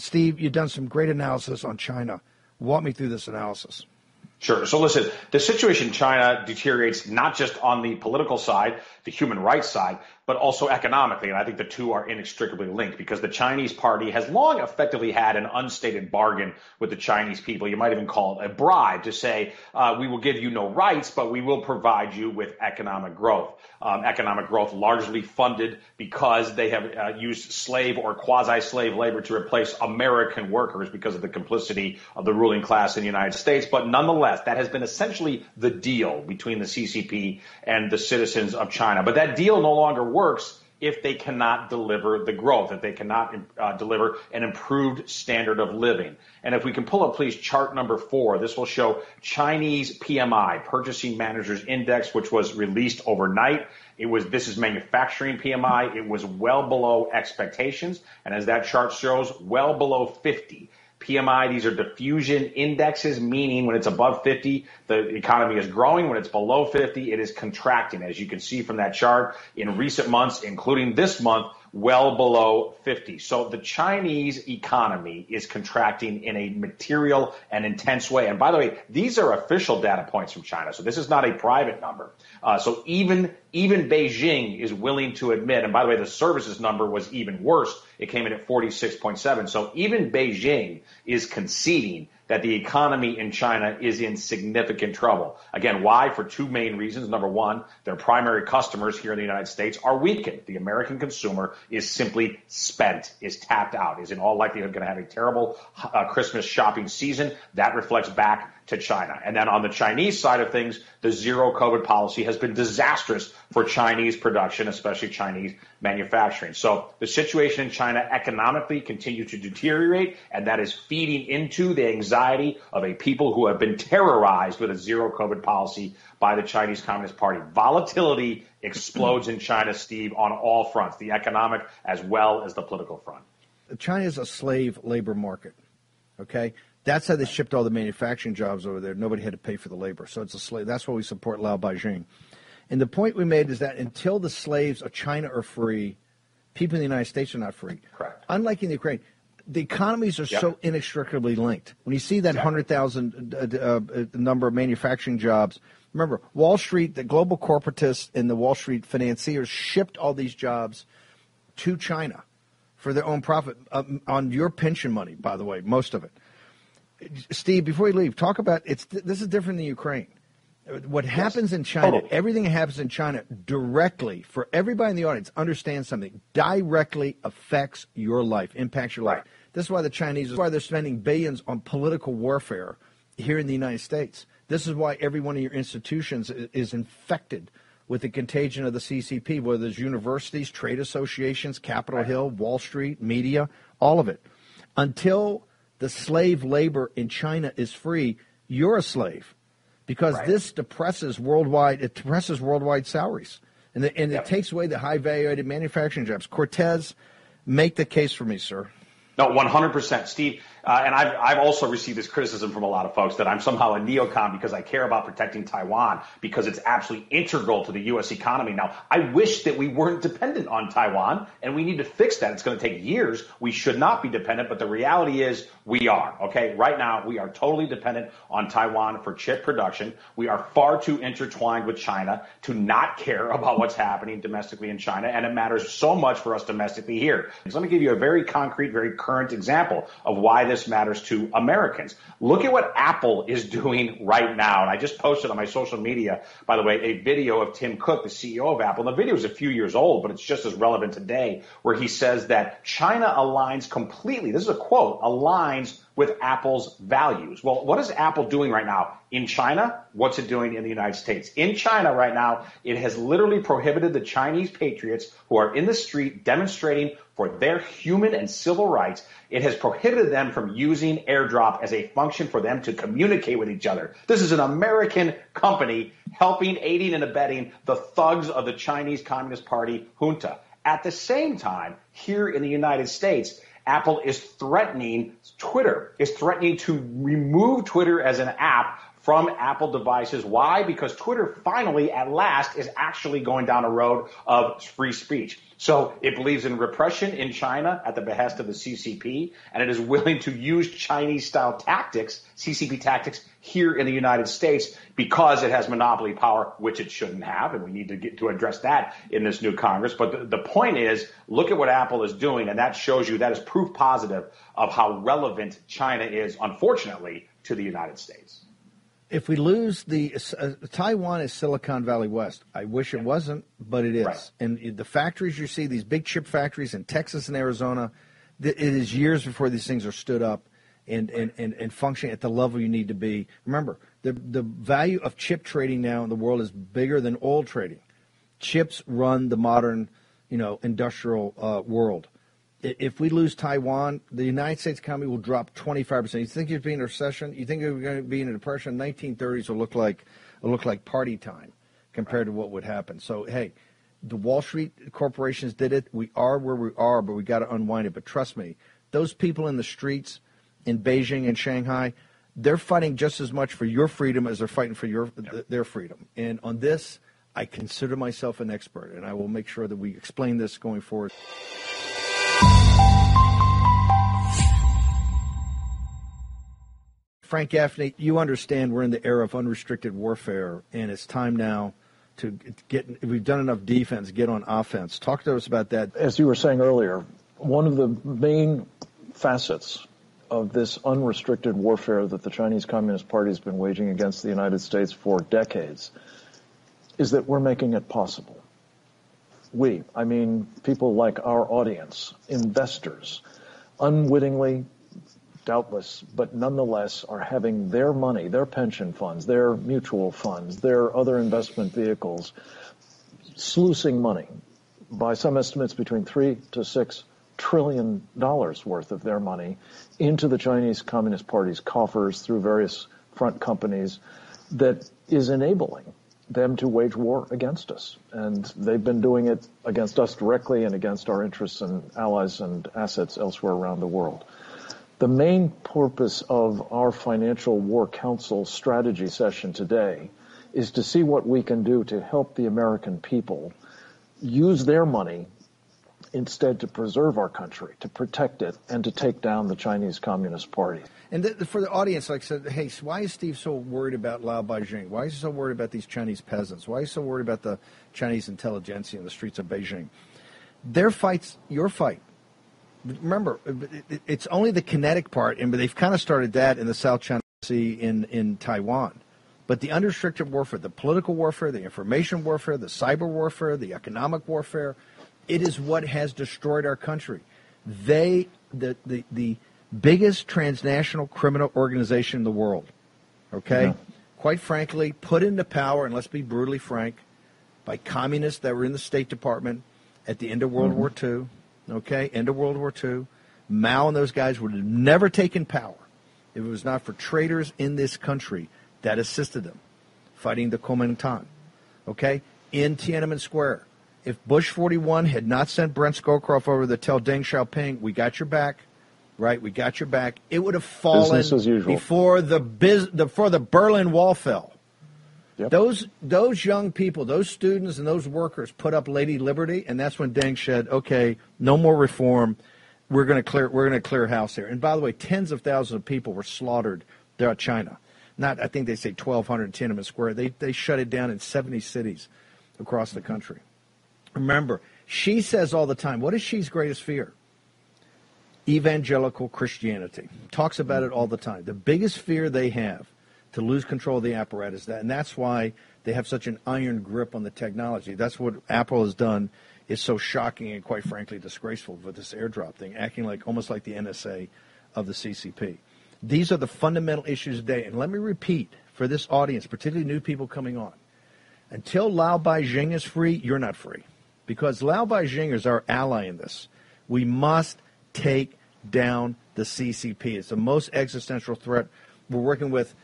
Steve, you've done some great analysis on China. Walk me through this analysis. Sure. So listen, the situation in China deteriorates not just on the political side, the human rights side, but also economically. And I think the two are inextricably linked because the Chinese party has long effectively had an unstated bargain with the Chinese people. You might even call it a bribe to say, uh, we will give you no rights, but we will provide you with economic growth. Um, economic growth largely funded because they have uh, used slave or quasi slave labor to replace American workers because of the complicity of the ruling class in the United States. But nonetheless, that has been essentially the deal between the CCP and the citizens of China. But that deal no longer works if they cannot deliver the growth, if they cannot uh, deliver an improved standard of living. And if we can pull up, please, chart number four, this will show Chinese PMI, Purchasing Managers Index, which was released overnight. It was, this is manufacturing PMI. It was well below expectations. And as that chart shows, well below 50. PMI, these are diffusion indexes, meaning when it's above 50, the economy is growing. When it's below 50, it is contracting. As you can see from that chart in recent months, including this month, well below 50. So the Chinese economy is contracting in a material and intense way. And by the way, these are official data points from China. So this is not a private number. Uh, so even, even Beijing is willing to admit, and by the way, the services number was even worse. It came in at 46.7. So even Beijing is conceding that the economy in China is in significant trouble. Again, why? For two main reasons. Number one, their primary customers here in the United States are weakened. The American consumer is simply spent, is tapped out, is in all likelihood going to have a terrible uh, Christmas shopping season. That reflects back to China. And then on the Chinese side of things, the zero COVID policy has been disastrous for Chinese production, especially Chinese manufacturing. So the situation in China economically continues to deteriorate, and that is feeding into the anxiety of a people who have been terrorized with a zero COVID policy by the Chinese Communist Party. Volatility explodes in China, Steve, on all fronts, the economic as well as the political front. China is a slave labor market. Okay, that's how they shipped all the manufacturing jobs over there. Nobody had to pay for the labor. So it's a slave. That's why we support Lao Beijing. And the point we made is that until the slaves of China are free, people in the United States are not free. Correct. Unlike in the Ukraine, the economies are yep. so inextricably linked. When you see that exactly. 100,000 uh, uh, uh, number of manufacturing jobs, remember, Wall Street, the global corporatists and the Wall Street financiers shipped all these jobs to China for their own profit um, on your pension money, by the way, most of it. Steve, before you leave, talk about it's. This is different than Ukraine. What yes. happens in China, totally. everything that happens in China directly, for everybody in the audience, understand something, directly affects your life, impacts your life. This is why the Chinese, this is why they're spending billions on political warfare here in the United States. This is why every one of your institutions is infected with the contagion of the CCP, whether it's universities, trade associations, Capitol. Hill, Wall Street, media, all of it. Until the slave labor in China is free, you're a slave because right. this depresses worldwide. It depresses worldwide salaries, and, the, and yep. it takes away the high valued manufacturing jobs. Cortez, make the case for me, sir. No, 100%. Steve, uh, and I've, I've also received this criticism from a lot of folks that I'm somehow a neocon because I care about protecting Taiwan because it's absolutely integral to the U.S. economy. Now, I wish that we weren't dependent on Taiwan, and we need to fix that. It's going to take years. We should not be dependent, but the reality is we are. Okay, right now we are totally dependent on Taiwan for chip production. We are far too intertwined with China to not care about what's happening domestically in China, and it matters so much for us domestically here. So let me give you a very concrete, very current example of why this matters to Americans. Look at what Apple is doing right now. And I just posted on my social media, by the way, a video of Tim Cook, the CEO of Apple. And the video is a few years old, but it's just as relevant today, where he says that China aligns completely. This is a quote, aligns with Apple's values. Well, what is Apple doing right now in China? What's it doing in the United States? In China right now, it has literally prohibited the Chinese patriots who are in the street demonstrating for their human and civil rights. It has prohibited them from using airdrop as a function for them to communicate with each other. This is an American company helping, aiding, and abetting the thugs of the Chinese Communist Party junta. At the same time, here in the United States, Apple is threatening Twitter, is threatening to remove Twitter as an app from Apple devices. Why? Because Twitter finally, at last, is actually going down a road of free speech. So it believes in repression in China at the behest of the CCP, and it is willing to use Chinese style tactics, CCP tactics, here in the United States because it has monopoly power, which it shouldn't have. And we need to get to address that in this new Congress. But the, the point is, look at what Apple is doing, and that shows you that is proof positive of how relevant China is, unfortunately, to the United States if we lose the uh, Taiwan is Silicon Valley West. I wish it wasn't, but it is. Right. And the factories you see, these big chip factories in Texas and Arizona, it is years before these things are stood up and, and, and, and functioning at the level you need to be. Remember, the, the value of chip trading now in the world is bigger than oil trading. Chips run the modern, you know, industrial uh, world if we lose Taiwan, the United States economy will drop 25%. You think you'd be in a recession? You think you're going to be in a depression? 1930s will look like will look like party time compared to what would happen. So, hey, the Wall Street corporations did it. We are where we are, but we got to unwind it. But trust me, those people in the streets in Beijing and Shanghai, they're fighting just as much for your freedom as they're fighting for your their freedom. And on this, I consider myself an expert, and I will make sure that we explain this going forward. Frank Gaffney, you understand we're in the era of unrestricted warfare, and it's time now to get. If we've done enough defense, get on offense. Talk to us about that. As you were saying earlier, one of the main facets of this unrestricted warfare that the Chinese Communist Party has been waging against the United States for decades is that we're making it possible. We, I mean people like our audience, investors, unwittingly doubtless, but nonetheless are having their money, their pension funds, their mutual funds, their other investment vehicles, sluicing money by some estimates between three to six trillion dollars worth of their money into the Chinese Communist Party's coffers through various front companies that is enabling them to wage war against us. And they've been doing it against us directly and against our interests and allies and assets elsewhere around the world. The main purpose of our Financial War Council strategy session today is to see what we can do to help the American people use their money instead to preserve our country, to protect it, and to take down the Chinese Communist Party. And for the audience, like I said, hey, why is Steve so worried about Lao Baixing? Why is he so worried about these Chinese peasants? Why is he so worried about the Chinese intelligentsia in the streets of Beijing? Their fight's your fight remember, it's only the kinetic part, and they've kind of started that in the South China Sea in, in Taiwan. But the unrestricted warfare, the political warfare, the information warfare, the cyber warfare, the economic warfare, it is what has destroyed our country. They, the, the, the biggest transnational criminal organization in the world, okay, mm-hmm. quite frankly, put into power, and let's be brutally frank, by communists that were in the State Department at the end of World mm-hmm. War II okay, end of World War II. Mao and those guys would have never taken power if it was not for traitors in this country that assisted them fighting the Kuomintang, okay, in Tiananmen Square. If Bush 41 had not sent Brent Scowcroft over to tell Deng Xiaoping, we got your back, right, we got your back, it would have fallen before the, biz, before the Berlin Wall fell. Yep. Those those young people, those students and those workers put up Lady Liberty, and that's when Deng said, "Okay, no more reform. We're going to clear we're going to clear house here." And by the way, tens of thousands of people were slaughtered at China. Not, I think they say 1,200 Tiananmen Square. They they shut it down in 70 cities across the country. Remember, she says all the time, "What is she's greatest fear?" Evangelical Christianity. Talks about it all the time. The biggest fear they have to lose control of the apparatus. And that's why they have such an iron grip on the technology. That's what Apple has done is so shocking and quite frankly disgraceful with this airdrop thing, acting like almost like the NSA of the CCP. These are the fundamental issues today. And let me repeat for this audience, particularly new people coming on. Until Lao Baixing is free, you're not free. Because Lao Baixing is our ally in this. We must take down the CCP. It's the most existential threat. We're working with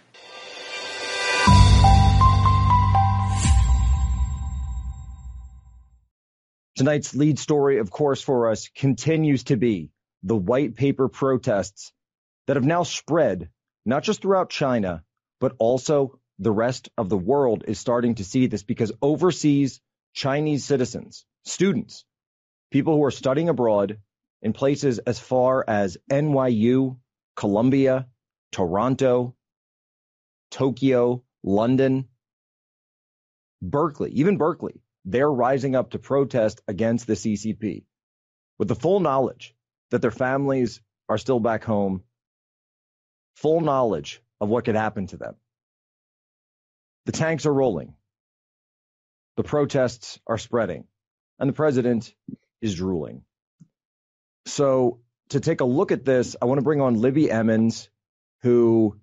Tonight's lead story, of course, for us continues to be the white paper protests that have now spread not just throughout China, but also the rest of the world is starting to see this because overseas Chinese citizens, students, people who are studying abroad in places as far as NYU, Columbia, Toronto, Tokyo, London, Berkeley, even Berkeley, they're rising up to protest against the CCP with the full knowledge that their families are still back home, full knowledge of what could happen to them. The tanks are rolling. The protests are spreading and the president is drooling. So to take a look at this, I want to bring on Libby Emmons, who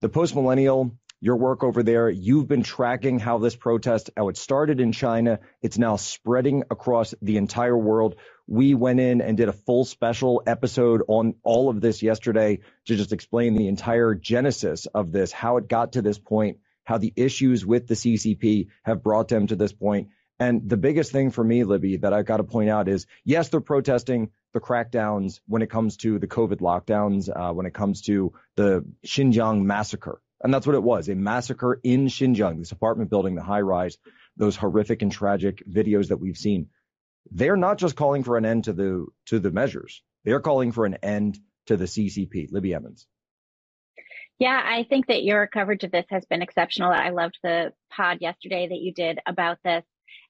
the post millennial your work over there. You've been tracking how this protest, how it started in China. It's now spreading across the entire world. We went in and did a full special episode on all of this yesterday to just explain the entire genesis of this, how it got to this point, how the issues with the CCP have brought them to this point. And the biggest thing for me, Libby, that I've got to point out is yes, they're protesting the crackdowns when it comes to the COVID lockdowns, uh, when it comes to the Xinjiang massacre. And that's what it was a massacre in Xinjiang, this apartment building, the high rise, those horrific and tragic videos that we've seen. They're not just calling for an end to the to the measures. They're calling for an end to the CCP. Libby Evans. Yeah, I think that your coverage of this has been exceptional. I loved the pod yesterday that you did about this.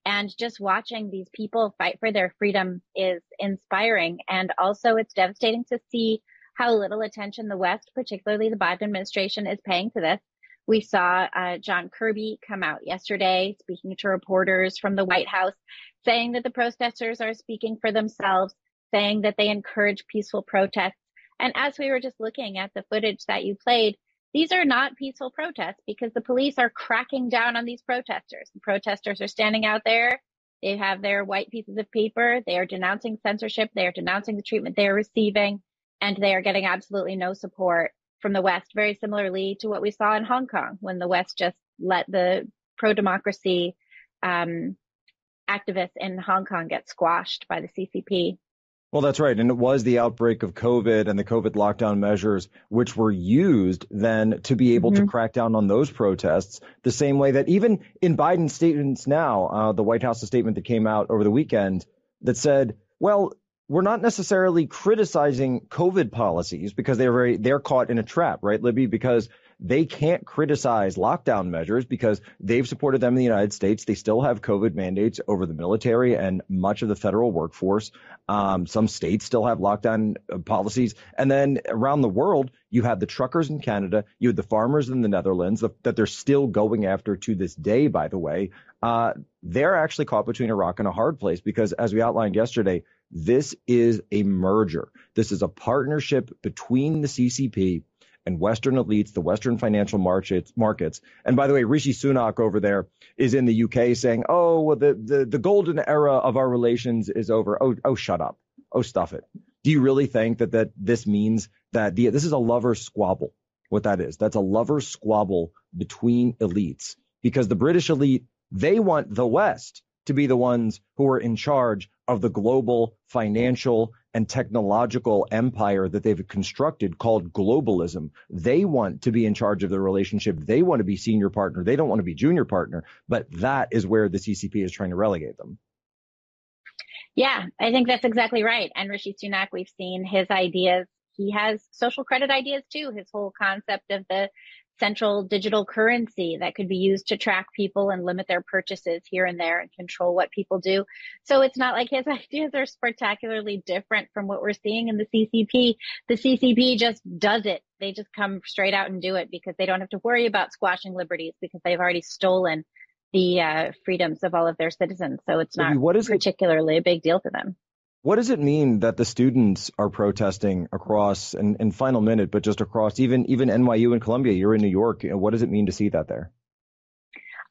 And just watching these people fight for their freedom is inspiring. And also, it's devastating to see how little attention the West, particularly the Biden administration, is paying to this. We saw uh, John Kirby come out yesterday speaking to reporters from the White House, saying that the protesters are speaking for themselves, saying that they encourage peaceful protests. And as we were just looking at the footage that you played, these are not peaceful protests because the police are cracking down on these protesters. The protesters are standing out there. They have their white pieces of paper. They are denouncing censorship. They are denouncing the treatment they are receiving and they are getting absolutely no support from the West, very similarly to what we saw in Hong Kong when the West just let the pro democracy um, activists in Hong Kong get squashed by the CCP. Well, that's right. And it was the outbreak of COVID and the COVID lockdown measures, which were used then to be able mm-hmm. to crack down on those protests the same way that even in Biden's statements now, uh, the White House statement that came out over the weekend that said, well, we're not necessarily criticizing COVID policies because they're very, they're caught in a trap, right, Libby? Because they can't criticize lockdown measures because they've supported them in the United States. They still have COVID mandates over the military and much of the federal workforce. Um, some states still have lockdown uh, policies. And then around the world, you have the truckers in Canada, you have the farmers in the Netherlands the, that they're still going after to this day, by the way. Uh, they're actually caught between a rock and a hard place because, as we outlined yesterday, this is a merger. This is a partnership between the CCP and Western elites, the Western financial markets. markets. And by the way, Rishi Sunak over there is in the UK saying, "Oh, well, the the, the golden era of our relations is over." Oh, oh, shut up. Oh, stuff it. Do you really think that that this means that the, this is a lover squabble? What that is? That's a lover squabble between elites because the British elite they want the West to be the ones who are in charge of the global financial and technological empire that they've constructed called globalism. They want to be in charge of the relationship. They want to be senior partner. They don't want to be junior partner, but that is where the CCP is trying to relegate them. Yeah, I think that's exactly right. And Rishi Sunak, we've seen his ideas. He has social credit ideas too. His whole concept of the central digital currency that could be used to track people and limit their purchases here and there and control what people do. So it's not like his ideas are spectacularly different from what we're seeing in the CCP. The CCP just does it. They just come straight out and do it because they don't have to worry about squashing liberties because they've already stolen the uh, freedoms of all of their citizens. So it's not what is particularly it? a big deal for them. What does it mean that the students are protesting across, and, and final minute, but just across even even NYU and Columbia? You're in New York. What does it mean to see that there?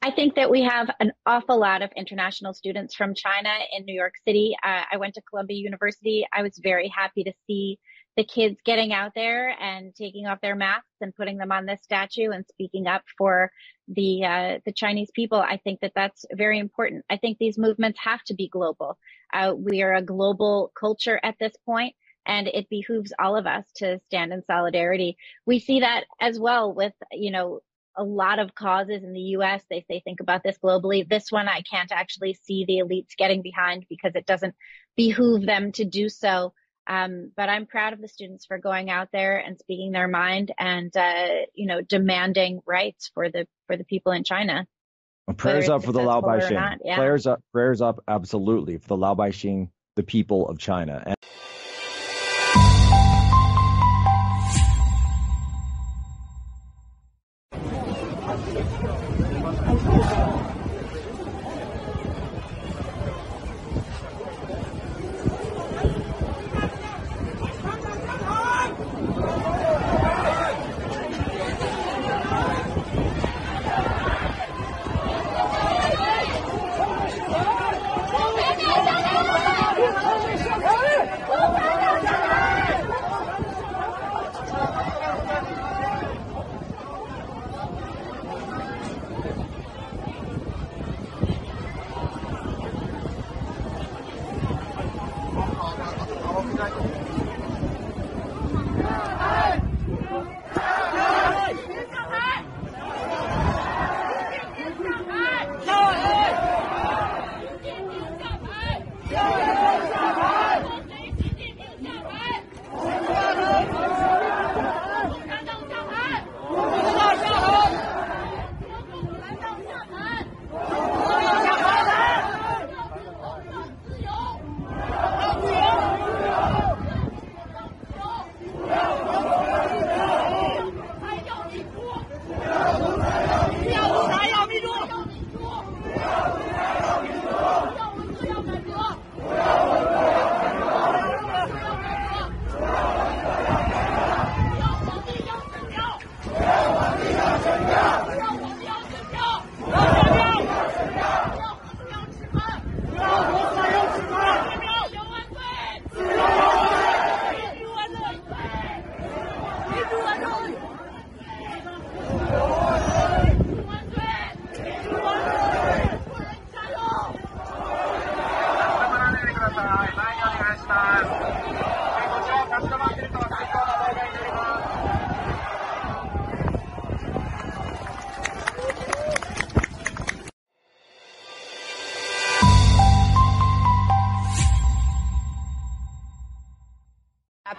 I think that we have an awful lot of international students from China in New York City. Uh, I went to Columbia University. I was very happy to see the kids getting out there and taking off their masks and putting them on this statue and speaking up for the uh, the Chinese people. I think that that's very important. I think these movements have to be global. Uh, we are a global culture at this point, and it behooves all of us to stand in solidarity. We see that as well with you know a lot of causes in the US. They say think about this globally. This one I can't actually see the elites getting behind because it doesn't behoove them to do so. Um, but I'm proud of the students for going out there and speaking their mind and uh, you know demanding rights for the for the people in China. Well, prayers up for the Lao Baixing. Yeah. Prayers up, prayers up, absolutely for the Lao Baixing, the people of China. And-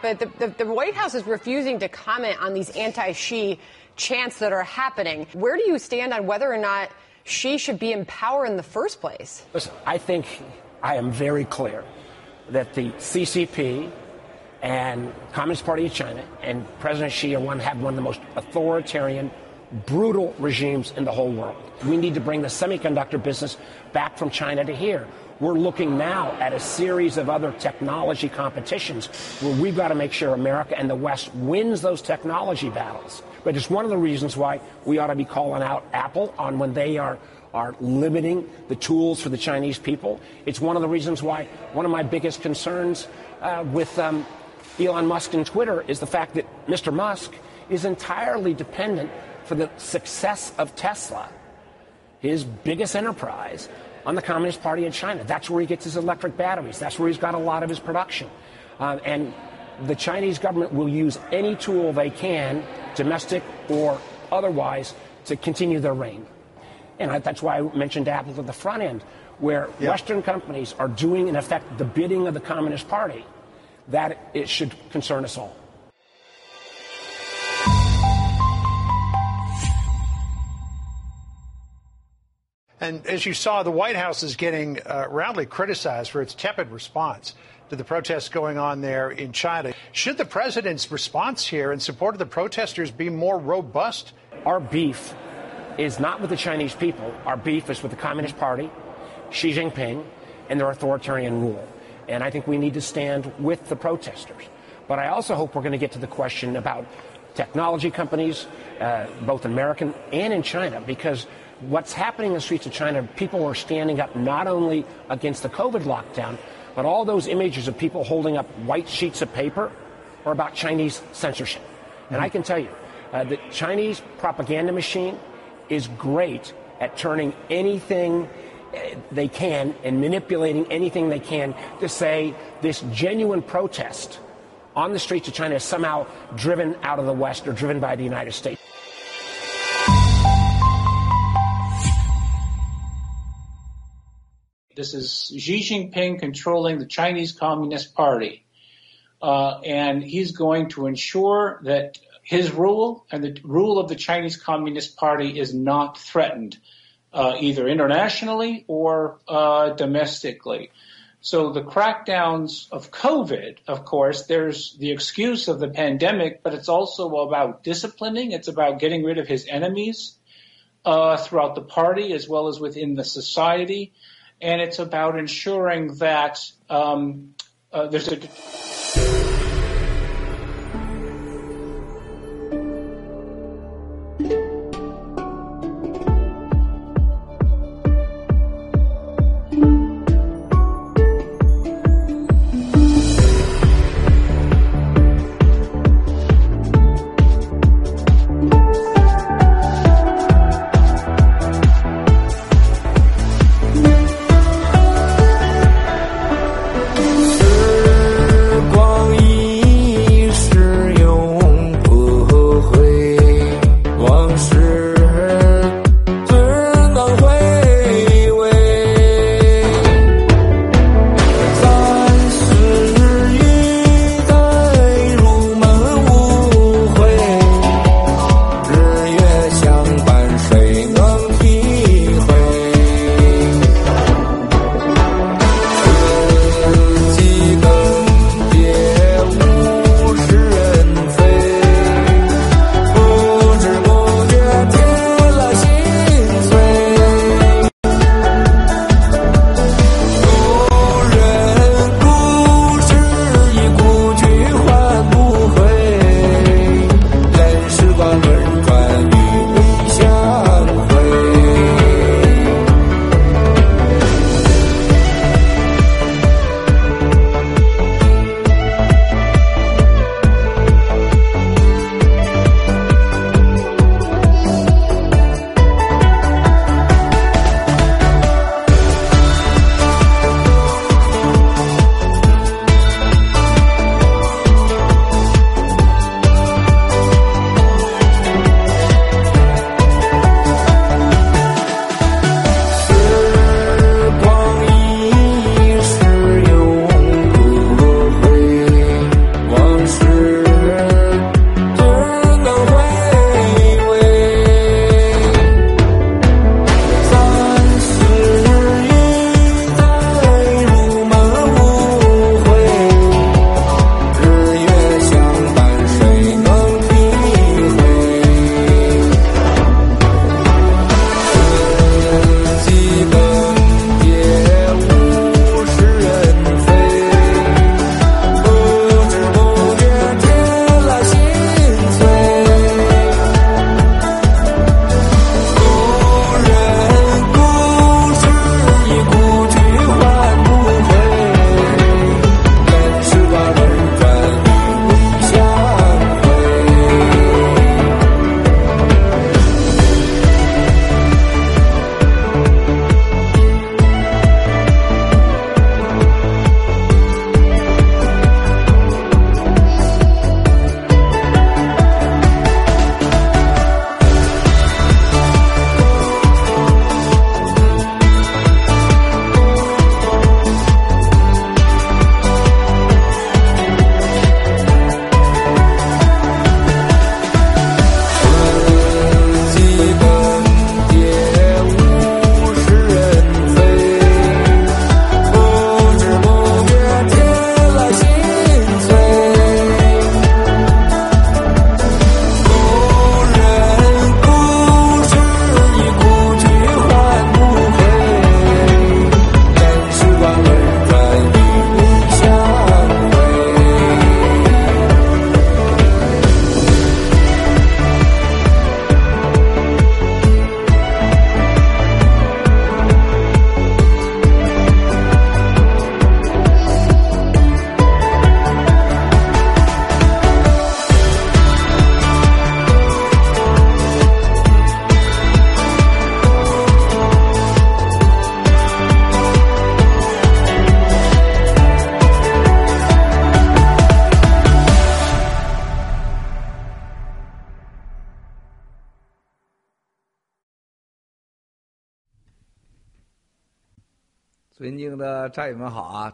but the, the, the, White House is refusing to comment on these anti-Xi chants that are happening. Where do you stand on whether or not Xi should be in power in the first place? Listen, I think I am very clear that the CCP and Communist Party of China and President Xi are one have one of the most authoritarian, brutal regimes in the whole world. We need to bring the semiconductor business back from China to here. We're looking now at a series of other technology competitions where we've got to make sure America and the West wins those technology battles. But it's one of the reasons why we ought to be calling out Apple on when they are are limiting the tools for the Chinese people. It's one of the reasons why one of my biggest concerns uh, with um, Elon Musk and Twitter is the fact that Mr. Musk is entirely dependent for the success of Tesla, his biggest enterprise, on the Communist Party in China. That's where he gets his electric batteries. That's where he's got a lot of his production. Uh, and the Chinese government will use any tool they can, domestic or otherwise, to continue their reign. And I, that's why I mentioned Apple at the front end, where yeah. Western companies are doing, in effect, the bidding of the Communist Party. That it should concern us all. And as you saw, the White House is getting uh, roundly criticized for its tepid response to the protests going on there in China. Should the president's response here in support of the protesters be more robust? Our beef is not with the Chinese people. Our beef is with the Communist Party, Xi Jinping, and their authoritarian rule. And I think we need to stand with the protesters. But I also hope we're going to get to the question about technology companies, uh, both American and in China, because what's happening in the streets of China, people are standing up not only against the COVID lockdown, but all those images of people holding up white sheets of paper are about Chinese censorship. And I can tell you, uh, the Chinese propaganda machine is great at turning anything uh, they can and manipulating anything they can to say this genuine protest on the streets of China is somehow driven out of the West or driven by the United States. This is Xi Jinping controlling the Chinese Communist Party. Uh, and he's going to ensure that his rule and the rule of the Chinese Communist Party is not threatened, uh, either internationally or uh, domestically. So the crackdowns of COVID, of course, there's the excuse of the pandemic, but it's also about disciplining. It's about getting rid of his enemies uh, throughout the party as well as within the society, and it's about ensuring that um, uh, there's a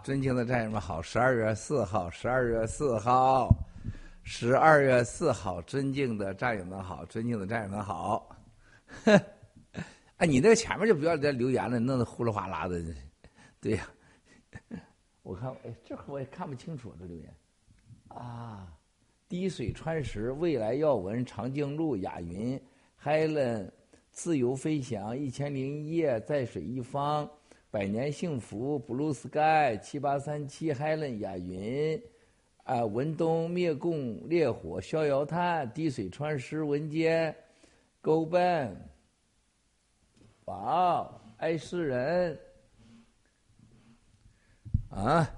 尊敬的战友们好！十二月四号，十二月四号，十二月四号，尊敬的战友们好！尊敬的战友们好！哎，你那个前面就不要再留言了，弄得呼噜哗啦的。对呀，我看，哎，这我也看不清楚这留言啊。滴水穿石，未来要闻长颈鹿，雅云，Helen，自由飞翔，一千零一夜，在水一方，百年幸福，Blue Sky，七八三七，Helen，雅云，啊，文东灭共烈火，逍遥叹，滴水穿石，文坚，Go Ben，哇，爱世人，啊，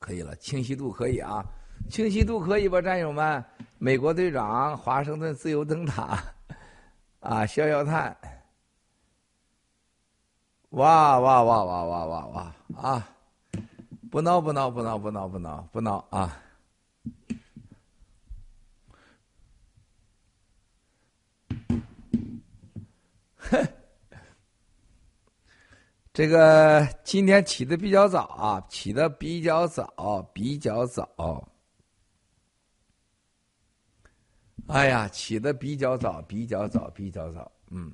可以了，清晰度可以啊。清晰度可以吧，战友们？美国队长，华盛顿自由灯塔，啊，逍遥叹，哇哇哇哇哇哇哇啊！不闹不闹不闹不闹不闹不闹啊！哼，这个今天起的比较早啊，起的比较早，比较早。哎呀，起的比较早，比较早，比较早，嗯。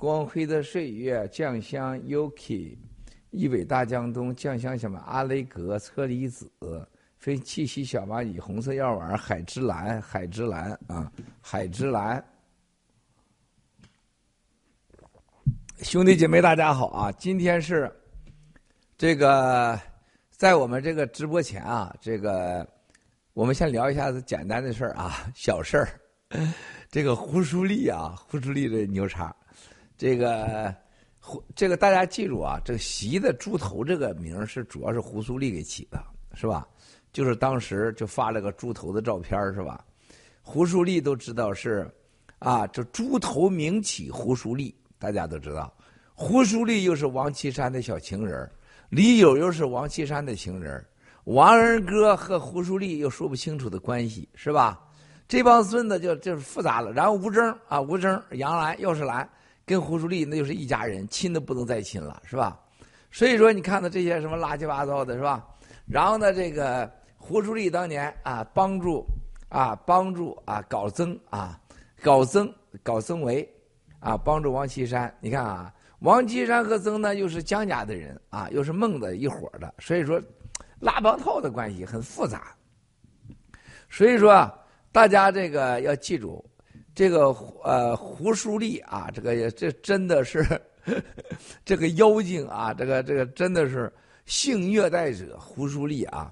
光辉的岁月，酱香 Yuki，一尾大江东，酱香什么？阿雷格，车厘子，非气息小蚂蚁，红色药丸，海之蓝，海之蓝啊，海之蓝。兄弟姐妹，大家好啊！今天是这个。在我们这个直播前啊，这个我们先聊一下子简单的事儿啊，小事儿。这个胡舒立啊，胡舒立的牛叉，这个胡这个大家记住啊，这个习的猪头这个名是主要是胡苏立给起的，是吧？就是当时就发了个猪头的照片是吧？胡舒立都知道是啊，这猪头名起胡舒立，大家都知道，胡舒立又是王岐山的小情人。李友又是王岐山的情人，王仁哥和胡舒立又说不清楚的关系，是吧？这帮孙子就就是复杂了。然后吴征啊，吴征、杨澜、又是澜跟胡舒立那就是一家人，亲的不能再亲了，是吧？所以说，你看到这些什么乱七八糟的，是吧？然后呢，这个胡舒立当年啊，帮助啊，帮助啊，搞曾啊，搞曾搞曾维啊，帮助王岐山，你看啊。王岐山和曾呢，又是江家的人啊，又是孟的一伙的，所以说拉帮套的关系很复杂。所以说，大家这个要记住，这个呃胡舒立啊，这个这真的是 这个妖精啊，这个这个真的是性虐待者胡舒立啊。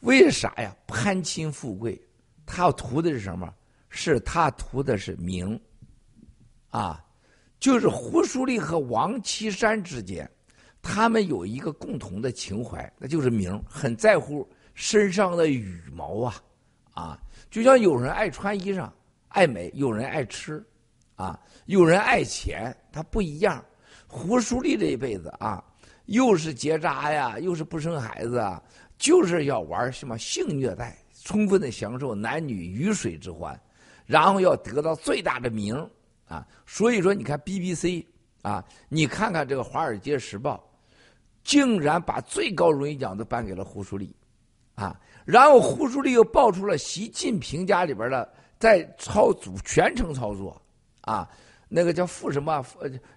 为啥呀？攀亲富贵，他图的是什么？是他图的是名啊。就是胡舒立和王岐山之间，他们有一个共同的情怀，那就是名，很在乎身上的羽毛啊，啊，就像有人爱穿衣裳、爱美，有人爱吃，啊，有人爱钱，他不一样。胡舒立这一辈子啊，又是结扎呀，又是不生孩子啊，就是要玩什么性虐待，充分的享受男女鱼水之欢，然后要得到最大的名。啊，所以说你看 BBC 啊，你看看这个《华尔街时报》，竟然把最高荣誉奖都颁给了胡舒立，啊，然后胡舒立又爆出了习近平家里边的在操作全程操作，啊，那个叫傅什么？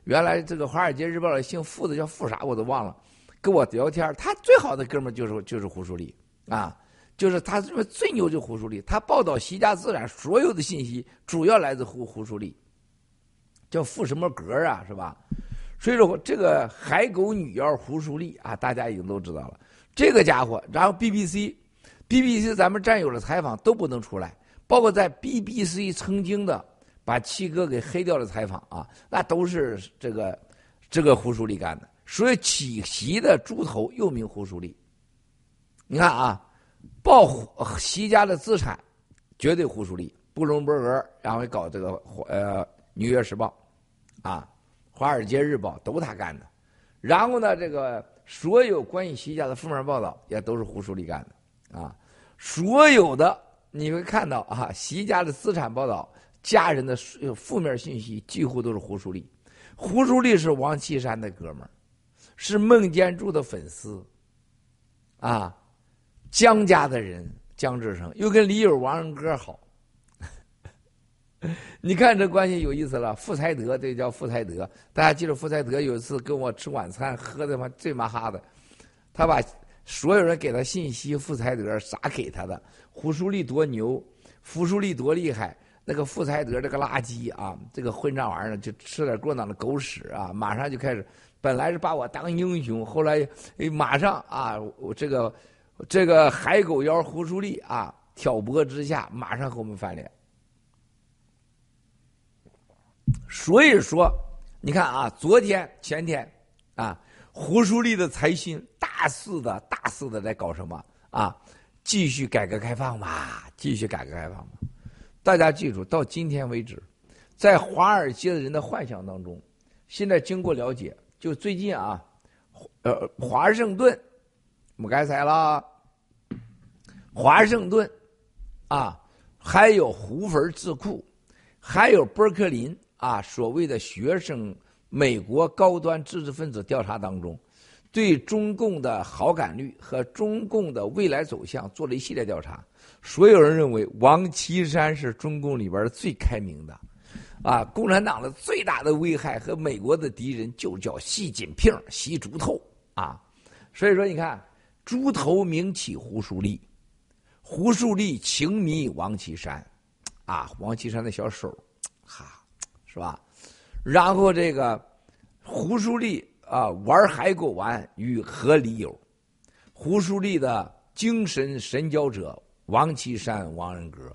原来这个《华尔街日报》的姓傅的叫傅啥我都忘了，跟我聊天，他最好的哥们就是就是胡舒立，啊，就是他认为最牛就胡舒立，他报道习家资产所有的信息主要来自胡胡舒立。叫傅什么格啊，是吧？所以说这个海狗女妖胡舒立啊，大家已经都知道了。这个家伙，然后 BBC，BBC 咱们战友的采访都不能出来，包括在 BBC 曾经的把七哥给黑掉的采访啊，那都是这个这个胡舒立干的。所以起席的猪头又名胡舒立。你看啊，报席家的资产绝对胡舒立，布隆伯格，然后搞这个呃《纽约时报》。啊，《华尔街日报》都他干的，然后呢，这个所有关于习家的负面报道也都是胡舒立干的，啊，所有的你会看到啊，习家的资产报道家人的负面信息几乎都是胡舒立。胡舒立是王岐山的哥们儿，是孟建柱的粉丝，啊，江家的人江志成又跟李友、王仁歌好。你看这关系有意思了，富才德这叫富才德，大家记住，富才德有一次跟我吃晚餐，喝的嘛醉麻哈的，他把所有人给他信息，富才德啥给他的，胡舒立多牛，胡舒立多厉害，那个富才德这个垃圾啊，这个混账玩意儿，就吃点过脑的狗屎啊，马上就开始，本来是把我当英雄，后来马上啊，我这个这个海狗腰胡舒立啊，挑拨之下，马上和我们翻脸。所以说，你看啊，昨天、前天，啊，胡舒立的财星大肆的、大肆的在搞什么啊？继续改革开放嘛，继续改革开放嘛。大家记住，到今天为止，在华尔街的人的幻想当中，现在经过了解，就最近啊，呃，华盛顿，我该猜了，华盛顿，啊，还有胡佛智库，还有伯克林。啊，所谓的学生美国高端知识分子调查当中，对中共的好感率和中共的未来走向做了一系列调查。所有人认为王岐山是中共里边最开明的，啊，共产党的最大的危害和美国的敌人就叫习近平、习猪头啊。所以说，你看，猪头名起胡树立，胡树立情迷王岐山，啊，王岐山的小手，哈。是吧？然后这个胡舒立啊，玩海狗丸与何理友？胡舒立的精神神交者王岐山、王仁歌，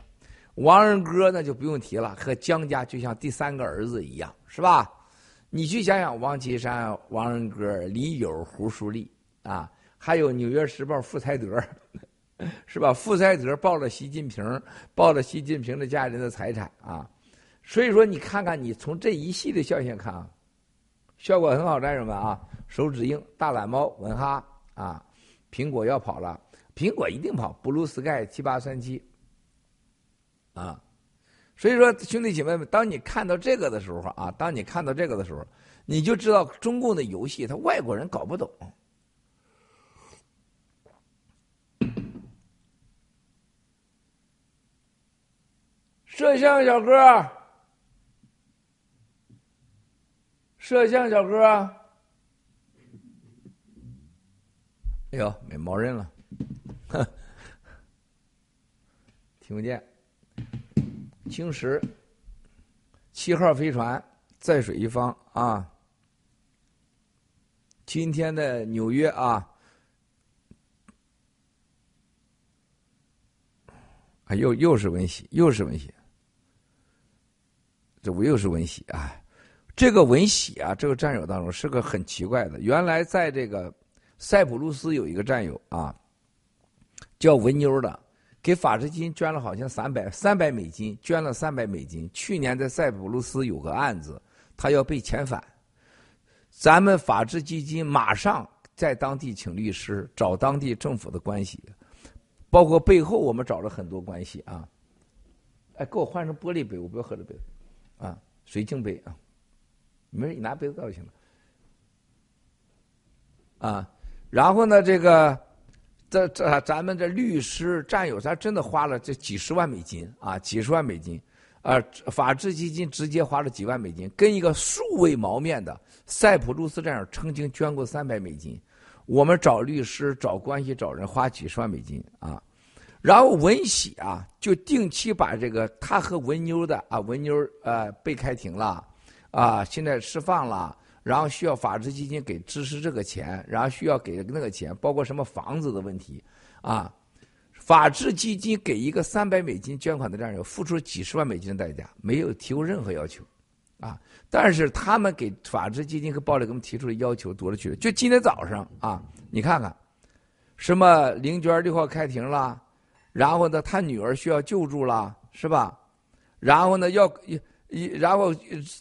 王仁歌那就不用提了，和江家就像第三个儿子一样，是吧？你去想想，王岐山、王仁歌、李友、胡舒立啊，还有《纽约时报》傅才德，是吧？傅才德抱了习近平，抱了习近平的家人的财产啊。所以说，你看看，你从这一系列效应看啊，效果很好，战友们啊，手指硬、大懒猫、文哈啊，苹果要跑了，苹果一定跑，blue sky 七八三七啊，所以说，兄弟姐妹们，当你看到这个的时候啊，当你看到这个的时候，你就知道中共的游戏，他外国人搞不懂。摄像小哥。摄像小哥，哎呦，没毛人了，听不见。青石，七号飞船在水一方啊。今天的纽约啊，啊，又又是温习，又是温习，这不又是温习啊？这个文喜啊，这个战友当中是个很奇怪的。原来在这个塞浦路斯有一个战友啊，叫文妞的，给法治基金捐了好像三百三百美金，捐了三百美金。去年在塞浦路斯有个案子，他要被遣返，咱们法治基金马上在当地请律师，找当地政府的关系，包括背后我们找了很多关系啊。哎，给我换成玻璃杯，我不要喝这杯，啊，水晶杯啊。没事，你拿杯子倒就行了。啊，然后呢，这个，这这咱们这律师战友，咱真的花了这几十万美金啊，几十万美金，啊，法治基金直接花了几万美金，跟一个素未谋面的塞浦路斯战友曾经捐过三百美金，我们找律师、找关系、找人花几十万美金啊，然后文喜啊，就定期把这个他和文妞的啊，文妞呃被开庭了。啊，现在释放了，然后需要法治基金给支持这个钱，然后需要给那个钱，包括什么房子的问题，啊，法治基金给一个三百美金捐款的战友付出几十万美金的代价，没有提出任何要求，啊，但是他们给法治基金和暴力给我们提出的要求多了去了，就今天早上啊，你看看，什么林娟六号开庭了，然后呢，他女儿需要救助了，是吧？然后呢，要。一然后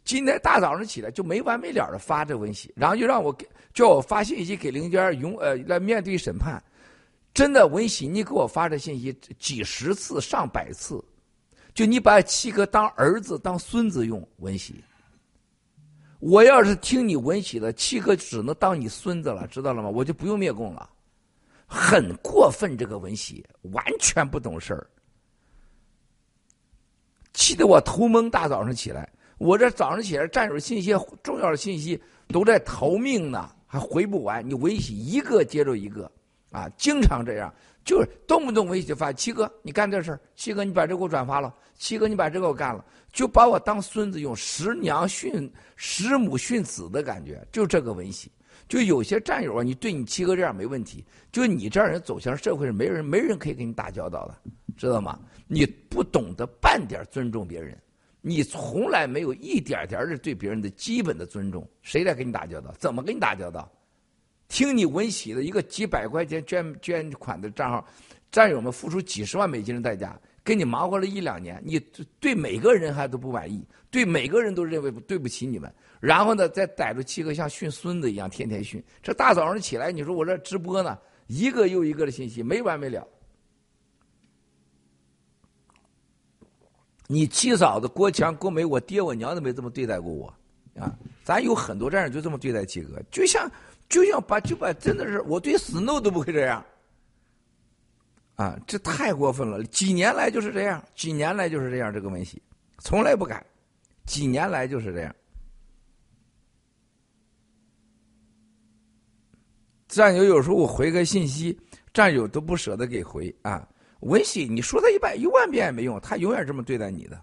今天大早上起来就没完没了的发这文喜，然后就让我给叫我发信息给林娟永呃来面对审判，真的文喜，你给我发这信息几十次上百次，就你把七哥当儿子、当孙子用，文喜。我要是听你文喜的，七哥只能当你孙子了，知道了吗？我就不用灭共了。很过分，这个文喜完全不懂事儿，气得我头蒙。大早上起来，我这早上起来，战友信息、重要的信息都在逃命呢，还回不完。你文喜一个接着一个，啊，经常这样，就是动不动文喜就发七哥，你干这事儿，七哥你把这给我转发了，七哥你把这个我干了，就把我当孙子用，十娘训十母训子的感觉，就这个文喜。就有些战友啊，你对你七哥这样没问题。就你这样人走向社会上，没人没人可以跟你打交道的，知道吗？你不懂得半点尊重别人，你从来没有一点点的对别人的基本的尊重，谁来跟你打交道？怎么跟你打交道？听你文喜的一个几百块钱捐捐款的账号，战友们付出几十万美金的代价，跟你忙活了一两年，你对每个人还都不满意，对每个人都认为对不起你们。然后呢，再逮住七个像训孙子一样，天天训。这大早上起来，你说我这直播呢，一个又一个的信息，没完没了。你七嫂子郭强、郭梅，我爹我娘都没这么对待过我啊！咱有很多战友就这么对待七哥，就像就像把就把真的是我对 Snow 都不会这样啊！这太过分了，几年来就是这样，几年来就是这样，这个文喜从来不改，几年来就是这样。战友有时候我回个信息，战友都不舍得给回啊。文喜，你说他一百一万遍也没用，他永远这么对待你的。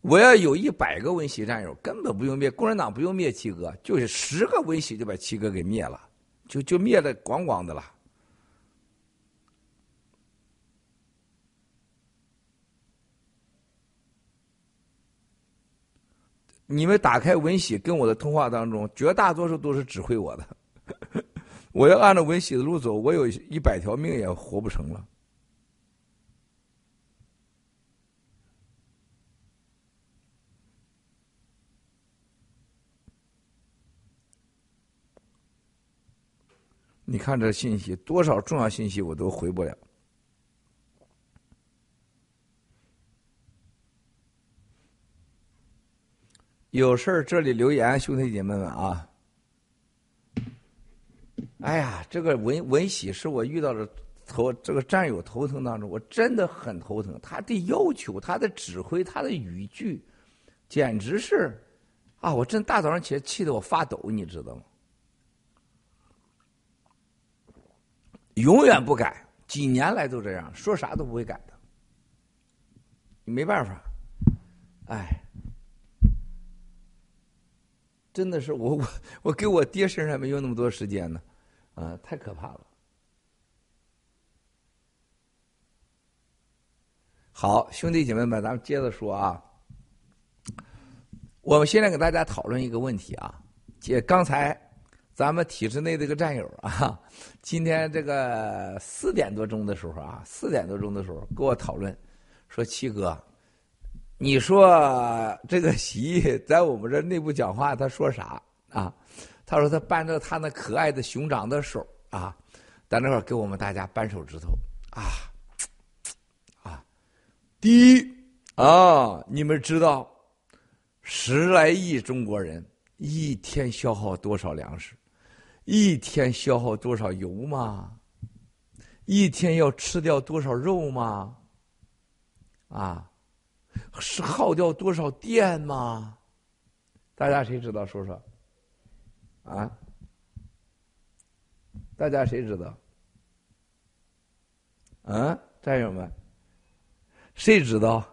我要有一百个文喜战友，根本不用灭共产党，不用灭七哥，就是十个文喜就把七哥给灭了，就就灭的光光的了。你们打开文喜跟我的通话当中，绝大多数都是指挥我的。我要按照文喜的路走，我有一百条命也活不成了。你看这信息，多少重要信息我都回不了。有事儿这里留言，兄弟姐妹们啊！哎呀，这个文文喜是我遇到的头这个战友头疼当中，我真的很头疼。他的要求，他的指挥，他的语句，简直是啊！我真大早上起来气得我发抖，你知道吗？永远不改，几年来都这样，说啥都不会改的。你没办法，哎，真的是我 我我给我爹身上没有那么多时间呢。啊，太可怕了！好，兄弟姐妹们，咱们接着说啊。我们现在给大家讨论一个问题啊，姐刚才咱们体制内这个战友啊，今天这个四点多钟的时候啊，四点多钟的时候跟我讨论，说七哥，你说这个习在我们这内部讲话，他说啥啊？他说：“他扳着他那可爱的熊掌的手啊，在那块给我们大家扳手指头啊啊！第一啊，你们知道十来亿中国人一天消耗多少粮食，一天消耗多少油吗？一天要吃掉多少肉吗？啊，是耗掉多少电吗？大家谁知道？说说。”啊！大家谁知道？啊，战友们，谁知道？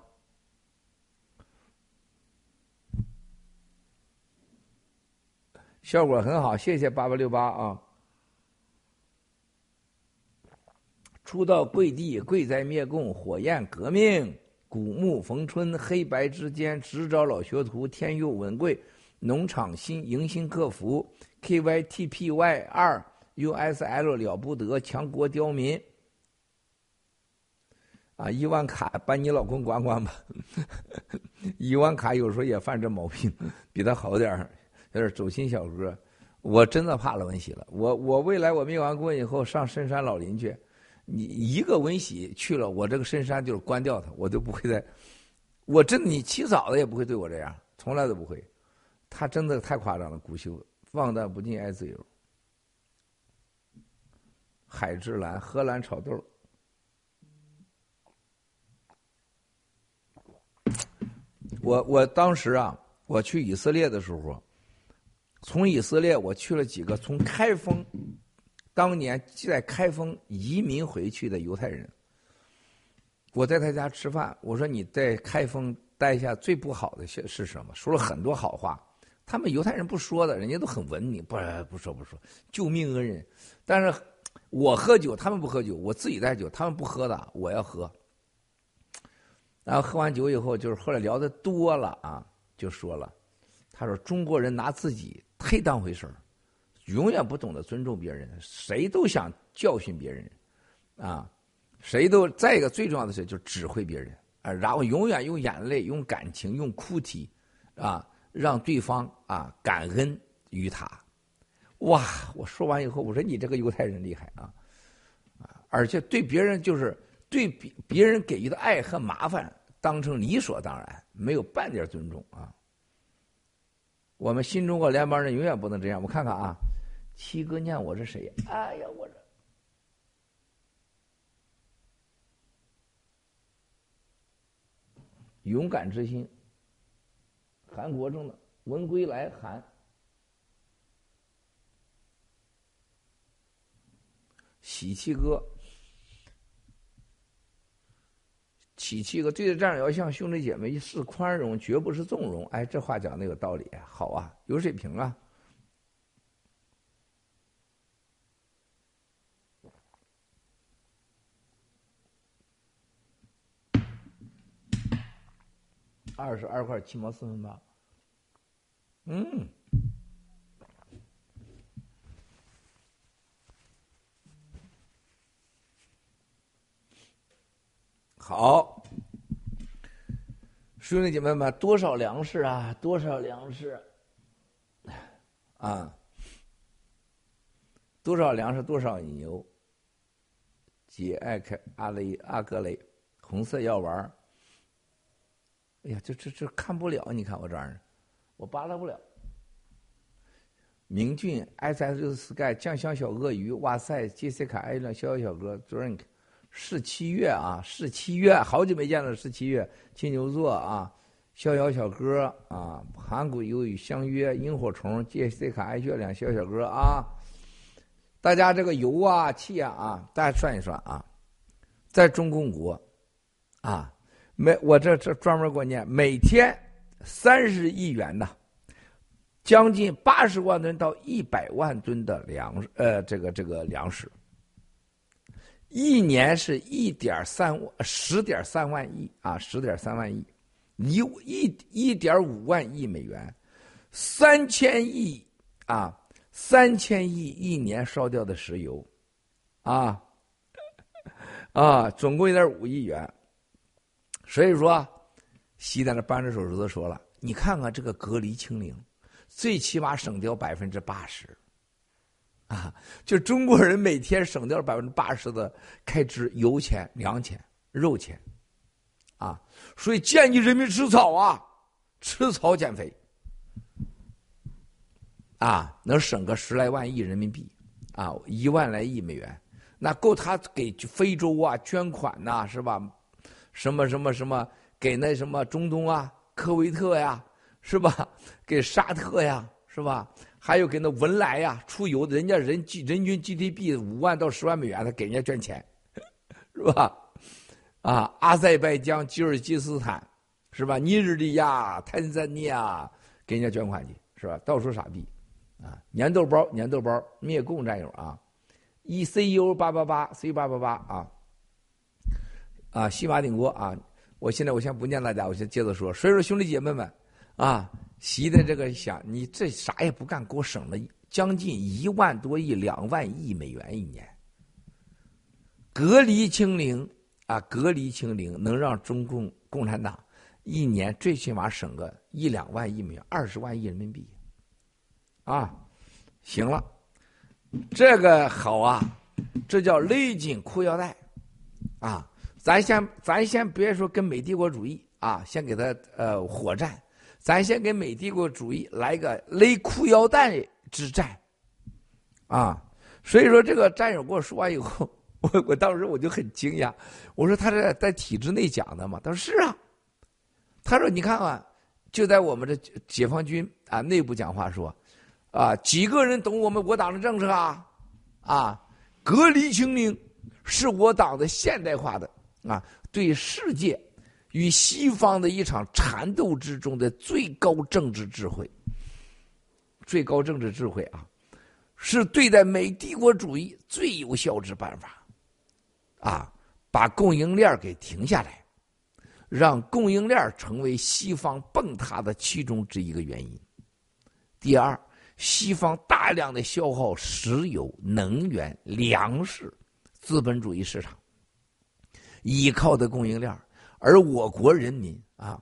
效果很好，谢谢八八六八啊！初到贵地，贵在灭共，火焰革命，古木逢春，黑白之间，直招老学徒，天佑文贵。农场新迎新客服，K Y T P Y 二 U S L 了不得，强国刁民。啊，一万卡把你老公管管吧。一万卡有时候也犯这毛病，比他好点儿，有点走心小哥。我真的怕了文喜了。我我未来我灭完国以后上深山老林去，你一个文喜去了，我这个深山就是关掉他，我就不会再我真，你起早的也不会对我这样，从来都不会。他真的太夸张了，古修放荡不羁爱自由。海之蓝，荷兰炒豆。我我当时啊，我去以色列的时候，从以色列我去了几个从开封，当年在开封移民回去的犹太人。我在他家吃饭，我说你在开封待下最不好的是是什么？说了很多好话，他们犹太人不说的，人家都很文明，不不说不说，救命恩人。但是我喝酒，他们不喝酒，我自己带酒，他们不喝的，我要喝。然后喝完酒以后，就是后来聊的多了啊，就说了，他说中国人拿自己忒当回事儿，永远不懂得尊重别人，谁都想教训别人，啊，谁都再一个最重要的是就指挥别人啊，然后永远用眼泪、用感情、用哭啼，啊，让对方啊感恩于他。哇！我说完以后，我说你这个犹太人厉害啊，啊，而且对别人就是对别别人给予的爱和麻烦。当成理所当然，没有半点尊重啊！我们新中国联邦人永远不能这样。我看看啊，七哥念我是谁？哎呀，我这勇敢之心，韩国中的文归来韩，喜气哥。起七个对着战要向兄弟姐妹是宽容，绝不是纵容。哎，这话讲的有道理，好啊，有水平啊。二十二块七毛四分八，嗯。好，兄弟姐妹们，多少粮食啊？多少粮食？啊，多少粮食？多少牛？杰爱开阿雷阿格雷，红色药丸哎呀，这这这看不了！你看我这儿，我扒拉不了。明俊，S S 六 Sky，酱香小鳄鱼，哇塞杰西卡，艾伦，小小小哥，Drink。是七月啊，是七月，好久没见了。是七月，金牛座啊，逍遥小哥啊，盘古有与相约，萤火虫，杰西卡，爱月亮，小小哥啊，大家这个油啊，气啊啊，大家算一算啊，在中共国啊，每我这这专门过年，每天三十亿元呐，将近八十万吨到一百万吨的粮呃，这个这个粮食。一年是一点三十点三万亿啊，十点三万亿，一一一点五万亿美元，三千亿啊，三千亿一年烧掉的石油，啊 啊，总共一点五亿元。所以说，习在那扳着手指头说了：“你看看这个隔离清零，最起码省掉百分之八十。”啊，就中国人每天省掉了百分之八十的开支，油钱、粮钱、肉钱，啊，所以建议人民吃草啊，吃草减肥，啊，能省个十来万亿人民币，啊，一万来亿美元，那够他给非洲啊捐款呐，是吧？什么什么什么，给那什么中东啊，科威特呀，是吧？给沙特呀，是吧？还有给那文莱呀出游的，人家人人均 GDP 五万到十万美元，他给人家捐钱，是吧？啊，阿塞拜疆、吉尔吉斯斯坦，是吧？尼日利亚、坦桑尼亚给人家捐款去，是吧？到处傻逼，啊，粘豆包，粘豆包，灭共战友啊！E C U 八八八 C 八八八啊，啊，西马顶锅啊！我现在我先不念大家，我先接着说。所以说，兄弟姐妹们啊。习的这个想，你这啥也不干，给我省了将近一万多亿、两万亿美元一年。隔离清零啊，隔离清零能让中共共产党一年最起码省个一两万亿美元，二十万亿人民币。啊，行了，这个好啊，这叫勒紧裤腰带啊！咱先咱先别说跟美帝国主义啊，先给他呃火战，咱先给美帝国主义来个勒裤腰带之战，啊，所以说这个战友跟我说完以后，我我当时我就很惊讶，我说他是在体制内讲的嘛？他说是啊，他说你看看，就在我们的解放军啊内部讲话说，啊几个人懂我们我党的政策啊，啊隔离清零是我党的现代化的啊对世界。与西方的一场缠斗之中的最高政治智慧，最高政治智慧啊，是对待美帝国主义最有效之办法，啊，把供应链给停下来，让供应链成为西方崩塌的其中之一个原因。第二，西方大量的消耗石油、能源、粮食，资本主义市场依靠的供应链。而我国人民啊，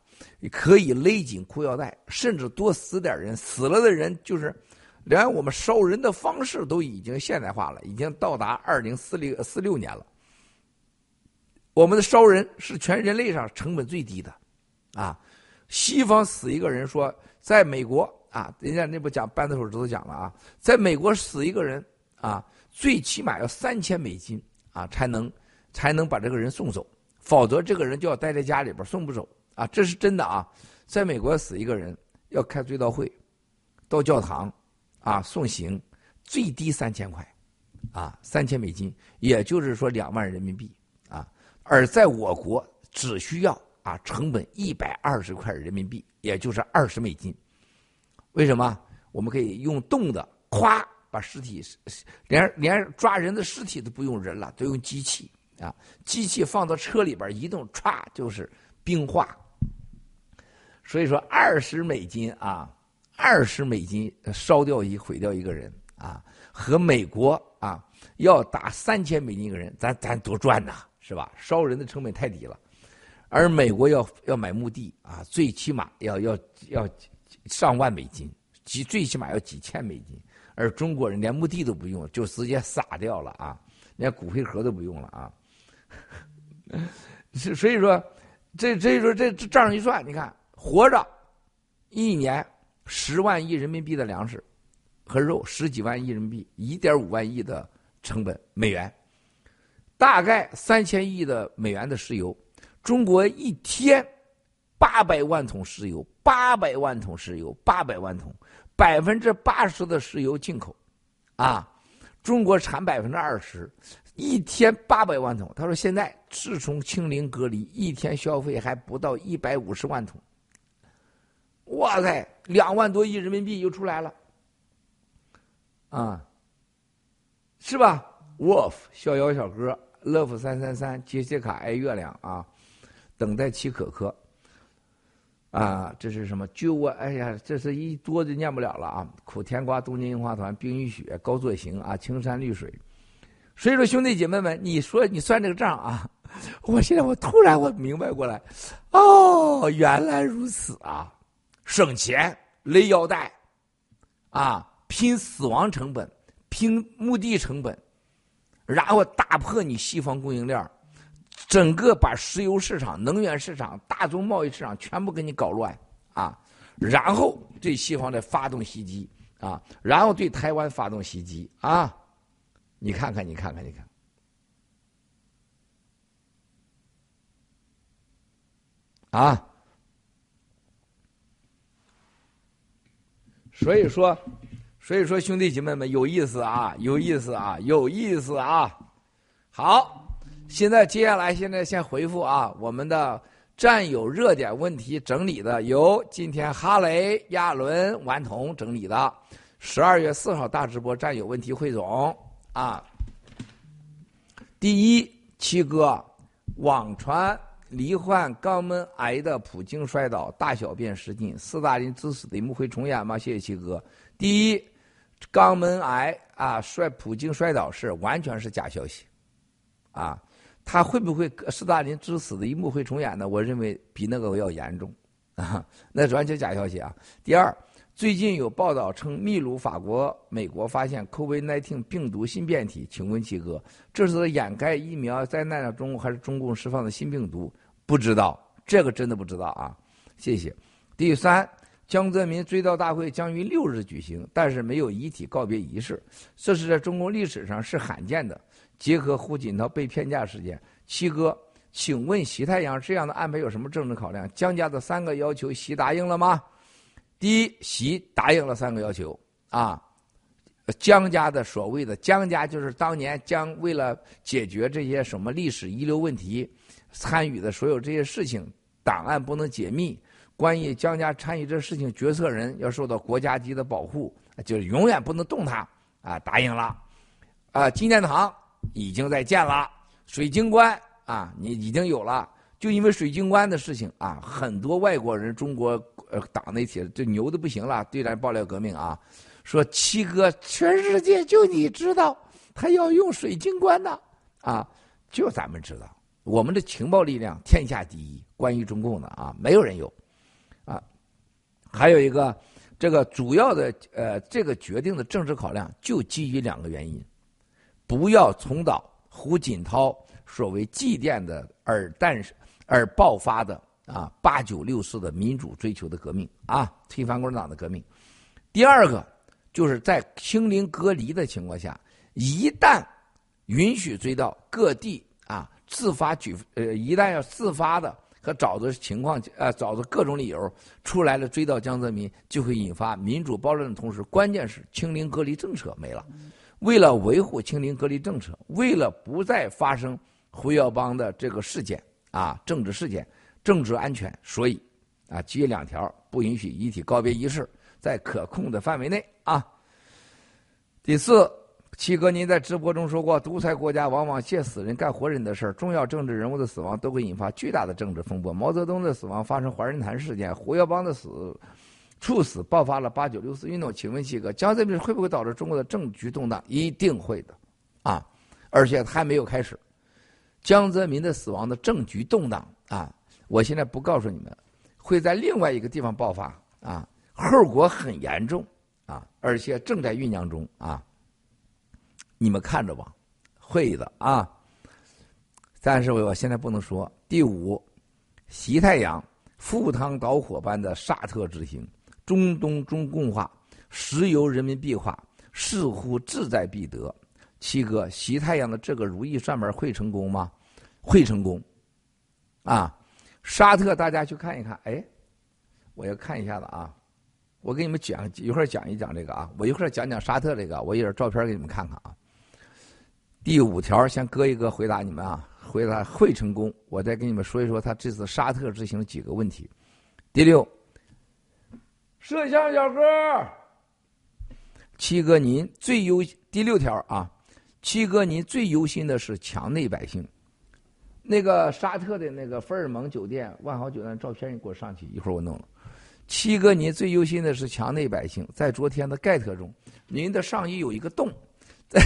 可以勒紧裤腰带，甚至多死点人。死了的人就是，连我们烧人的方式都已经现代化了，已经到达二零四六四六年了。我们的烧人是全人类上成本最低的，啊，西方死一个人说，在美国啊，人家那不讲扳子手指头讲了啊，在美国死一个人啊，最起码要三千美金啊，才能才能把这个人送走。否则，这个人就要待在家里边送不走啊！这是真的啊！在美国死一个人要开追悼会，到教堂啊送行，最低三千块，啊三千美金，也就是说两万人民币啊。而在我国只需要啊成本一百二十块人民币，也就是二十美金。为什么？我们可以用动的，咵把尸体，连连抓人的尸体都不用人了，都用机器。啊，机器放到车里边移动，歘就是冰化。所以说，二十美金啊，二十美金烧掉一毁掉一个人啊，和美国啊要打三千美金一个人，咱咱多赚呐，是吧？烧人的成本太低了，而美国要要买墓地啊，最起码要要要上万美金，几最起码要几千美金，而中国人连墓地都不用，就直接撒掉了啊，连骨灰盒都不用了啊。所以说，这所以说这这账一算，你看活着一年十万亿人民币的粮食和肉，十几万亿人民币，一点五万亿的成本美元，大概三千亿的美元的石油，中国一天八百万桶石油，八百万桶石油，八百万桶，百分之八十的石油进口，啊，中国产百分之二十。一天八百万桶，他说现在自从清零隔离，一天消费还不到一百五十万桶。哇塞，两万多亿人民币又出来了，啊，是吧？Wolf 逍遥小哥，Love 三三三，杰西卡爱月亮啊，等待奇可可，啊，这是什么？就我哎呀，这是一多就念不了了啊！苦甜瓜，东京樱花团，冰与雪，高作行啊，青山绿水。所以说，兄弟姐妹们，你说你算这个账啊？我现在我突然我明白过来，哦，原来如此啊！省钱勒腰带，啊，拼死亡成本，拼墓地成本，然后打破你西方供应链整个把石油市场、能源市场、大宗贸易市场全部给你搞乱啊！然后对西方的发动袭击啊，然后对台湾发动袭击啊！你看看，你看看，你看，啊！所以说，所以说，兄弟姐妹们有意思啊，有意思啊，有意思啊！好，现在接下来，现在先回复啊，我们的战友热点问题整理的，由今天哈雷、亚伦、顽童整理的十二月四号大直播战友问题汇总。啊，第一，七哥，网传罹患肛门癌的普京摔倒，大小便失禁，斯大林致死的一幕会重演吗？谢谢七哥。第一，肛门癌啊，摔普京摔倒是完全是假消息，啊，他会不会斯大林致死的一幕会重演呢？我认为比那个要严重，啊，那完全假消息啊。第二。最近有报道称，秘鲁、法国、美国发现 COVID-19 病毒新变体，请问七哥，这是掩盖疫苗灾难的中，还是中共释放的新病毒？不知道，这个真的不知道啊。谢谢。第三，江泽民追悼大会将于六日举行，但是没有遗体告别仪式，这是在中国历史上是罕见的。结合胡锦涛被骗价事件，七哥，请问习太阳这样的安排有什么政治考量？江家的三个要求，习答应了吗？第一，习答应了三个要求啊。江家的所谓的江家，就是当年江为了解决这些什么历史遗留问题，参与的所有这些事情，档案不能解密。关于江家参与这事情，决策人要受到国家级的保护，就是永远不能动他啊！答应了啊！纪念堂已经在建了，水晶棺啊，你已经有了。就因为水晶棺的事情啊，很多外国人、中国呃党内铁就牛的不行了，对咱爆料革命啊。说七哥，全世界就你知道，他要用水晶棺呢，啊，就咱们知道，我们的情报力量天下第一，关于中共的啊，没有人有，啊，还有一个，这个主要的呃，这个决定的政治考量就基于两个原因，不要重蹈胡锦涛所谓祭奠的而诞生而爆发的啊八九六四的民主追求的革命啊，推翻共产党的革命，第二个。就是在清零隔离的情况下，一旦允许追悼各地啊自发举呃，一旦要自发的和找的情况呃找的各种理由出来了追悼江泽民，就会引发民主暴乱的同时，关键是清零隔离政策没了。为了维护清零隔离政策，为了不再发生胡耀邦的这个事件啊政治事件、政治安全，所以啊基于两条，不允许遗体告别仪式。在可控的范围内啊。第四，七哥，您在直播中说过，独裁国家往往借死人干活人的事儿，重要政治人物的死亡都会引发巨大的政治风波。毛泽东的死亡发生怀仁坛事件，胡耀邦的死猝死爆发了八九六四运动。请问七哥，江泽民会不会导致中国的政局动荡？一定会的啊，而且还没有开始。江泽民的死亡的政局动荡啊，我现在不告诉你们，会在另外一个地方爆发啊。后果很严重啊，而且正在酝酿中啊。你们看着吧，会的啊。但是我现在不能说。第五，西太阳赴汤蹈火般的沙特之行，中东中共化，石油人民币化，似乎志在必得。七哥，西太阳的这个如意算盘会成功吗？会成功啊！沙特，大家去看一看。哎，我要看一下子啊。我给你们讲一会儿讲一讲这个啊，我一会儿讲讲沙特这个，我一点照片给你们看看啊。第五条先搁一搁回答你们啊，回答会成功，我再给你们说一说他这次沙特之行几个问题。第六，摄像小哥，七哥您最忧第六条啊，七哥您最忧心的是墙内百姓。那个沙特的那个菲尔蒙酒店、万豪酒店照片，你给我上去，一会儿我弄了。七哥，您最忧心的是墙内百姓。在昨天的盖特中，您的上衣有一个洞。在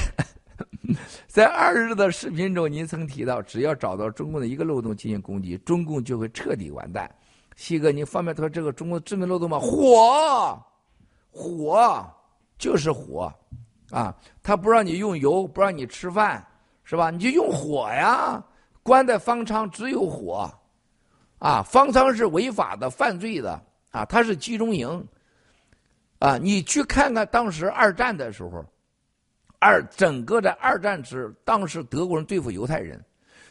在二日的视频中，您曾提到，只要找到中共的一个漏洞进行攻击，中共就会彻底完蛋。七哥，您方便说这个中共致命漏洞吗？火，火就是火啊！他不让你用油，不让你吃饭，是吧？你就用火呀！关在方舱只有火啊！方舱是违法的、犯罪的。啊，它是集中营，啊，你去看看当时二战的时候，二整个的二战时，当时德国人对付犹太人，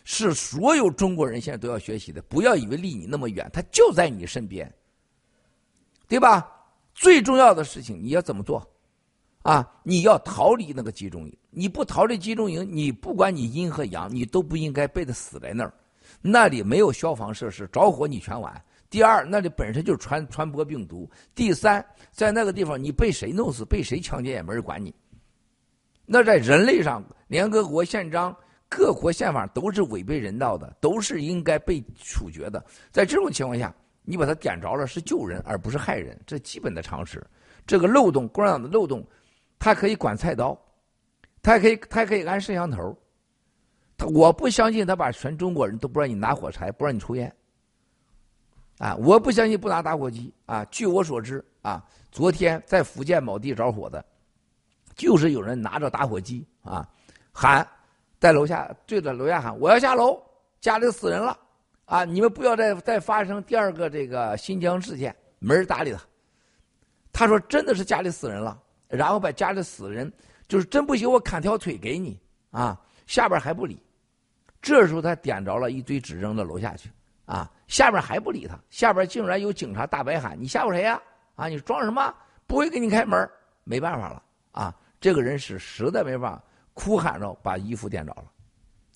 是所有中国人现在都要学习的。不要以为离你那么远，他就在你身边，对吧？最重要的事情你要怎么做？啊，你要逃离那个集中营。你不逃离集中营，你不管你阴和阳，你都不应该被他死在那儿。那里没有消防设施，着火你全完。第二，那里本身就传传播病毒。第三，在那个地方，你被谁弄死、被谁强奸也没人管你。那在人类上，联合国宪章、各国宪法都是违背人道的，都是应该被处决的。在这种情况下，你把它点着了，是救人而不是害人，这基本的常识。这个漏洞，共产党的漏洞，它可以管菜刀，他还可以，他还可以安摄像头。他我不相信他把全中国人都不让你拿火柴，不让你抽烟。啊！我不相信不拿打火机啊！据我所知啊，昨天在福建某地着火的，就是有人拿着打火机啊，喊在楼下对着楼下喊：“我要下楼，家里死人了啊，你们不要再再发生第二个这个新疆事件，没人搭理他。他说真的是家里死人了，然后把家里死人就是真不行，我砍条腿给你啊，下边还不理。这时候他点着了一堆纸扔到楼下去啊，下边还不理他，下边竟然有警察大白喊：“你吓唬谁呀？啊，你装什么？不会给你开门。”没办法了啊，这个人是实在没办法，哭喊着把衣服点着了，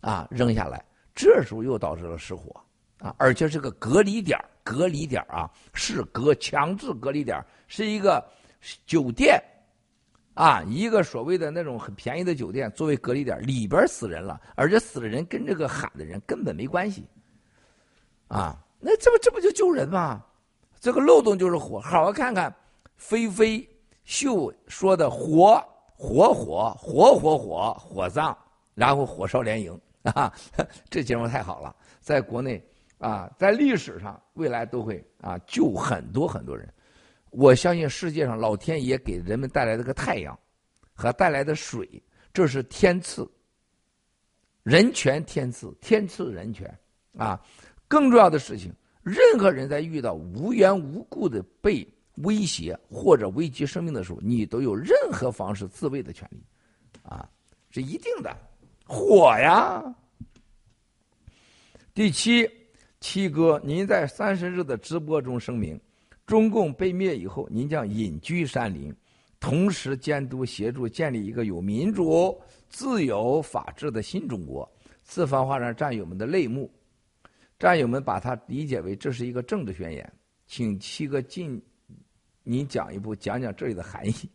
啊，扔下来。这时候又导致了失火。啊，而且是个隔离点隔离点啊，是隔强制隔离点是一个酒店，啊，一个所谓的那种很便宜的酒店作为隔离点里边死人了，而且死的人跟这个喊的人根本没关系，啊，那这不这不就救人吗？这个漏洞就是火，好好看看，飞飞秀说的火火火火火火火葬，然后火烧连营啊，这节目太好了，在国内。啊，在历史上，未来都会啊救很多很多人。我相信世界上老天爷给人们带来的个太阳和带来的水，这是天赐。人权天赐，天赐人权啊！更重要的事情，任何人在遇到无缘无故的被威胁或者危及生命的时候，你都有任何方式自卫的权利，啊，是一定的。火呀！第七。七哥，您在三十日的直播中声明，中共被灭以后，您将隐居山林，同时监督协助建立一个有民主、自由、法治的新中国。四番话让战友们的泪目，战友们把它理解为这是一个政治宣言。请七哥进，您讲一步，讲讲这里的含义。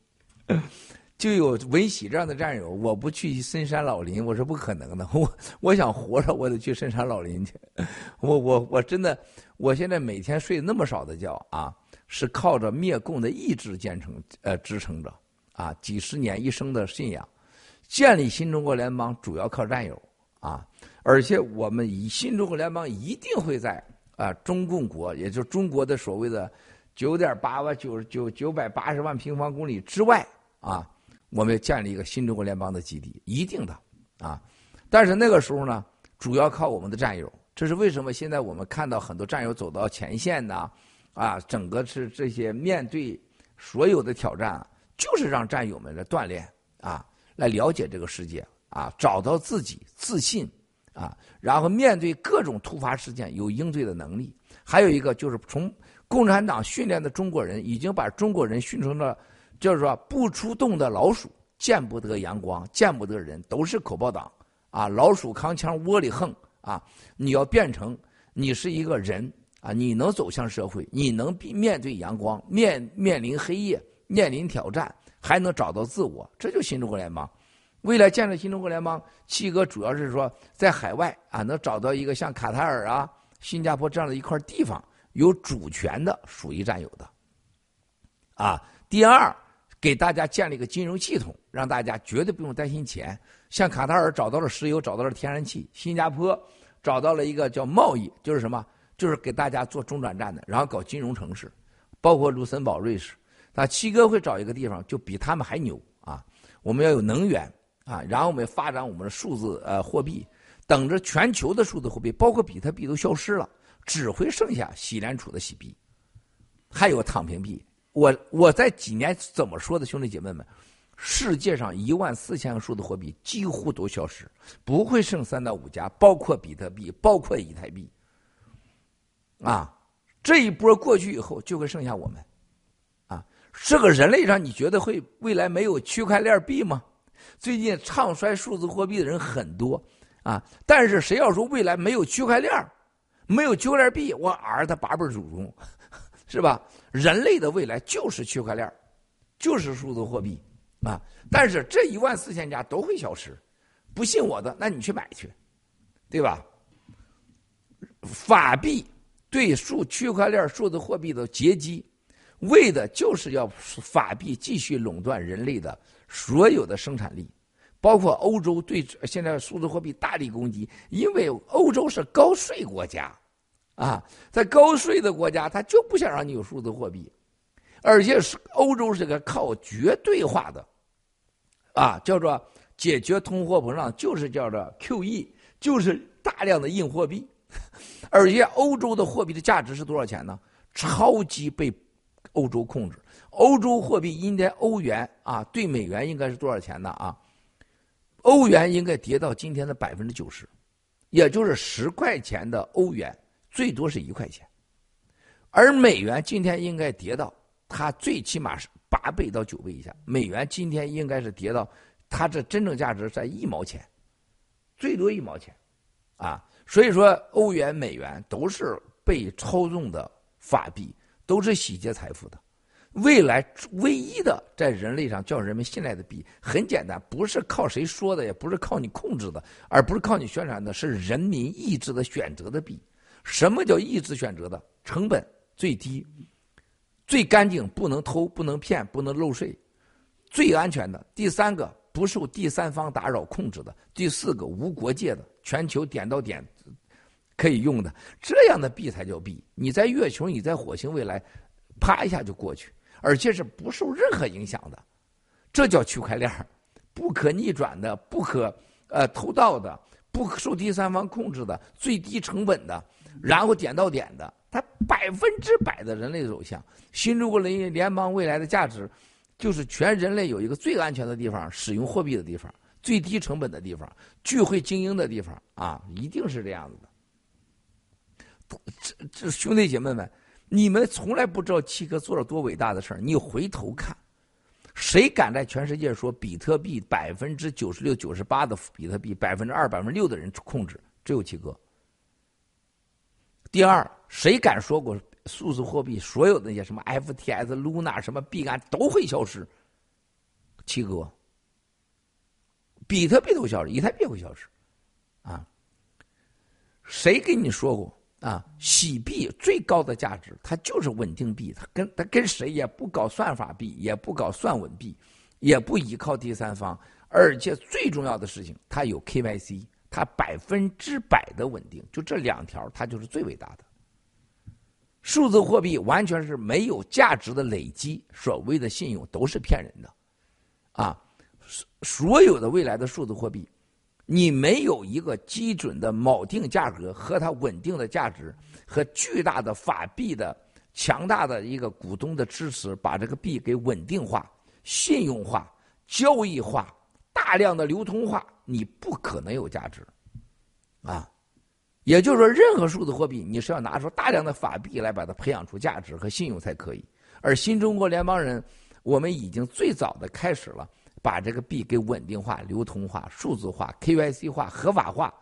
就有文喜这样的战友，我不去深山老林，我是不可能的。我我想活着，我得去深山老林去。我我我真的，我现在每天睡那么少的觉啊，是靠着灭共的意志建成呃支撑着啊，几十年一生的信仰，建立新中国联邦主要靠战友啊，而且我们以新中国联邦一定会在啊中共国，也就是中国的所谓的九点八万九九九百八十万平方公里之外啊。我们要建立一个新中国联邦的基地，一定的啊！但是那个时候呢，主要靠我们的战友。这是为什么？现在我们看到很多战友走到前线呢？啊，整个是这些面对所有的挑战，就是让战友们来锻炼啊，来了解这个世界啊，找到自己自信啊，然后面对各种突发事件有应对的能力。还有一个就是从共产党训练的中国人，已经把中国人训成了。就是说，不出洞的老鼠见不得阳光，见不得人，都是口爆党啊！老鼠扛枪窝里横啊！你要变成你是一个人啊，你能走向社会，你能面对阳光，面面临黑夜，面临挑战，还能找到自我，这就新中国联邦。未来建设新中国联邦，七哥主要是说在海外啊，能找到一个像卡塔尔啊、新加坡这样的一块地方，有主权的，属于占有的啊。第二。给大家建立一个金融系统，让大家绝对不用担心钱。像卡塔尔找到了石油，找到了天然气；新加坡找到了一个叫贸易，就是什么？就是给大家做中转站的，然后搞金融城市，包括卢森堡、瑞士。那七哥会找一个地方，就比他们还牛啊！我们要有能源啊，然后我们发展我们的数字呃货币，等着全球的数字货币，包括比特币都消失了，只会剩下洗联储的洗币，还有躺平币。我我在几年怎么说的，兄弟姐妹们，世界上一万四千个数字货币几乎都消失，不会剩三到五家，包括比特币，包括以太币。啊，这一波过去以后，就会剩下我们。啊，这个人类上，你觉得会未来没有区块链币吗？最近唱衰数字货币的人很多啊，但是谁要说未来没有区块链，没有区块链币，我儿他八辈祖宗。是吧？人类的未来就是区块链，就是数字货币啊！但是这一万四千家都会消失，不信我的，那你去买去，对吧？法币对数区块链数字货币的截击，为的就是要法币继续垄断人类的所有的生产力，包括欧洲对现在数字货币大力攻击，因为欧洲是高税国家。啊，在高税的国家，他就不想让你有数字货币，而且是欧洲是个靠绝对化的，啊，叫做解决通货膨胀，就是叫做 QE，就是大量的印货币而且欧洲的货币的价值是多少钱呢？超级被欧洲控制。欧洲货币应该欧元啊，对美元应该是多少钱呢？啊，欧元应该跌到今天的百分之九十，也就是十块钱的欧元最多是一块钱，而美元今天应该跌到它最起码是八倍到九倍以下。美元今天应该是跌到它这真正价值在一毛钱，最多一毛钱，啊，所以说欧元、美元都是被操纵的法币，都是洗劫财富的。未来唯一的在人类上叫人们信赖的币，很简单，不是靠谁说的，也不是靠你控制的，而不是靠你宣传的，是人民意志的选择的币。什么叫意志选择的？成本最低、最干净，不能偷、不能骗、不能漏税，最安全的。第三个，不受第三方打扰控制的。第四个，无国界的，全球点到点可以用的，这样的币才叫币。你在月球，你在火星，未来啪一下就过去。而且是不受任何影响的，这叫区块链不可逆转的、不可呃偷盗的、不受第三方控制的、最低成本的，然后点到点的，它百分之百的人类走向新中国联联邦未来的价值，就是全人类有一个最安全的地方，使用货币的地方，最低成本的地方，聚会精英的地方啊，一定是这样子的。这这兄弟姐妹们。你们从来不知道七哥做了多伟大的事儿。你回头看，谁敢在全世界说比特币百分之九十六、九十八的比特币百分之二、百分之六的人控制？只有七哥。第二，谁敢说过数字货币所有的那些什么 FTS、Luna 什么币安都会消失？七哥。比特币都消失，以太币会消失，啊？谁跟你说过？啊，洗币最高的价值，它就是稳定币，它跟它跟谁也不搞算法币，也不搞算稳币，也不依靠第三方，而且最重要的事情，它有 KYC，它百分之百的稳定，就这两条，它就是最伟大的。数字货币完全是没有价值的累积，所谓的信用都是骗人的，啊，所有的未来的数字货币。你没有一个基准的锚定价格和它稳定的价值，和巨大的法币的强大的一个股东的支持，把这个币给稳定化、信用化、交易化、大量的流通化，你不可能有价值，啊，也就是说，任何数字货币你是要拿出大量的法币来把它培养出价值和信用才可以。而新中国联邦人，我们已经最早的开始了。把这个币给稳定化、流通化、数字化、KYC 化、合法化，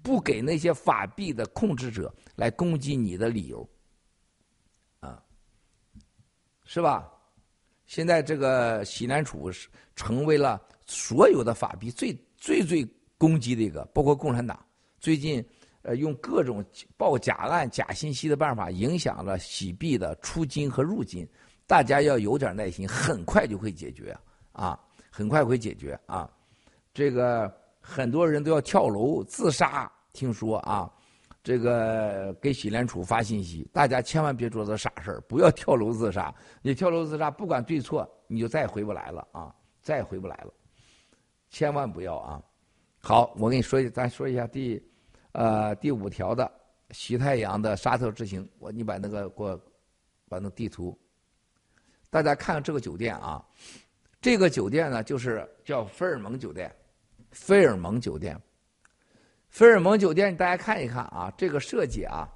不给那些法币的控制者来攻击你的理由，啊，是吧？现在这个西南储是成为了所有的法币最最最攻击的一个，包括共产党最近呃用各种报假案、假信息的办法影响了洗币的出金和入金，大家要有点耐心，很快就会解决啊。很快会解决啊！这个很多人都要跳楼自杀，听说啊，这个给洗联储发信息，大家千万别做这傻事儿，不要跳楼自杀。你跳楼自杀，不管对错，你就再也回不来了啊，再也回不来了，千万不要啊！好，我跟你说一，咱说一下第呃第五条的西太阳的沙特之行，我你把那个给我把那地图，大家看看这个酒店啊。这个酒店呢，就是叫菲尔蒙酒店，菲尔蒙酒店，菲尔蒙酒店，大家看一看啊，这个设计啊，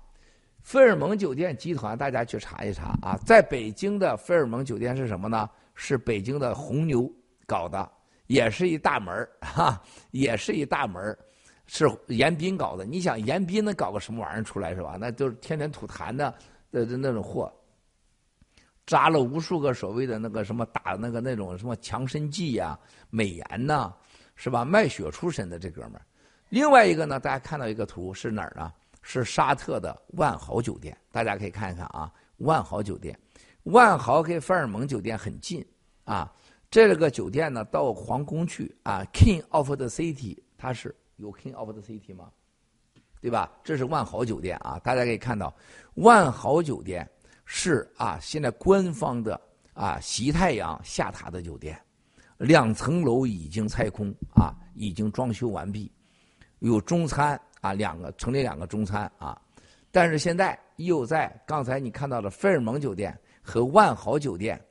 费尔蒙酒店集团，大家去查一查啊，在北京的费尔蒙酒店是什么呢？是北京的红牛搞的，也是一大门 哈，也是一大门是严彬搞的。你想严彬能搞个什么玩意儿出来是吧？那都是天天吐痰的的那种货。扎了无数个所谓的那个什么打那个那种什么强身剂呀、美颜呐，是吧？卖血出身的这哥们儿。另外一个呢，大家看到一个图是哪儿呢？是沙特的万豪酒店，大家可以看一看啊。万豪酒店，万豪跟费尔蒙酒店很近啊。这个酒店呢，到皇宫去啊，King of the City，它是有 King of the City 吗？对吧？这是万豪酒店啊，大家可以看到万豪酒店。是啊，现在官方的啊，西太阳下榻的酒店，两层楼已经拆空啊，已经装修完毕，有中餐啊，两个成立两个中餐啊，但是现在又在刚才你看到的费尔蒙酒店和万豪酒店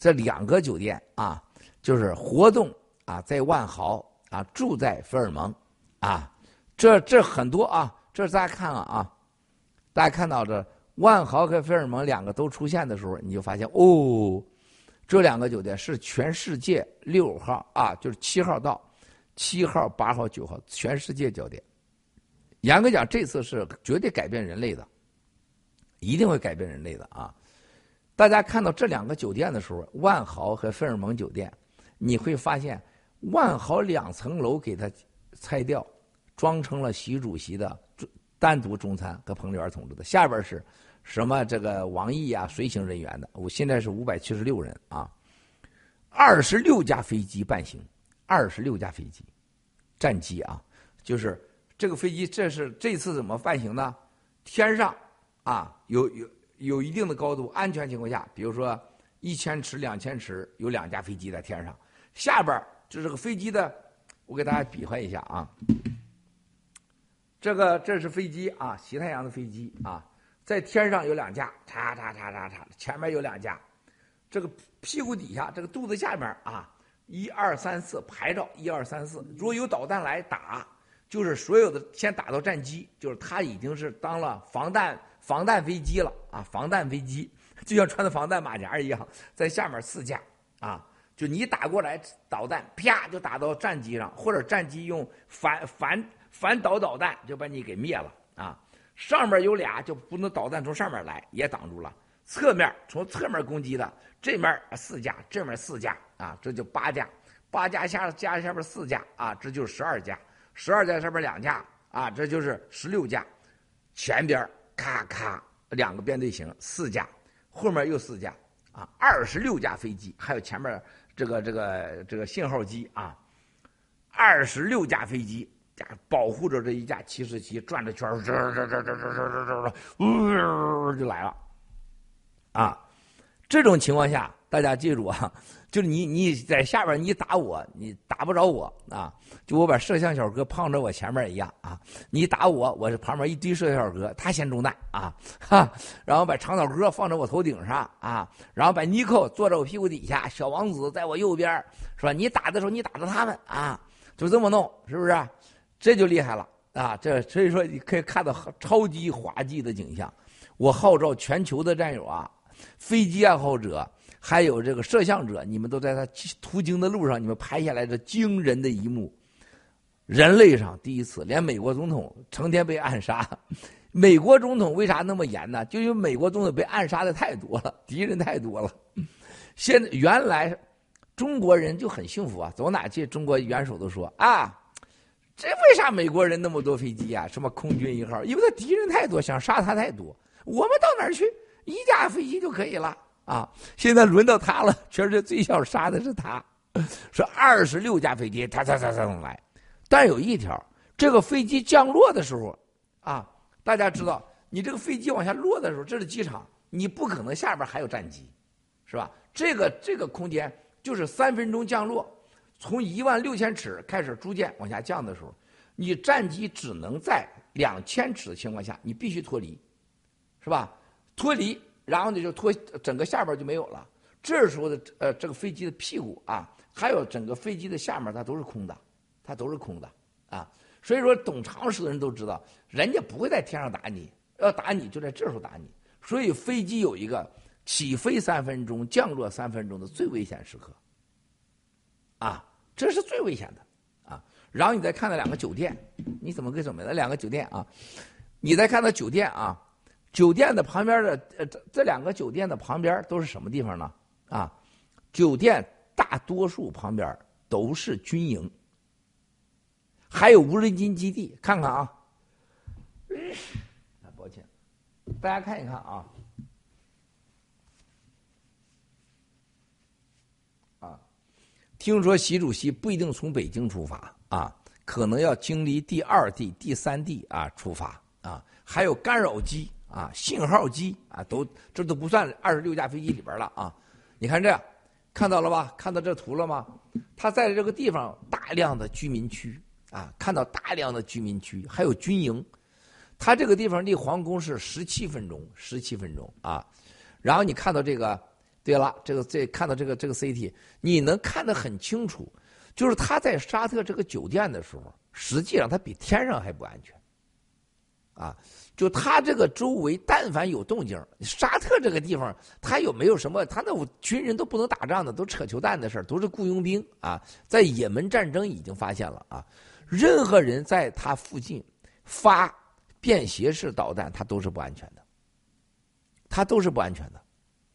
这两个酒店啊，就是活动啊在万豪啊住在费尔蒙啊，这这很多啊，这大家看了啊，大家看到这万豪和费尔蒙两个都出现的时候，你就发现哦，这两个酒店是全世界六号啊，就是七号到。七号、八号、九号，全世界焦点。严格讲，这次是绝对改变人类的，一定会改变人类的啊！大家看到这两个酒店的时候，万豪和费尔蒙酒店，你会发现，万豪两层楼给它拆掉，装成了习主席的单独中餐和彭丽媛同志的，下边是什么这个王毅啊随行人员的，我现在是五百七十六人啊，二十六架飞机伴行。二十六架飞机，战机啊，就是这个飞机，这是这次怎么伴行呢？天上啊，有有有一定的高度，安全情况下，比如说一千尺、两千尺，有两架飞机在天上。下边就这个飞机的，我给大家比划一下啊。这个这是飞机啊，西太阳的飞机啊，在天上有两架，叉叉叉叉叉，前面有两架，这个屁股底下，这个肚子下面啊。一二三四排着，一二三四。如果有导弹来打，就是所有的先打到战机，就是它已经是当了防弹防弹飞机了啊，防弹飞机就像穿的防弹马甲一样，在下面四架啊，就你打过来导弹，啪就打到战机上，或者战机用反反反导导弹就把你给灭了啊。上面有俩就不能导弹从上面来，也挡住了。侧面从侧面攻击的，这面四架，这面四架。啊，这就八架，八架下加下边四架啊，这就是十二架，十二架上边两架啊，这就是十六架。前边咔咔两个编队型四架，后面又四架啊，二十六架飞机，还有前面这个这个这个信号机啊，二十六架飞机保护着这一架七十七转着圈儿，这这这这这这这呜就来了啊，这种情况下。大家记住啊，就是你你在下边你打我，你打不着我啊！就我把摄像小哥放着我前面一样啊！你打我，我是旁边一堆摄像小哥，他先中弹啊！哈，然后把长岛哥放在我头顶上啊，然后把尼克坐在我屁股底下，小王子在我右边，是吧？你打的时候你打着他们啊，就这么弄，是不是？这就厉害了啊！这所以说你可以看到超级滑稽的景象。我号召全球的战友啊，飞机爱好者。还有这个摄像者，你们都在他途经的路上，你们拍下来这惊人的一幕，人类上第一次，连美国总统成天被暗杀。美国总统为啥那么严呢？就因为美国总统被暗杀的太多了，敌人太多了。现在原来中国人就很幸福啊，走哪去中国元首都说啊，这为啥美国人那么多飞机啊？什么空军一号？因为他敌人太多，想杀他太多。我们到哪去？一架飞机就可以了。啊！现在轮到他了，全世界最想杀的是他，说二十六架飞机，他他他他来。但有一条，这个飞机降落的时候，啊，大家知道，你这个飞机往下落的时候，这是机场，你不可能下边还有战机，是吧？这个这个空间就是三分钟降落，从一万六千尺开始逐渐往下降的时候，你战机只能在两千尺的情况下，你必须脱离，是吧？脱离。然后呢，就拖整个下边就没有了。这时候的呃，这个飞机的屁股啊，还有整个飞机的下面，它都是空的，它都是空的啊。所以说，懂常识的人都知道，人家不会在天上打你，要打你就在这时候打你。所以飞机有一个起飞三分钟、降落三分钟的最危险时刻，啊，这是最危险的啊。然后你再看那两个酒店，你怎么给准备的两个酒店啊？你再看那酒店啊。酒店的旁边的呃，这这两个酒店的旁边都是什么地方呢？啊，酒店大多数旁边都是军营，还有无人机基地。看看啊，抱歉，大家看一看啊，啊，听说习主席不一定从北京出发啊，可能要经历第二地、第三地啊出发啊，还有干扰机。啊，信号机啊，都这都不算二十六架飞机里边了啊！你看这，看到了吧？看到这图了吗？它在这个地方大量的居民区啊，看到大量的居民区，还有军营。它这个地方离皇宫是十七分钟，十七分钟啊。然后你看到这个，对了，这个这看到这个这个 CT，你能看得很清楚，就是他在沙特这个酒店的时候，实际上他比天上还不安全。啊，就他这个周围，但凡有动静，沙特这个地方，他有没有什么？他那军人都不能打仗的，都扯球蛋的事都是雇佣兵啊。在也门战争已经发现了啊，任何人在他附近发便携式导弹，他都是不安全的，他都是不安全的，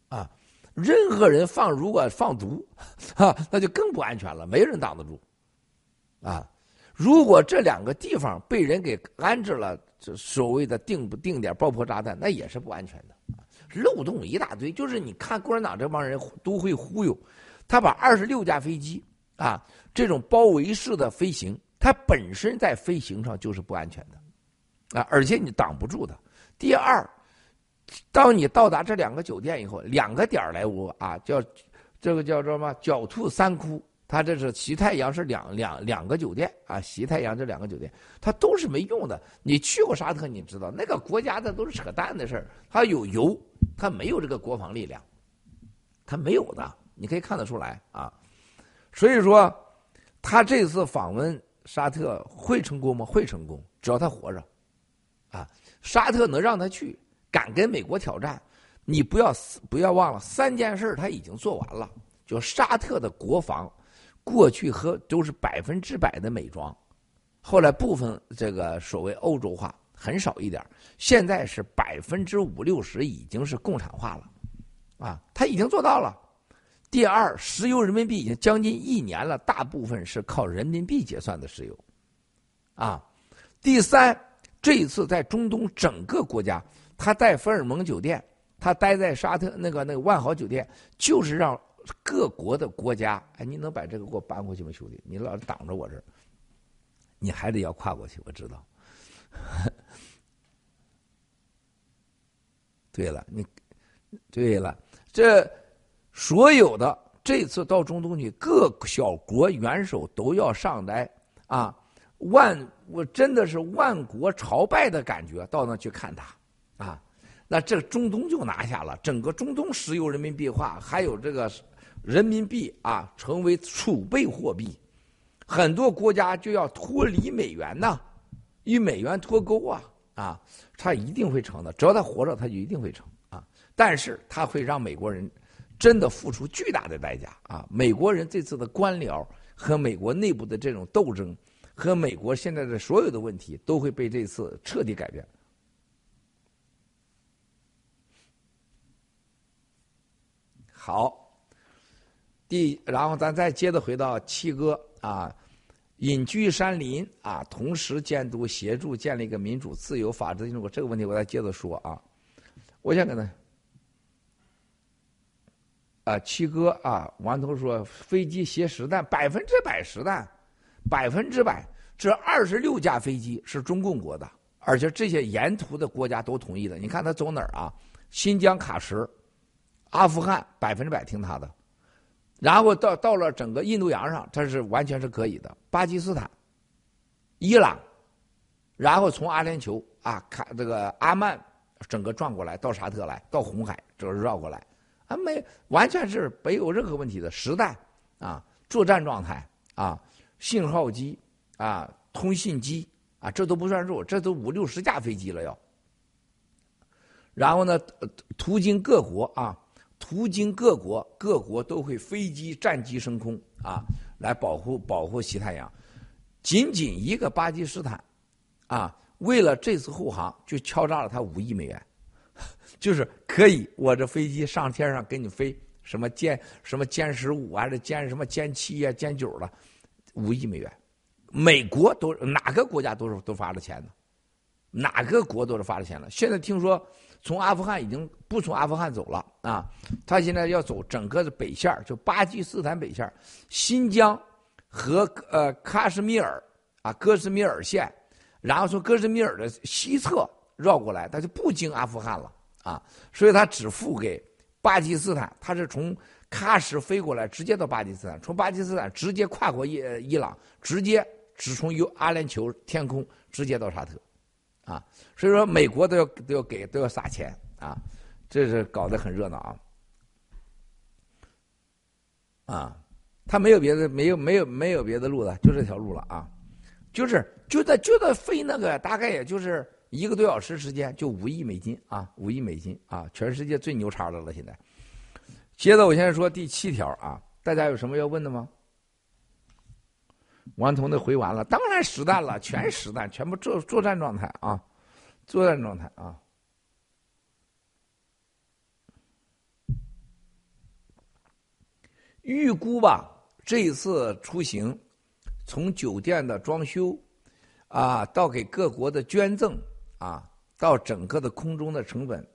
啊，任何人放如果放毒，哈，那就更不安全了，没人挡得住，啊，如果这两个地方被人给安置了。这所谓的定不定点爆破炸弹，那也是不安全的，漏洞一大堆。就是你看共产党这帮人都会忽悠，他把二十六架飞机啊，这种包围式的飞行，它本身在飞行上就是不安全的，啊，而且你挡不住的。第二，当你到达这两个酒店以后，两个点来我啊，叫这个叫什么狡兔三窟。他这是西太阳是两两两个酒店啊，西太阳这两个酒店，它都是没用的。你去过沙特，你知道那个国家的都是扯淡的事儿。它有油，它没有这个国防力量，它没有的，你可以看得出来啊。所以说，他这次访问沙特会成功吗？会成功，只要他活着，啊，沙特能让他去，敢跟美国挑战，你不要不要忘了三件事他已经做完了，就沙特的国防。过去和都是百分之百的美妆，后来部分这个所谓欧洲化很少一点，现在是百分之五六十已经是共产化了，啊，他已经做到了。第二，石油人民币已经将近一年了，大部分是靠人民币结算的石油，啊。第三，这一次在中东整个国家，他在菲尔蒙酒店，他待在沙特那个那个万豪酒店，就是让。各国的国家，哎，你能把这个给我搬过去吗，兄弟？你老挡着我这儿，你还得要跨过去，我知道。对了，你对了，这所有的这次到中东去，各小国元首都要上来啊，万我真的是万国朝拜的感觉，到那去看他啊，那这中东就拿下了，整个中东石油人民币化，还有这个。人民币啊，成为储备货币，很多国家就要脱离美元呐，与美元脱钩啊啊，他一定会成的，只要他活着，他就一定会成啊。但是他会让美国人真的付出巨大的代价啊！美国人这次的官僚和美国内部的这种斗争，和美国现在的所有的问题，都会被这次彻底改变。好。第，然后咱再接着回到七哥啊，隐居山林啊，同时监督协助建立一个民主、自由、法治的中国。这个问题我再接着说啊。我先跟他啊，七哥啊，王头说飞机携实弹，百分之百实弹，百分之百。这二十六架飞机是中共国的，而且这些沿途的国家都同意的。你看他走哪儿啊？新疆喀什、阿富汗，百分之百听他的。然后到到了整个印度洋上，它是完全是可以的。巴基斯坦、伊朗，然后从阿联酋啊，看这个阿曼，整个转过来到沙特来，到红海，这个绕过来，啊，没完全是没有任何问题的。实弹啊，作战状态啊，信号机啊，通信机啊，这都不算数，这都五六十架飞机了要。然后呢，途经各国啊。途经各国，各国都会飞机、战机升空啊，来保护保护西太阳。仅仅一个巴基斯坦，啊，为了这次护航，就敲诈了他五亿美元，就是可以，我这飞机上天上给你飞什么歼什么歼十五还是歼什么歼七呀、歼九了，五亿美元。美国都哪个国家都是都发了钱呢？哪个国都是发了钱了？现在听说。从阿富汗已经不从阿富汗走了啊，他现在要走整个的北线就巴基斯坦北线新疆和呃喀什米尔啊哥斯米尔县，然后从哥斯米尔的西侧绕过来，他就不经阿富汗了啊，所以他只付给巴基斯坦，他是从喀什飞过来，直接到巴基斯坦，从巴基斯坦直接跨过伊伊朗，直接只从由阿联酋天空直接到沙特，啊，所以说美国都要都要给都要撒钱啊，这是搞得很热闹啊，啊，他没有别的，没有没有没有别的路了，就这条路了啊，就是就在就在飞那个，大概也就是一个多小时时间，就五亿美金啊，五亿美金啊，全世界最牛叉的了，现在。接着我现在说第七条啊，大家有什么要问的吗？王彤的回完了，当然实弹了，全实弹，全部作作战状态啊，作战状态啊。预估吧，这一次出行，从酒店的装修啊，到给各国的捐赠啊，到整个的空中的成本，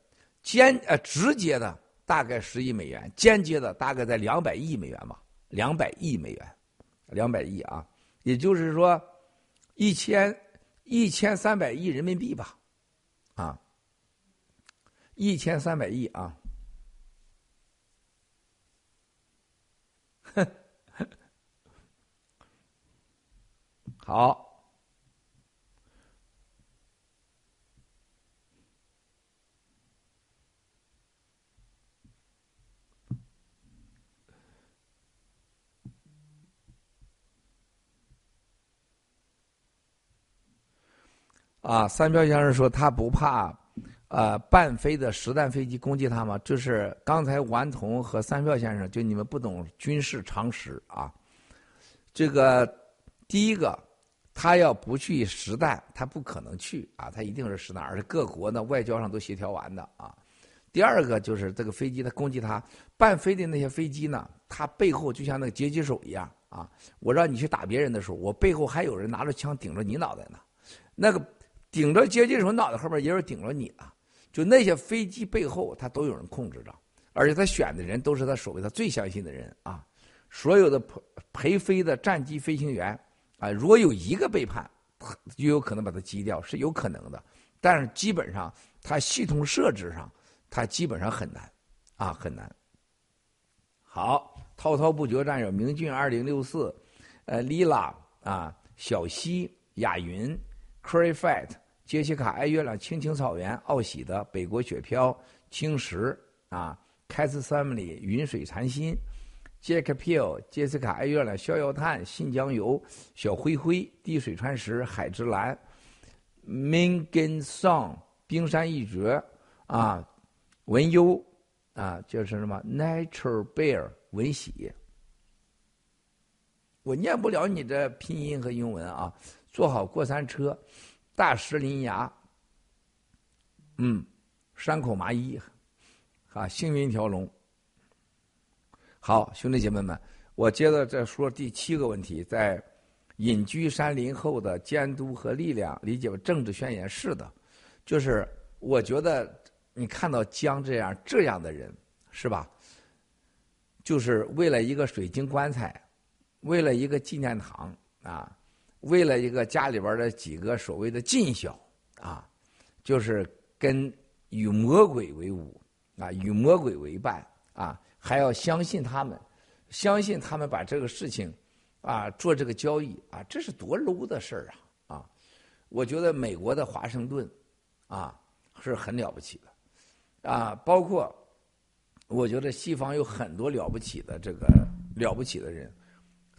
间呃直接的。大概十亿美元，间接的大概在两百亿美元吧，两百亿美元，两百亿啊，也就是说，一千一千三百亿人民币吧，啊，一千三百亿啊，好。啊，三彪先生说他不怕，呃，半飞的实弹飞机攻击他吗？就是刚才顽童和三彪先生，就你们不懂军事常识啊。这个第一个，他要不去实弹，他不可能去啊，他一定是实弹，而且各国呢外交上都协调完的啊。第二个就是这个飞机，他攻击他半飞的那些飞机呢，他背后就像那个狙击手一样啊。我让你去打别人的时候，我背后还有人拿着枪顶着你脑袋呢，那个。顶着接击手脑袋后面也有顶着你啊，就那些飞机背后，他都有人控制着，而且他选的人都是他所谓他最相信的人啊。所有的陪陪飞的战机飞行员啊，如果有一个背叛，就有可能把他击掉，是有可能的。但是基本上，他系统设置上，他基本上很难啊，很难。好，滔滔不绝战友，明俊二零六四，呃，丽拉啊，小西，雅云。Curry Fight，杰西卡爱月亮，青青草原，奥喜的北国雪飘，青石啊，Cats Family，云水禅心，Jack Peel，杰西卡爱月亮，逍遥叹，信江游，小灰灰，滴水穿石，海之蓝，Mingan Song，冰山一角啊，文优啊，就是什么？Natural Bear，文喜，我念不了你的拼音和英文啊。坐好过山车，大石林崖，嗯，山口麻衣，啊，幸运条龙。好，兄弟姐妹们，我接着再说第七个问题，在隐居山林后的监督和力量，理解为政治宣言是的，就是我觉得你看到江这样这样的人，是吧？就是为了一个水晶棺材，为了一个纪念堂啊。为了一个家里边的几个所谓的尽孝啊，就是跟与魔鬼为伍啊，与魔鬼为伴啊，还要相信他们，相信他们把这个事情啊做这个交易啊，这是多 low 的事儿啊啊！我觉得美国的华盛顿啊是很了不起的啊，包括我觉得西方有很多了不起的这个了不起的人。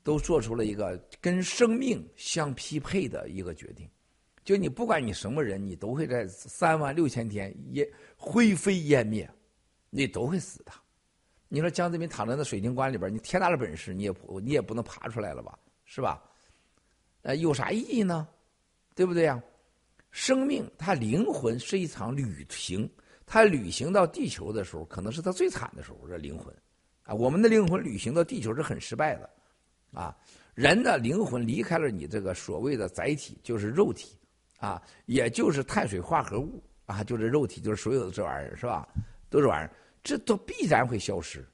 都做出了一个跟生命相匹配的一个决定，就你不管你什么人，你都会在三万六千天也灰飞烟灭，你都会死的。你说江泽民躺在那水晶棺里边，你天大的本事，你也不你也不能爬出来了吧，是吧？呃，有啥意义呢？对不对呀？生命，它灵魂是一场旅行，它旅行到地球的时候，可能是它最惨的时候。这灵魂，啊，我们的灵魂旅行到地球是很失败的。啊，人的灵魂离开了你这个所谓的载体，就是肉体，啊，也就是碳水化合物啊，就是肉体，就是所有的这玩意儿，是吧？都是玩意儿，这都必然会消失。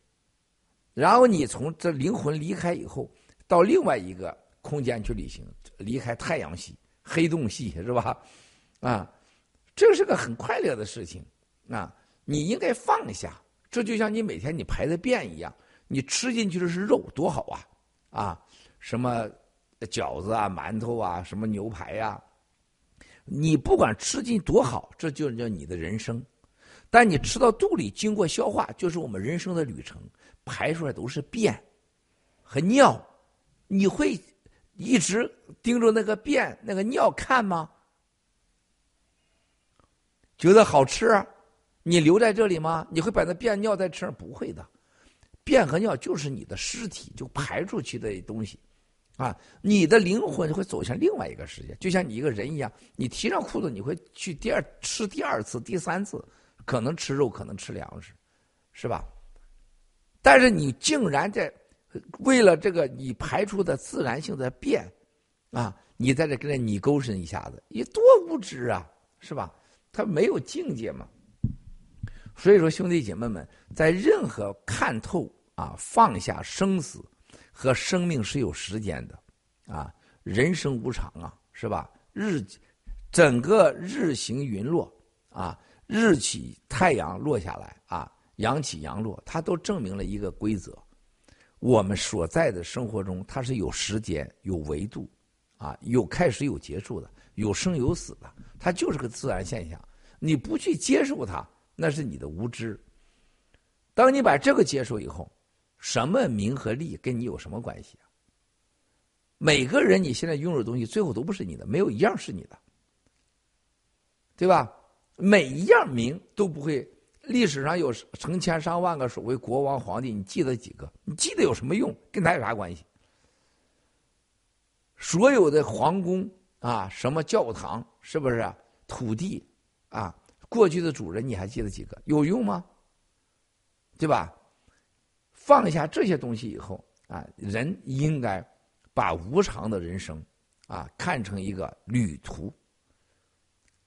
然后你从这灵魂离开以后，到另外一个空间去旅行，离开太阳系、黑洞系，是吧？啊，这是个很快乐的事情啊！你应该放下，这就像你每天你排的便一样，你吃进去的是肉，多好啊！啊，什么饺子啊、馒头啊、什么牛排呀，你不管吃进多好，这就叫你的人生。但你吃到肚里，经过消化，就是我们人生的旅程，排出来都是便和尿。你会一直盯着那个便、那个尿看吗？觉得好吃，你留在这里吗？你会把那便尿再吃？不会的，便和尿就是你的尸体就排出去的东西。啊，你的灵魂会走向另外一个世界，就像你一个人一样，你提上裤子，你会去第二吃第二次、第三次，可能吃肉，可能吃粮食，是吧？但是你竟然在为了这个你排出的自然性的便，啊，你在这跟着你勾身一下子，你多无知啊，是吧？他没有境界嘛。所以说，兄弟姐妹们，在任何看透啊，放下生死。和生命是有时间的，啊，人生无常啊，是吧？日，整个日行云落啊，日起太阳落下来啊，阳起阳落，它都证明了一个规则。我们所在的生活中，它是有时间、有维度，啊，有开始有结束的，有生有死的，它就是个自然现象。你不去接受它，那是你的无知。当你把这个接受以后。什么名和利跟你有什么关系啊？每个人你现在拥有的东西，最后都不是你的，没有一样是你的，对吧？每一样名都不会。历史上有成千上万个所谓国王、皇帝，你记得几个？你记得有什么用？跟他有啥关系？所有的皇宫啊，什么教堂，是不是？土地啊，过去的主人你还记得几个？有用吗？对吧？放下这些东西以后啊，人应该把无常的人生啊看成一个旅途。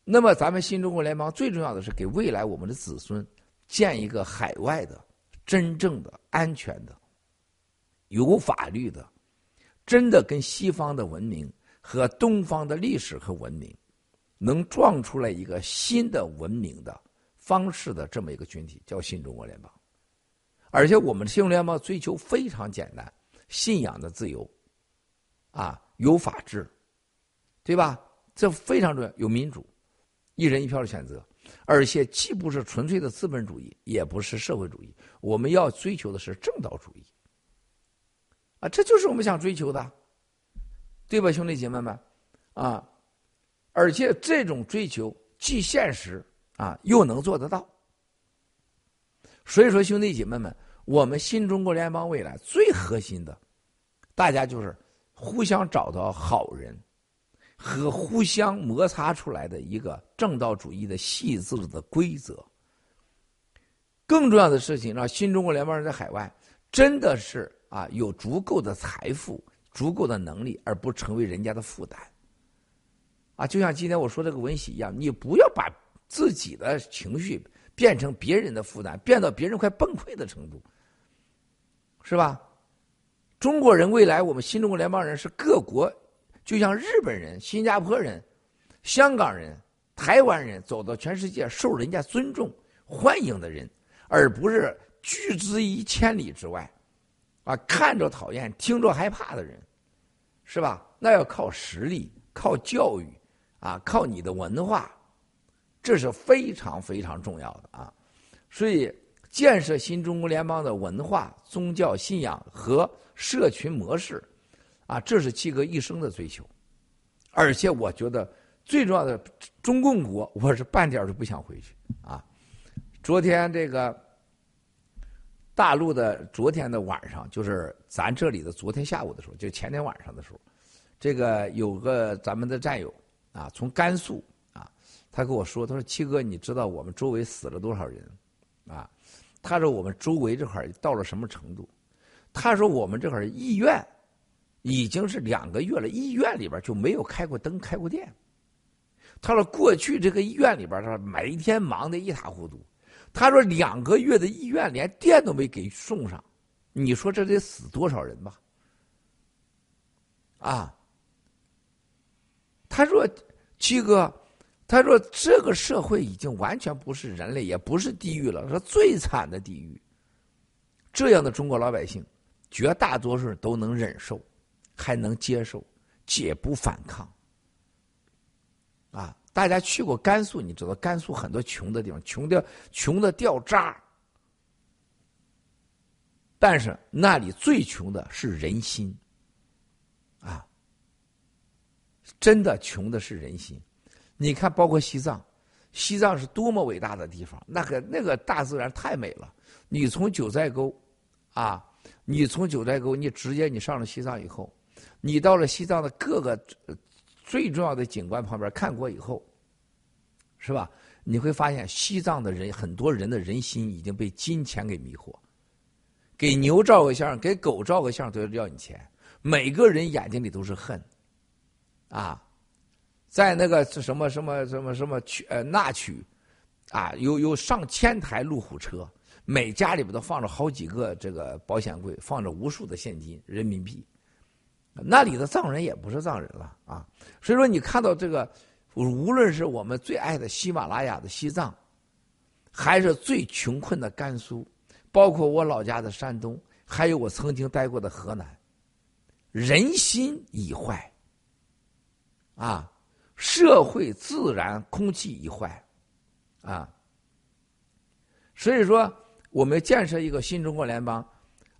那么，咱们新中国联邦最重要的是给未来我们的子孙建一个海外的真正的安全的、有法律的、真的跟西方的文明和东方的历史和文明能撞出来一个新的文明的方式的这么一个群体，叫新中国联邦。而且我们的新联盟追求非常简单，信仰的自由，啊，有法治，对吧？这非常重要，有民主，一人一票的选择，而且既不是纯粹的资本主义，也不是社会主义，我们要追求的是正道主义，啊，这就是我们想追求的，对吧，兄弟姐妹们，啊，而且这种追求既现实啊，又能做得到。所以说，兄弟姐妹们，我们新中国联邦未来最核心的，大家就是互相找到好人，和互相摩擦出来的一个正道主义的细致的规则。更重要的事情，让新中国联邦人在海外真的是啊有足够的财富、足够的能力，而不成为人家的负担。啊，就像今天我说这个文喜一样，你不要把自己的情绪。变成别人的负担，变到别人快崩溃的程度，是吧？中国人未来，我们新中国联邦人是各国，就像日本人、新加坡人、香港人、台湾人，走到全世界受人家尊重、欢迎的人，而不是拒之于千里之外，啊，看着讨厌、听着害怕的人，是吧？那要靠实力、靠教育，啊，靠你的文化。这是非常非常重要的啊，所以建设新中国联邦的文化、宗教信仰和社群模式，啊，这是七哥一生的追求。而且我觉得最重要的，中共国我是半点都不想回去啊。昨天这个大陆的昨天的晚上，就是咱这里的昨天下午的时候，就前天晚上的时候，这个有个咱们的战友啊，从甘肃。他跟我说：“他说七哥，你知道我们周围死了多少人？啊，他说我们周围这块到了什么程度？他说我们这块医院已经是两个月了，医院里边就没有开过灯、开过电。他说过去这个医院里边，他每天忙得一塌糊涂。他说两个月的医院连电都没给送上，你说这得死多少人吧？啊，他说七哥。”他说：“这个社会已经完全不是人类，也不是地狱了，是最惨的地狱。这样的中国老百姓，绝大多数都能忍受，还能接受。解不反抗。啊，大家去过甘肃，你知道甘肃很多穷的地方，穷的穷的掉渣。但是那里最穷的是人心，啊，真的穷的是人心。你看，包括西藏，西藏是多么伟大的地方，那个那个大自然太美了。你从九寨沟，啊，你从九寨沟，你直接你上了西藏以后，你到了西藏的各个最重要的景观旁边看过以后，是吧？你会发现西藏的人很多人的人心已经被金钱给迷惑。给牛照个相，给狗照个相都要要你钱。每个人眼睛里都是恨，啊，在那个什么什么什么什么区呃那区，啊，有有上千台路虎车，每家里边都放着好几个这个保险柜，放着无数的现金人民币。那里的藏人也不是藏人了啊，所以说你看到这个，无论是我们最爱的喜马拉雅的西藏，还是最穷困的甘肃。包括我老家的山东，还有我曾经待过的河南，人心已坏，啊，社会自然空气一坏，啊，所以说我们建设一个新中国联邦，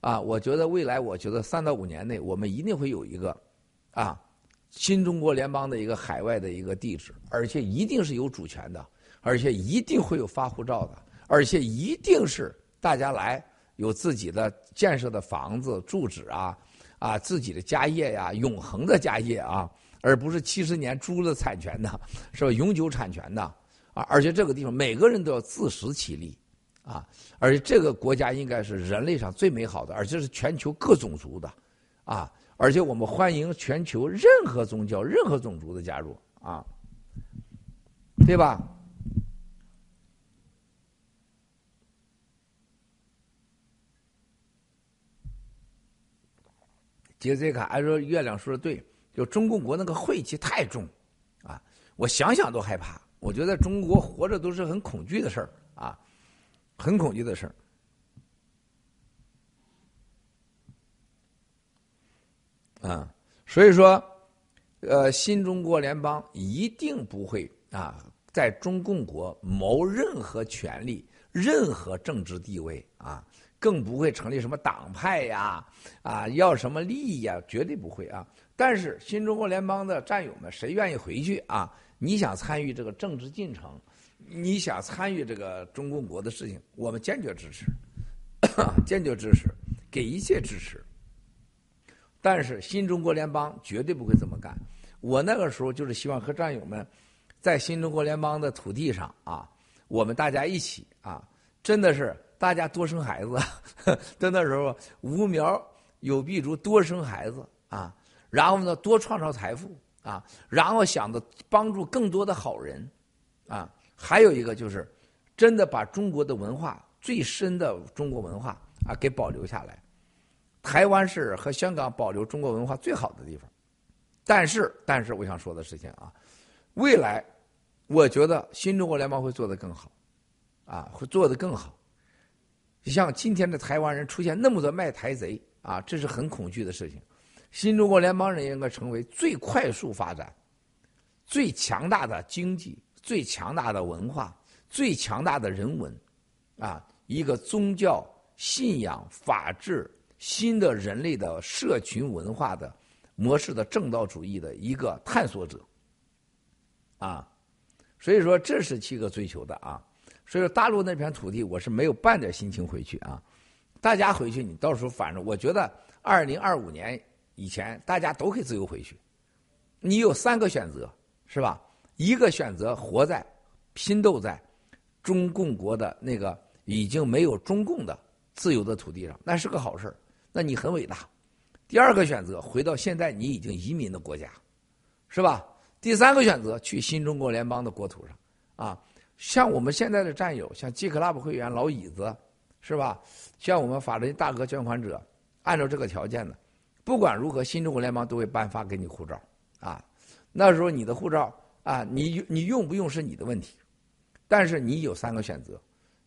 啊，我觉得未来，我觉得三到五年内，我们一定会有一个，啊，新中国联邦的一个海外的一个地址，而且一定是有主权的，而且一定会有发护照的，而且一定是。大家来有自己的建设的房子、住址啊，啊，自己的家业呀，永恒的家业啊，而不是七十年租的产权的，是吧？永久产权的啊，而且这个地方每个人都要自食其力啊，而且这个国家应该是人类上最美好的，而且是全球各种族的啊，而且我们欢迎全球任何宗教、任何种族的加入啊，对吧？杰西卡按说月亮说的对，就中共国那个晦气太重，啊，我想想都害怕。我觉得中国活着都是很恐惧的事儿啊，很恐惧的事儿。啊，所以说，呃，新中国联邦一定不会啊，在中共国谋任何权利、任何政治地位啊。更不会成立什么党派呀，啊，要什么利益呀，绝对不会啊。但是新中国联邦的战友们，谁愿意回去啊？你想参与这个政治进程，你想参与这个中共国的事情，我们坚决支持，坚决支持，给一切支持。但是新中国联邦绝对不会这么干。我那个时候就是希望和战友们，在新中国联邦的土地上啊，我们大家一起啊，真的是。大家多生孩子，在那时候无苗有必竹，多生孩子啊，然后呢多创造财富啊，然后想着帮助更多的好人啊，还有一个就是真的把中国的文化最深的中国文化啊给保留下来。台湾是和香港保留中国文化最好的地方，但是但是我想说的事情啊，未来我觉得新中国联邦会做得更好，啊会做得更好。像今天的台湾人出现那么多卖台贼啊，这是很恐惧的事情。新中国联邦人应该成为最快速发展、最强大的经济、最强大的文化、最强大的人文，啊，一个宗教信仰、法治、新的人类的社群文化的模式的正道主义的一个探索者，啊，所以说这是七个追求的啊。所以说，大陆那片土地，我是没有半点心情回去啊。大家回去，你到时候反正我觉得，二零二五年以前，大家都可以自由回去。你有三个选择，是吧？一个选择活在、拼斗在中共国的那个已经没有中共的自由的土地上，那是个好事那你很伟大。第二个选择，回到现在你已经移民的国家，是吧？第三个选择，去新中国联邦的国土上，啊。像我们现在的战友，像 G Club 会员老椅子，是吧？像我们法人大哥捐款者，按照这个条件呢，不管如何，新中国联邦都会颁发给你护照，啊，那时候你的护照啊，你你用不用是你的问题，但是你有三个选择，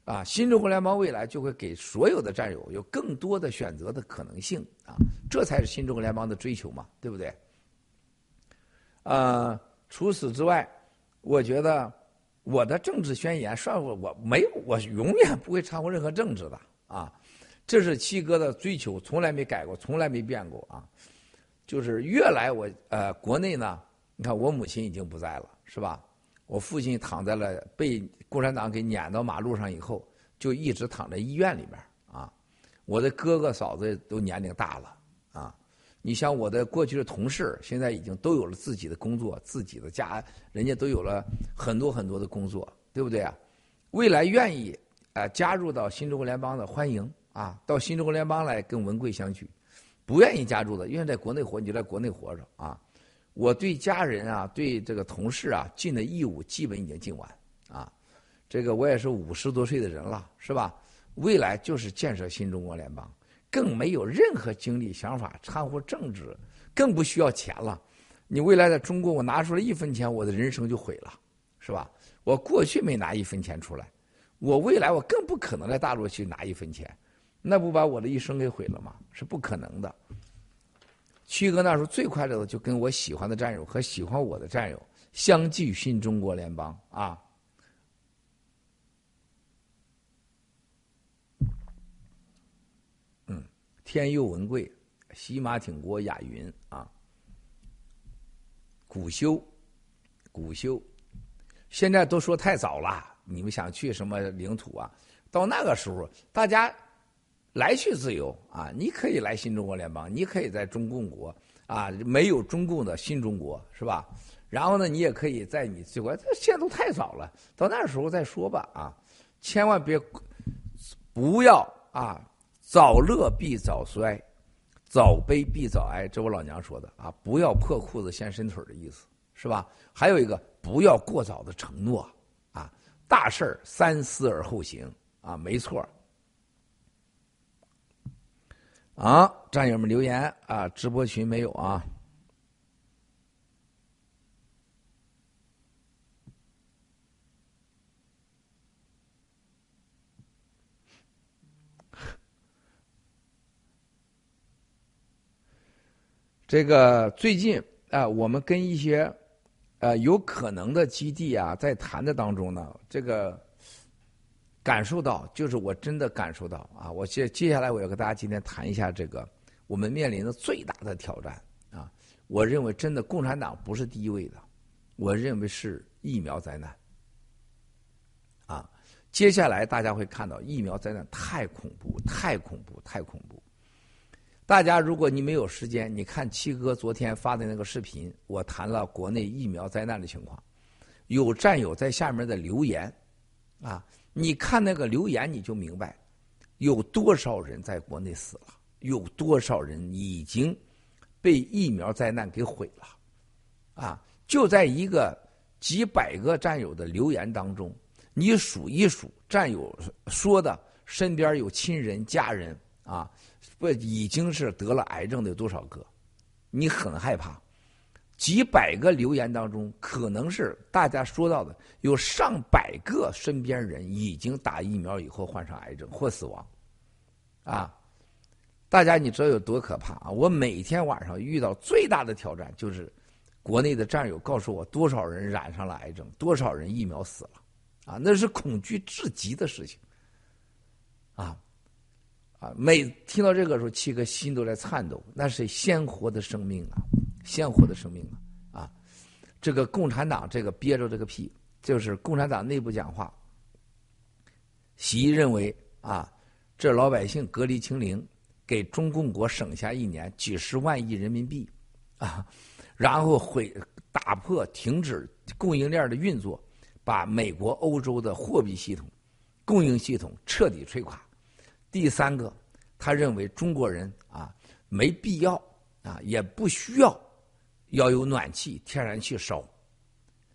啊，新中国联邦未来就会给所有的战友有更多的选择的可能性，啊，这才是新中国联邦的追求嘛，对不对？呃，除此之外，我觉得我的政治宣言，算我我没有，我永远不会掺和任何政治的啊。这是七哥的追求，从来没改过，从来没变过啊。就是越来我呃，国内呢，你看我母亲已经不在了，是吧？我父亲躺在了被共产党给撵到马路上以后，就一直躺在医院里面啊。我的哥哥嫂子都年龄大了啊。你像我的过去的同事，现在已经都有了自己的工作，自己的家，人家都有了很多很多的工作，对不对啊？未来愿意啊加入到新中国联邦的，欢迎啊，到新中国联邦来跟文贵相聚。不愿意加入的，愿意在国内活，你就在国内活着啊。我对家人啊，对这个同事啊，尽的义务基本已经尽完啊。这个我也是五十多岁的人了，是吧？未来就是建设新中国联邦。更没有任何精力、想法掺和政治，更不需要钱了。你未来在中国，我拿出了一分钱，我的人生就毁了，是吧？我过去没拿一分钱出来，我未来我更不可能在大陆去拿一分钱，那不把我的一生给毁了吗？是不可能的。曲哥那时候最快乐的，就跟我喜欢的战友和喜欢我的战友相聚新中国联邦啊。嗯天佑文贵，西马挺国雅云啊，古修，古修，现在都说太早了。你们想去什么领土啊？到那个时候，大家来去自由啊！你可以来新中国联邦，你可以在中共国啊，没有中共的新中国是吧？然后呢，你也可以在你这国，这现在都太早了，到那时候再说吧啊！千万别不要啊！早乐必早衰，早悲必早哀，这我老娘说的啊！不要破裤子先伸腿的意思，是吧？还有一个，不要过早的承诺啊！大事三思而后行啊！没错。啊，战友们留言啊，直播群没有啊。这个最近啊，我们跟一些呃有可能的基地啊，在谈的当中呢，这个感受到，就是我真的感受到啊，我接接下来我要跟大家今天谈一下这个我们面临的最大的挑战啊，我认为真的共产党不是第一位的，我认为是疫苗灾难啊，接下来大家会看到疫苗灾难太恐怖，太恐怖，太恐怖。大家，如果你没有时间，你看七哥昨天发的那个视频，我谈了国内疫苗灾难的情况。有战友在下面的留言，啊，你看那个留言你就明白，有多少人在国内死了，有多少人已经被疫苗灾难给毁了，啊，就在一个几百个战友的留言当中，你数一数战友说的身边有亲人家人啊。不已经是得了癌症的多少个？你很害怕。几百个留言当中，可能是大家说到的有上百个身边人已经打疫苗以后患上癌症或死亡，啊！大家你知道有多可怕啊？我每天晚上遇到最大的挑战就是，国内的战友告诉我多少人染上了癌症，多少人疫苗死了，啊，那是恐惧至极的事情，啊。啊，每听到这个时候，七哥心都在颤抖。那是鲜活的生命啊，鲜活的生命啊！啊，这个共产党这个憋着这个屁，就是共产党内部讲话。习认为啊，这老百姓隔离清零，给中共国省下一年几十万亿人民币啊，然后会打破停止供应链的运作，把美国、欧洲的货币系统、供应系统彻底摧垮。第三个，他认为中国人啊没必要啊也不需要要有暖气、天然气烧，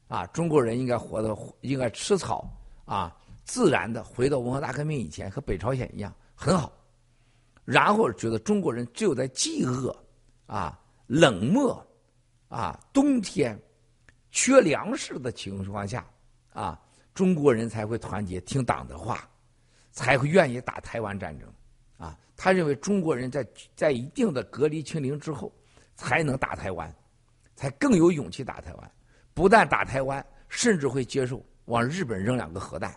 啊中国人应该活的应该吃草啊自然的回到文化大革命以前和北朝鲜一样很好，然后觉得中国人只有在饥饿啊冷漠啊冬天缺粮食的情况下啊中国人才会团结听党的话。才会愿意打台湾战争，啊，他认为中国人在在一定的隔离清零之后，才能打台湾，才更有勇气打台湾。不但打台湾，甚至会接受往日本扔两个核弹。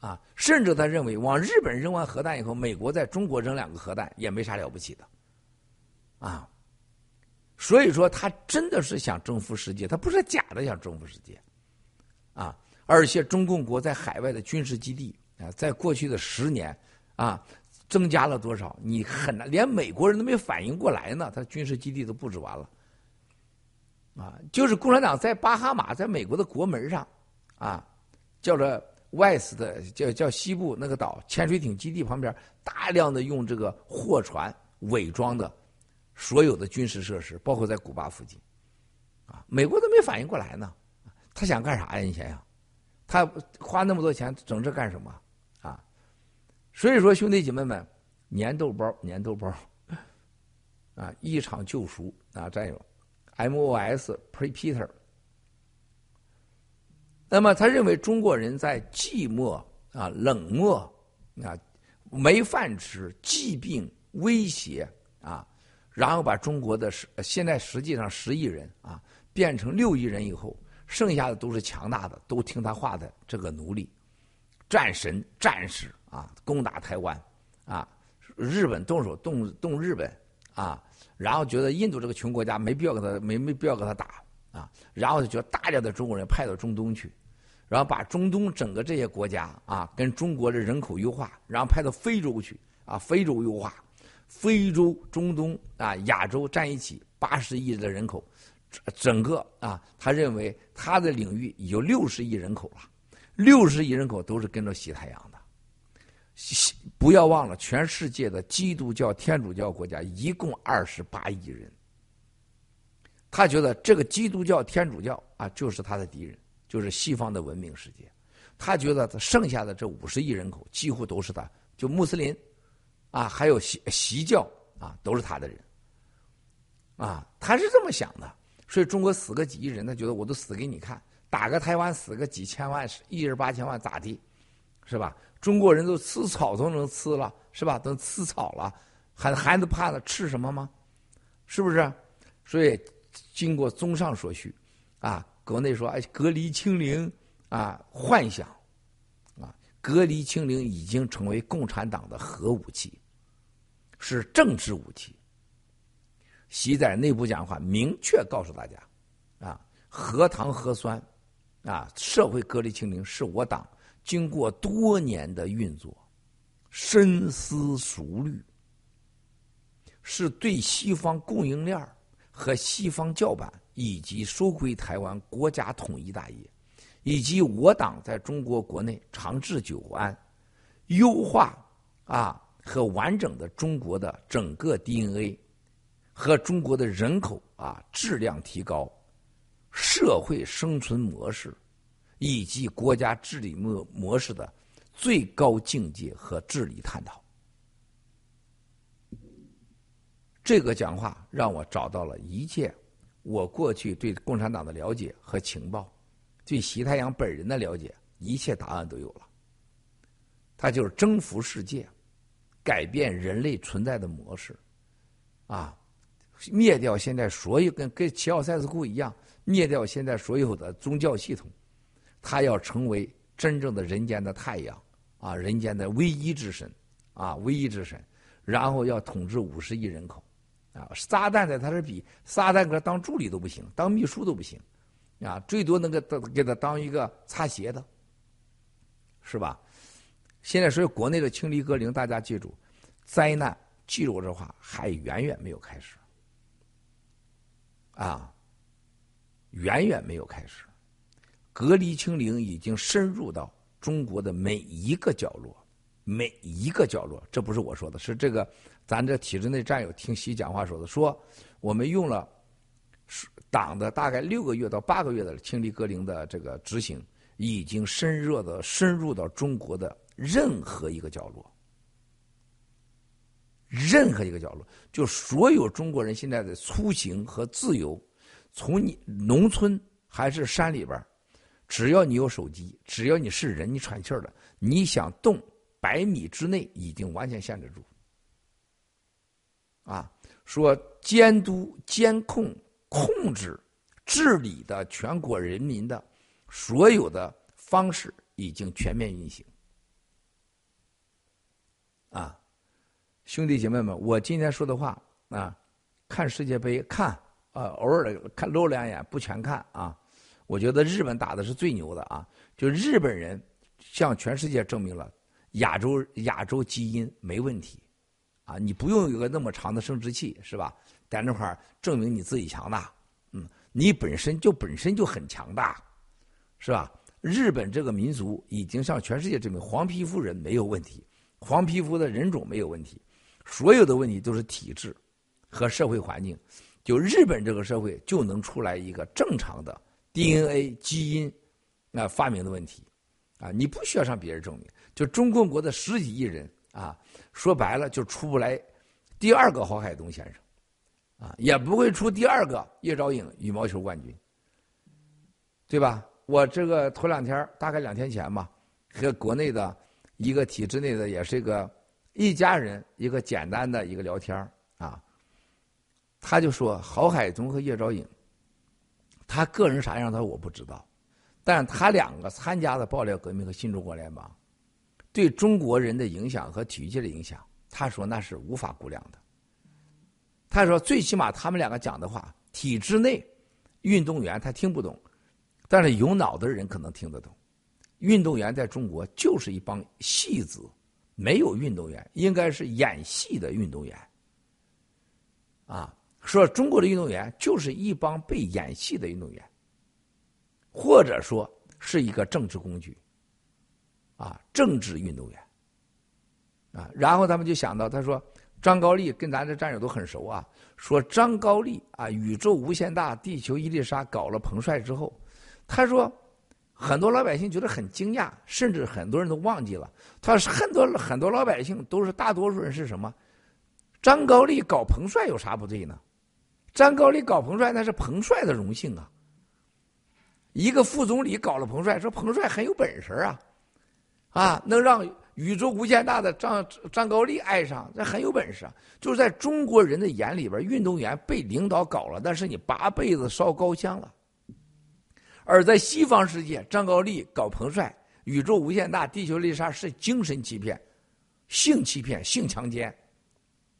啊，甚至他认为往日本扔完核弹以后，美国在中国扔两个核弹也没啥了不起的。啊，所以说他真的是想征服世界，他不是假的想征服世界。啊，而且中共国在海外的军事基地啊，在过去的十年啊，增加了多少？你很难，连美国人都没反应过来呢。他军事基地都布置完了。啊，就是共产党在巴哈马，在美国的国门上，啊，叫做 West 的叫叫西部那个岛潜水艇基地旁边，大量的用这个货船伪装的所有的军事设施，包括在古巴附近，啊，美国都没反应过来呢。他想干啥呀？你想想，他花那么多钱整这干什么？所以说兄弟姐妹们，粘豆包，粘豆包，啊，一场救赎啊，战友。MOS Prepeter，那么他认为中国人在寂寞啊、冷漠啊、没饭吃、疾病威胁啊，然后把中国的十现在实际上十亿人啊变成六亿人以后，剩下的都是强大的，都听他话的这个奴隶、战神、战士啊，攻打台湾啊，日本动手动动日本啊。然后觉得印度这个穷国家没必要跟他没没必要跟他打啊，然后就觉得大量的中国人派到中东去，然后把中东整个这些国家啊跟中国的人口优化，然后派到非洲去啊，非洲优化，非洲、中东啊、亚洲站一起，八十亿的人口，整个啊，他认为他的领域有六十亿人口了，六十亿人口都是跟着西太阳的。不要忘了，全世界的基督教、天主教国家一共二十八亿人。他觉得这个基督教、天主教啊，就是他的敌人，就是西方的文明世界。他觉得他剩下的这五十亿人口几乎都是他，就穆斯林啊，还有西西教啊，都是他的人。啊，他是这么想的。所以中国死个几亿人，他觉得我都死给你看，打个台湾死个几千万、一人八千万咋地，是吧？中国人都吃草都能吃了，是吧？都吃草了，还还能怕他吃什么吗？是不是？所以经过综上所叙，啊，国内说哎，隔离清零啊，幻想，啊，隔离清零已经成为共产党的核武器，是政治武器。习在内部讲话明确告诉大家，啊，核糖核酸，啊，社会隔离清零是我党。经过多年的运作，深思熟虑，是对西方供应链和西方叫板，以及收归台湾国家统一大业，以及我党在中国国内长治久安、优化啊和完整的中国的整个 DNA 和中国的人口啊质量提高、社会生存模式。以及国家治理模模式的最高境界和治理探讨，这个讲话让我找到了一切我过去对共产党的了解和情报，对习太阳本人的了解，一切答案都有了。他就是征服世界，改变人类存在的模式，啊，灭掉现在所有跟跟齐奥塞斯库一样，灭掉现在所有的宗教系统。他要成为真正的人间的太阳，啊，人间的唯一之神，啊，唯一之神，然后要统治五十亿人口，啊，撒旦在他这比撒旦哥当助理都不行，当秘书都不行，啊，最多能给给他当一个擦鞋的，是吧？现在所有国内的清理隔离，大家记住，灾难，记住这话，还远远没有开始，啊，远远没有开始。隔离清零已经深入到中国的每一个角落，每一个角落。这不是我说的，是这个咱这体制内战友听习讲话说的。说我们用了党的大概六个月到八个月的清理隔离的这个执行，已经深入的深入到中国的任何一个角落，任何一个角落，就所有中国人现在的出行和自由，从你农村还是山里边只要你有手机，只要你是人，你喘气儿了，你想动百米之内已经完全限制住。啊，说监督、监控、控制、治理的全国人民的所有的方式已经全面运行。啊，兄弟姐妹们，我今天说的话啊，看世界杯看啊，偶尔看露两眼，不全看啊。我觉得日本打的是最牛的啊，就日本人向全世界证明了亚洲亚洲基因没问题。啊，你不用有个那么长的生殖器，是吧？在那块儿证明你自己强大，嗯，你本身就本身就很强大，是吧？日本这个民族已经向全世界证明，黄皮肤人没有问题，黄皮肤的人种没有问题，所有的问题都是体制和社会环境。就日本这个社会就能出来一个正常的 DNA 基因啊发明的问题，啊，你不需要向别人证明。就中共国的十几亿人啊。说白了，就出不来第二个郝海东先生，啊，也不会出第二个叶兆颖羽毛球冠军，对吧？我这个头两天，大概两天前吧，和国内的一个体制内的，也是一个一家人，一个简单的一个聊天啊，他就说郝海东和叶兆颖，他个人啥样，他说我不知道，但他两个参加了爆料革命和新中国联邦。对中国人的影响和体育界的影响，他说那是无法估量的。他说，最起码他们两个讲的话，体制内运动员他听不懂，但是有脑的人可能听得懂。运动员在中国就是一帮戏子，没有运动员，应该是演戏的运动员。啊，说中国的运动员就是一帮被演戏的运动员，或者说是一个政治工具。啊，政治运动员，啊，然后他们就想到，他说张高丽跟咱这战友都很熟啊，说张高丽啊，宇宙无限大，地球一粒沙搞了彭帅之后，他说很多老百姓觉得很惊讶，甚至很多人都忘记了，他说很多很多老百姓都是大多数人是什么？张高丽搞彭帅有啥不对呢？张高丽搞彭帅那是彭帅的荣幸啊，一个副总理搞了彭帅，说彭帅很有本事啊。啊，能让宇宙无限大的张张高丽爱上，这很有本事啊！就是在中国人的眼里边，运动员被领导搞了，但是你八辈子烧高香了；而在西方世界，张高丽搞彭帅，宇宙无限大，地球丽莎是精神欺骗、性欺骗、性强奸，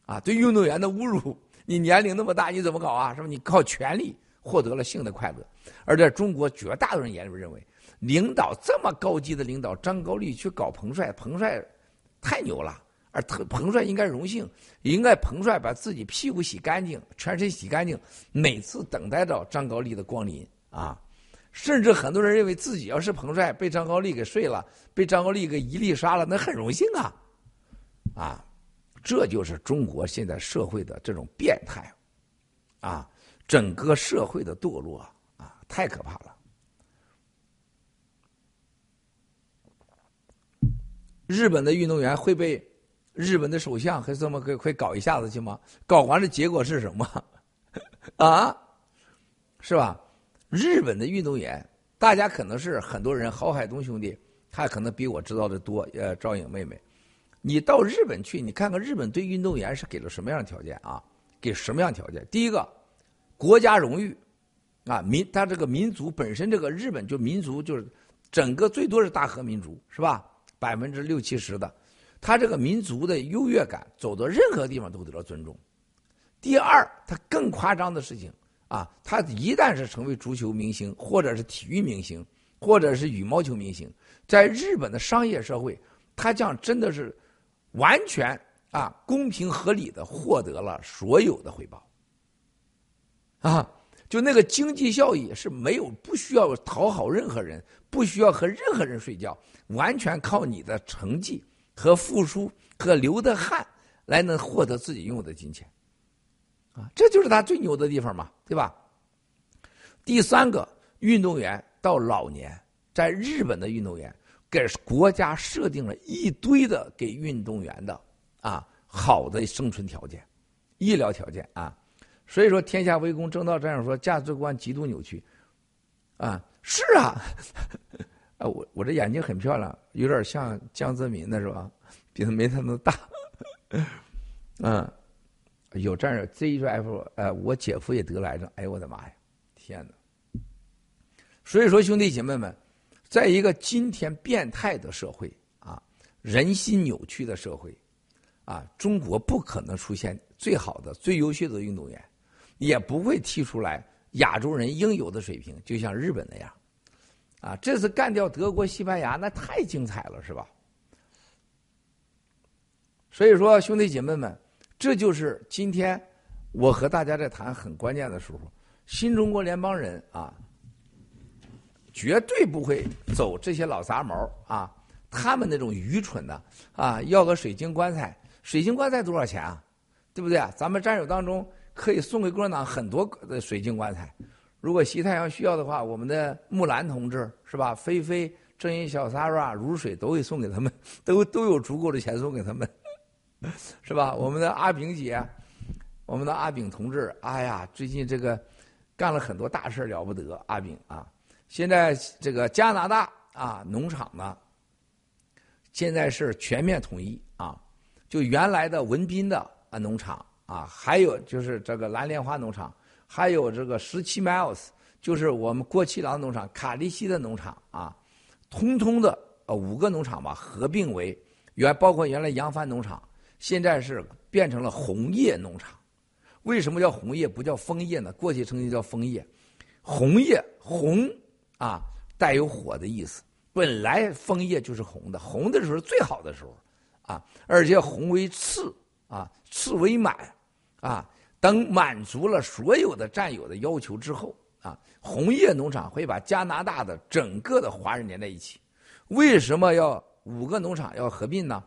啊，对运动员的侮辱。你年龄那么大，你怎么搞啊？是吧？你靠权力获得了性的快乐，而在中国绝大多数人眼里认为。领导这么高级的领导张高丽去搞彭帅，彭帅太牛了，而特彭帅应该荣幸，应该彭帅把自己屁股洗干净，全身洗干净，每次等待着张高丽的光临啊！甚至很多人认为自己要是彭帅，被张高丽给睡了，被张高丽给一力杀了，那很荣幸啊！啊，这就是中国现在社会的这种变态啊，整个社会的堕落啊，太可怕了。日本的运动员会被日本的首相会这么会会搞一下子去吗？搞完的结果是什么？啊，是吧？日本的运动员，大家可能是很多人，郝海东兄弟，他可能比我知道的多。呃，赵颖妹妹，你到日本去，你看看日本对运动员是给了什么样的条件啊？给什么样条件？第一个，国家荣誉啊，民他这个民族本身，这个日本就民族就是整个最多是大和民族，是吧？百分之六七十的，他这个民族的优越感，走到任何地方都得到尊重。第二，他更夸张的事情啊，他一旦是成为足球明星，或者是体育明星，或者是羽毛球明星，在日本的商业社会，他将真的是完全啊公平合理的获得了所有的回报。啊，就那个经济效益是没有，不需要讨好任何人，不需要和任何人睡觉。完全靠你的成绩和付出和流的汗来能获得自己拥有的金钱，啊，这就是他最牛的地方嘛，对吧？第三个，运动员到老年，在日本的运动员给国家设定了一堆的给运动员的啊好的生存条件、医疗条件啊，所以说天下为公，正道这样说，价值观极度扭曲，啊，是啊。啊，我我这眼睛很漂亮，有点像江泽民的是吧？比他没他那么大，嗯，有战友 ZHF，呃，我姐夫也得了癌症，哎呦我的妈呀，天哪！所以说兄弟姐妹们，在一个今天变态的社会啊，人心扭曲的社会，啊，中国不可能出现最好的、最优秀的运动员，也不会踢出来亚洲人应有的水平，就像日本那样，啊，这次干掉德国、西班牙，那太精彩了，是吧？所以说，兄弟姐妹们。这就是今天我和大家在谈很关键的时候，新中国联邦人啊，绝对不会走这些老杂毛啊，他们那种愚蠢的啊，要个水晶棺材，水晶棺材多少钱啊？对不对啊？咱们战友当中可以送给共产党很多的水晶棺材，如果西太阳需要的话，我们的木兰同志是吧？菲菲、正义小 Sara、如水都会送给他们，都都有足够的钱送给他们。是吧？我们的阿炳姐，我们的阿炳同志，哎呀，最近这个干了很多大事了不得。阿炳啊，现在这个加拿大啊农场呢，现在是全面统一啊，就原来的文斌的啊农场啊，还有就是这个蓝莲花农场，还有这个十七 miles，就是我们郭七郎农场、卡利西的农场啊，通通的呃五个农场吧合并为原，包括原来扬帆农场。现在是变成了红叶农场，为什么叫红叶不叫枫叶呢？过去曾经叫枫叶，红叶红啊带有火的意思。本来枫叶就是红的，红的时候最好的时候啊，而且红为次啊，次为满啊。等满足了所有的战友的要求之后啊，红叶农场会把加拿大的整个的华人连在一起。为什么要五个农场要合并呢？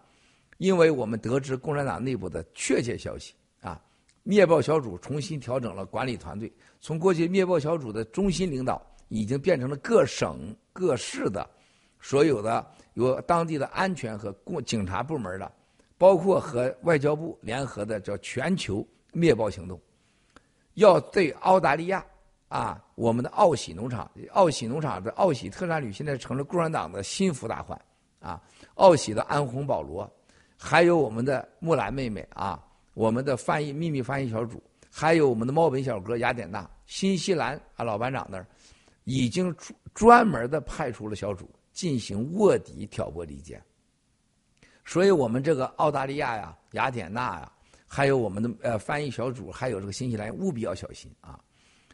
因为我们得知共产党内部的确切消息啊，灭暴小组重新调整了管理团队，从过去灭暴小组的中心领导已经变成了各省各市的所有的有当地的安全和公警察部门的，包括和外交部联合的叫全球灭暴行动，要对澳大利亚啊，我们的奥喜农场，奥喜农场的奥喜特产旅现在成了共产党的心腹大患啊，奥喜的安红保罗。还有我们的木兰妹妹啊，我们的翻译秘密翻译小组，还有我们的猫本小哥雅典娜，新西兰啊老班长那儿，已经专门的派出了小组进行卧底挑拨离间。所以我们这个澳大利亚呀、雅典娜呀，还有我们的呃翻译小组，还有这个新西兰，务必要小心啊。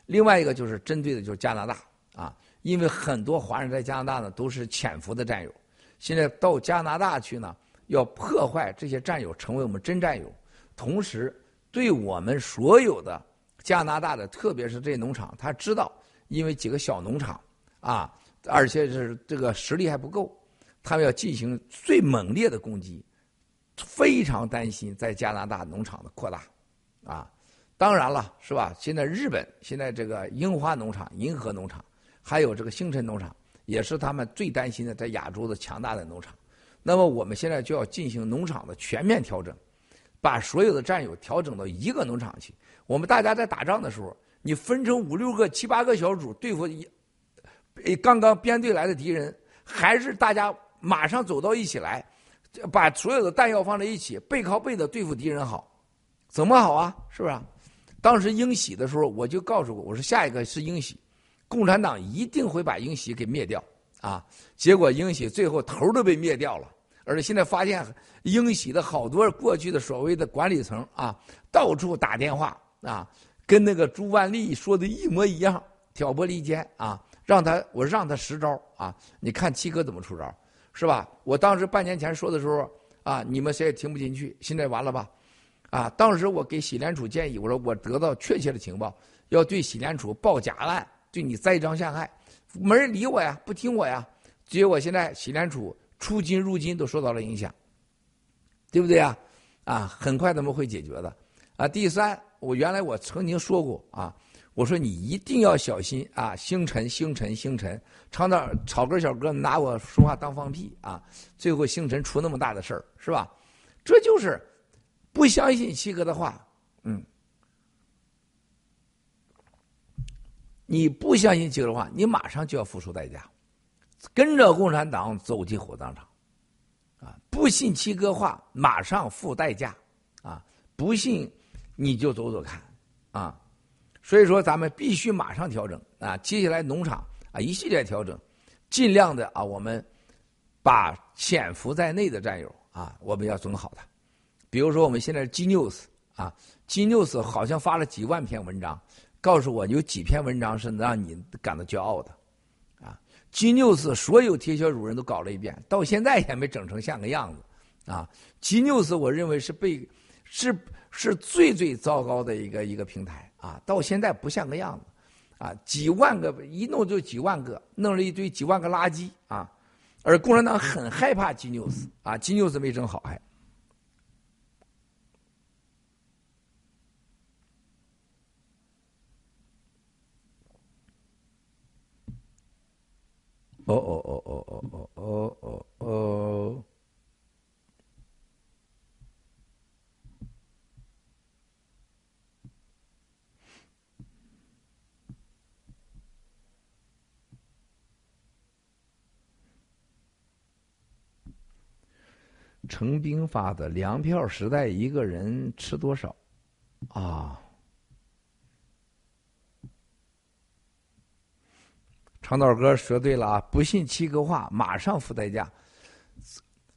另外一个就是针对的就是加拿大啊，因为很多华人在加拿大呢都是潜伏的战友，现在到加拿大去呢。要破坏这些战友，成为我们真战友，同时对我们所有的加拿大的，特别是这些农场，他知道，因为几个小农场啊，而且是这个实力还不够，他们要进行最猛烈的攻击，非常担心在加拿大农场的扩大，啊，当然了，是吧？现在日本现在这个樱花农场、银河农场，还有这个星辰农场，也是他们最担心的在亚洲的强大的农场。那么我们现在就要进行农场的全面调整，把所有的战友调整到一个农场去。我们大家在打仗的时候，你分成五六个、七八个小组对付一刚刚编队来的敌人，还是大家马上走到一起来，把所有的弹药放在一起，背靠背的对付敌人好？怎么好啊？是不是？当时英喜的时候，我就告诉过，我说下一个是英喜，共产党一定会把英喜给灭掉。啊！结果英喜最后头都被灭掉了，而且现在发现英喜的好多过去的所谓的管理层啊，到处打电话啊，跟那个朱万历说的一模一样，挑拨离间啊，让他我让他实招啊！你看七哥怎么出招，是吧？我当时半年前说的时候啊，你们谁也听不进去，现在完了吧？啊！当时我给喜联储建议，我说我得到确切的情报，要对喜联储报假案，对你栽赃陷害。没人理我呀，不听我呀，结果现在洗联储出金入金都受到了影响，对不对呀？啊，很快他们会解决的。啊，第三，我原来我曾经说过啊，我说你一定要小心啊，星辰星辰星辰，常常草根小哥拿我说话当放屁啊，最后星辰出那么大的事儿，是吧？这就是不相信七哥的话，嗯。你不相信七哥的话，你马上就要付出代价，跟着共产党走进火葬场，啊！不信七哥话，马上付代价，啊！不信你就走走看，啊，所以说咱们必须马上调整啊，接下来农场啊一系列调整，尽量的啊，我们把潜伏在内的战友啊，我们要整好它。比如说我们现在 G News 啊，G News 好像发了几万篇文章，告诉我有几篇文章是能让你感到骄傲的。G News 所有铁血主人都搞了一遍，到现在也没整成像个样子，啊，G News 我认为是被是是最最糟糕的一个一个平台啊，到现在不像个样子，啊，几万个一弄就几万个，弄了一堆几万个垃圾啊，而共产党很害怕 G News 啊，G News 没整好还。哦哦哦哦哦哦哦哦哦！成兵发的粮票时代，一个人吃多少？啊！长岛哥说对了啊！不信七哥话，马上付代价。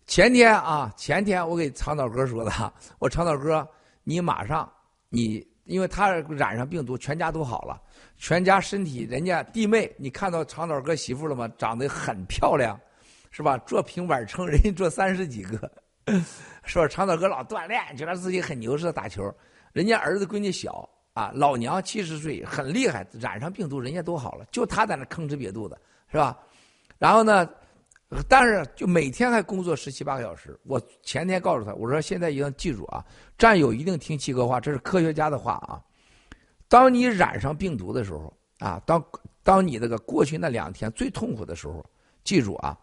前天啊，前天我给长岛哥说的，我长岛哥，你马上你，因为他染上病毒，全家都好了，全家身体，人家弟妹，你看到长岛哥媳妇了吗？长得很漂亮，是吧？做平板撑，人家做三十几个，说长岛哥老锻炼，觉得自己很牛似的打球，人家儿子闺女小。啊，老娘七十岁很厉害，染上病毒人家都好了，就他在那吭哧瘪肚的，是吧？然后呢，但是就每天还工作十七八个小时。我前天告诉他，我说现在一定要记住啊，战友一定听七哥话，这是科学家的话啊。当你染上病毒的时候啊，当当你那个过去那两天最痛苦的时候，记住啊，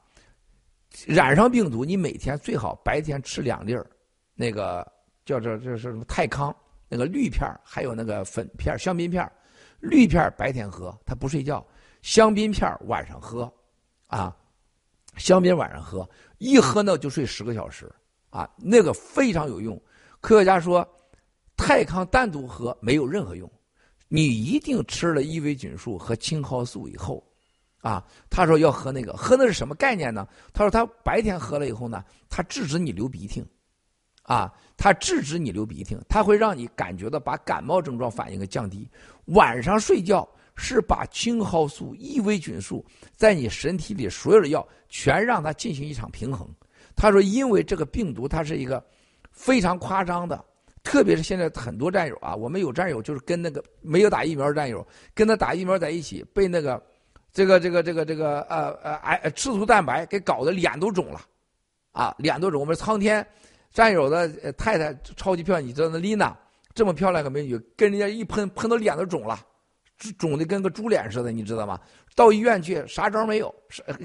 染上病毒，你每天最好白天吃两粒儿，那个叫这这是什么泰康。那个绿片还有那个粉片香槟片绿片白天喝，他不睡觉；香槟片晚上喝，啊，香槟晚上喝，一喝呢就睡十个小时，啊，那个非常有用。科学家说，泰康单独喝没有任何用，你一定吃了伊维菌素和青蒿素以后，啊，他说要喝那个，喝那是什么概念呢？他说他白天喝了以后呢，他制止你流鼻涕。啊，它制止你流鼻涕，它会让你感觉到把感冒症状反应给降低。晚上睡觉是把青蒿素、伊维菌素在你身体里所有的药全让它进行一场平衡。他说，因为这个病毒它是一个非常夸张的，特别是现在很多战友啊，我们有战友就是跟那个没有打疫苗的战友跟他打疫苗在一起，被那个这个这个这个这个呃呃癌吃素蛋白给搞得脸都肿了，啊，脸都肿。我们苍天。战友的太太超级漂亮，你知道那丽娜这么漂亮个美女，跟人家一喷喷到脸都肿了，肿的跟个猪脸似的，你知道吗？到医院去啥招没有，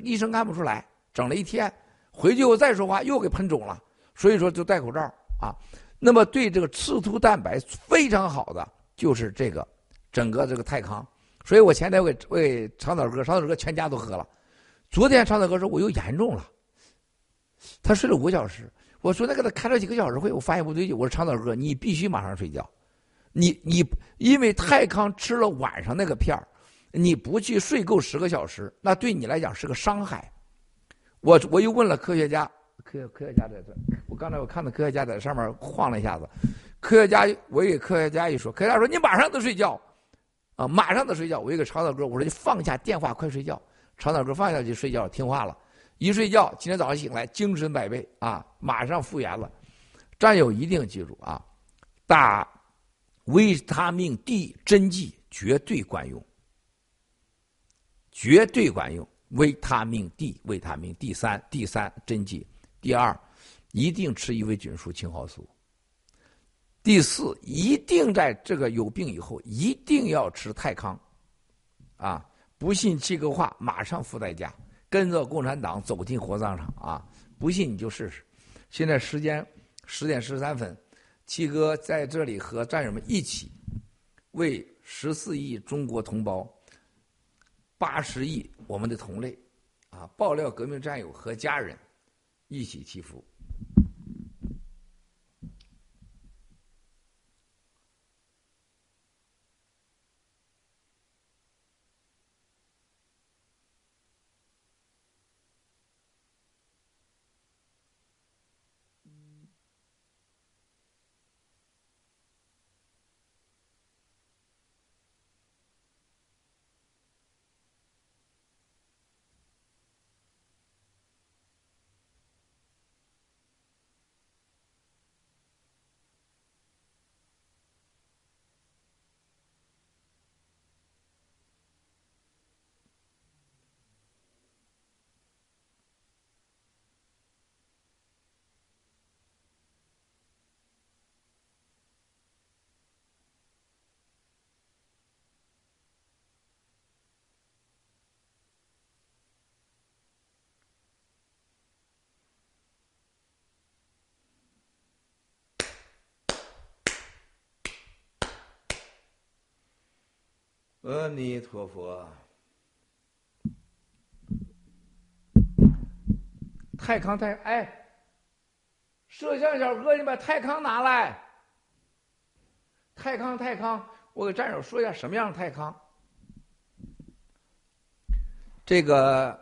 医生看不出来，整了一天，回去我再说话又给喷肿了，所以说就戴口罩啊。那么对这个赤兔蛋白非常好的就是这个整个这个泰康，所以我前天我给我给长岛哥，长岛哥全家都喝了。昨天长岛哥说我又严重了，他睡了五个小时。我昨天给他开了几个小时会，我发现不对劲。我说长岛哥，你必须马上睡觉。你你因为泰康吃了晚上那个片儿，你不去睡够十个小时，那对你来讲是个伤害。我我又问了科学家，科科学家在这。我刚才我看到科学家在上面晃了一下子。科学家，我给科学家一说，科学家说你马上得睡觉，啊，马上得睡觉。我一个长岛哥，我说你放下电话，快睡觉。长岛哥放下去睡觉，听话了。一睡觉，今天早上醒来精神百倍啊，马上复原了。战友一定记住啊，打维他命 D 针剂绝对管用，绝对管用。维他命 D，维他命 D 三，D 三针剂。第二，一定吃伊维菌素、青蒿素。第四，一定在这个有病以后一定要吃泰康，啊，不信七哥话，马上付代价。跟着共产党走进火葬场啊！不信你就试试。现在时间十点十三分，七哥在这里和战友们一起为十四亿中国同胞、八十亿我们的同类啊爆料革命战友和家人一起祈福。阿弥陀佛。泰康泰哎，摄像小哥，你把泰康拿来。泰康泰康，我给战友说一下什么样的泰康。这个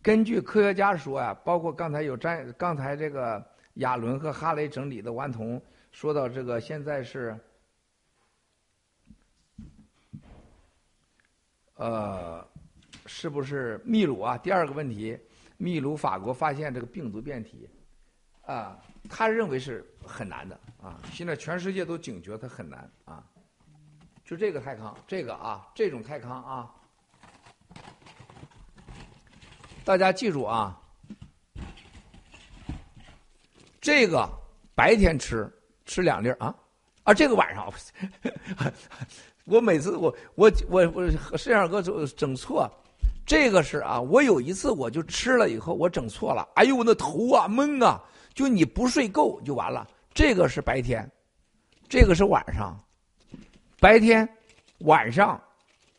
根据科学家说啊，包括刚才有战，刚才这个亚伦和哈雷整理的顽童说到这个现在是。呃，是不是秘鲁啊？第二个问题，秘鲁、法国发现这个病毒变体，啊，他认为是很难的啊。现在全世界都警觉，它很难啊。就这个泰康，这个啊，这种泰康啊，大家记住啊，这个白天吃吃两粒啊，啊，这个晚上。我每次我我我我摄像哥整整错，这个是啊，我有一次我就吃了以后我整错了，哎呦我那头啊懵啊，就你不睡够就完了。这个是白天，这个是晚上，白天晚上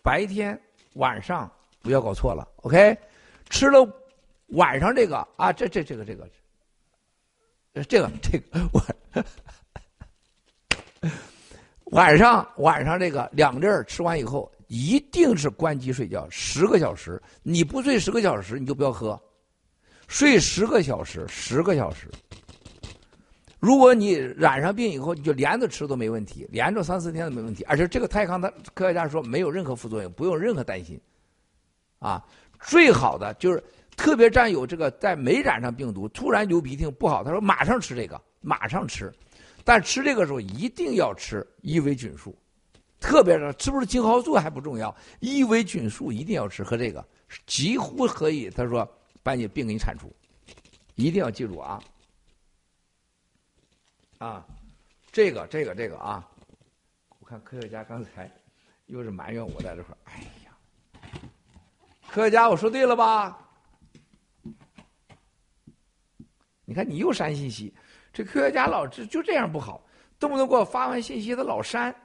白天晚上不要搞错了，OK？吃了晚上这个啊，这这这个这个，这个这个我。晚上晚上这个两粒吃完以后，一定是关机睡觉十个小时。你不睡十个小时，你就不要喝。睡十个小时，十个小时。如果你染上病以后，你就连着吃都没问题，连着三四天都没问题。而且这个泰康，的科学家说没有任何副作用，不用任何担心。啊，最好的就是特别占有这个在没染上病毒，突然流鼻涕不好，他说马上吃这个，马上吃。但吃这个时候一定要吃伊维菌素，特别是吃不是青蒿素还不重要，伊维菌素一定要吃，和这个几乎可以，他说把你病给你铲除，一定要记住啊！啊，这个这个这个啊，我看科学家刚才又是埋怨我在这块哎呀，科学家我说对了吧？你看你又删信息。这科学家老是就这样不好，动不动给我发完信息他老删，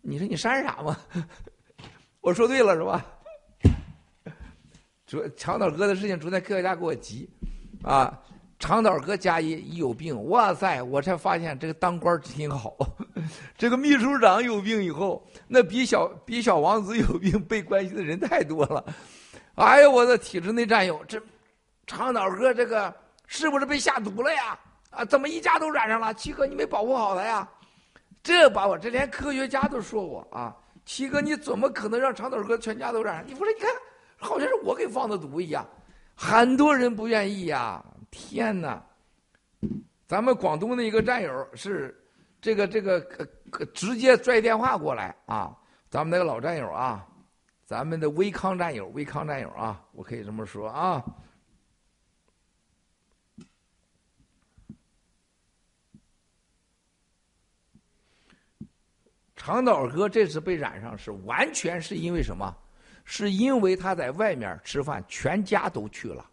你说你删啥嘛？我说对了是吧？昨长岛哥的事情，昨天科学家给我急，啊，长岛哥家一一有病，哇塞，我才发现这个当官挺好。这个秘书长有病以后，那比小比小王子有病被关心的人太多了。哎呀，我的体制内战友，这长岛哥这个是不是被下毒了呀？啊，怎么一家都染上了？七哥，你没保护好他呀？这把我这连科学家都说我啊，七哥，你怎么可能让长腿哥全家都染上？你不是你看，好像是我给放的毒一样。很多人不愿意呀！天哪！咱们广东的一个战友是这个这个直接拽电话过来啊，咱们那个老战友啊，咱们的威康战友，威康战友啊，我可以这么说啊。长岛哥这次被染上是完全是因为什么？是因为他在外面吃饭，全家都去了。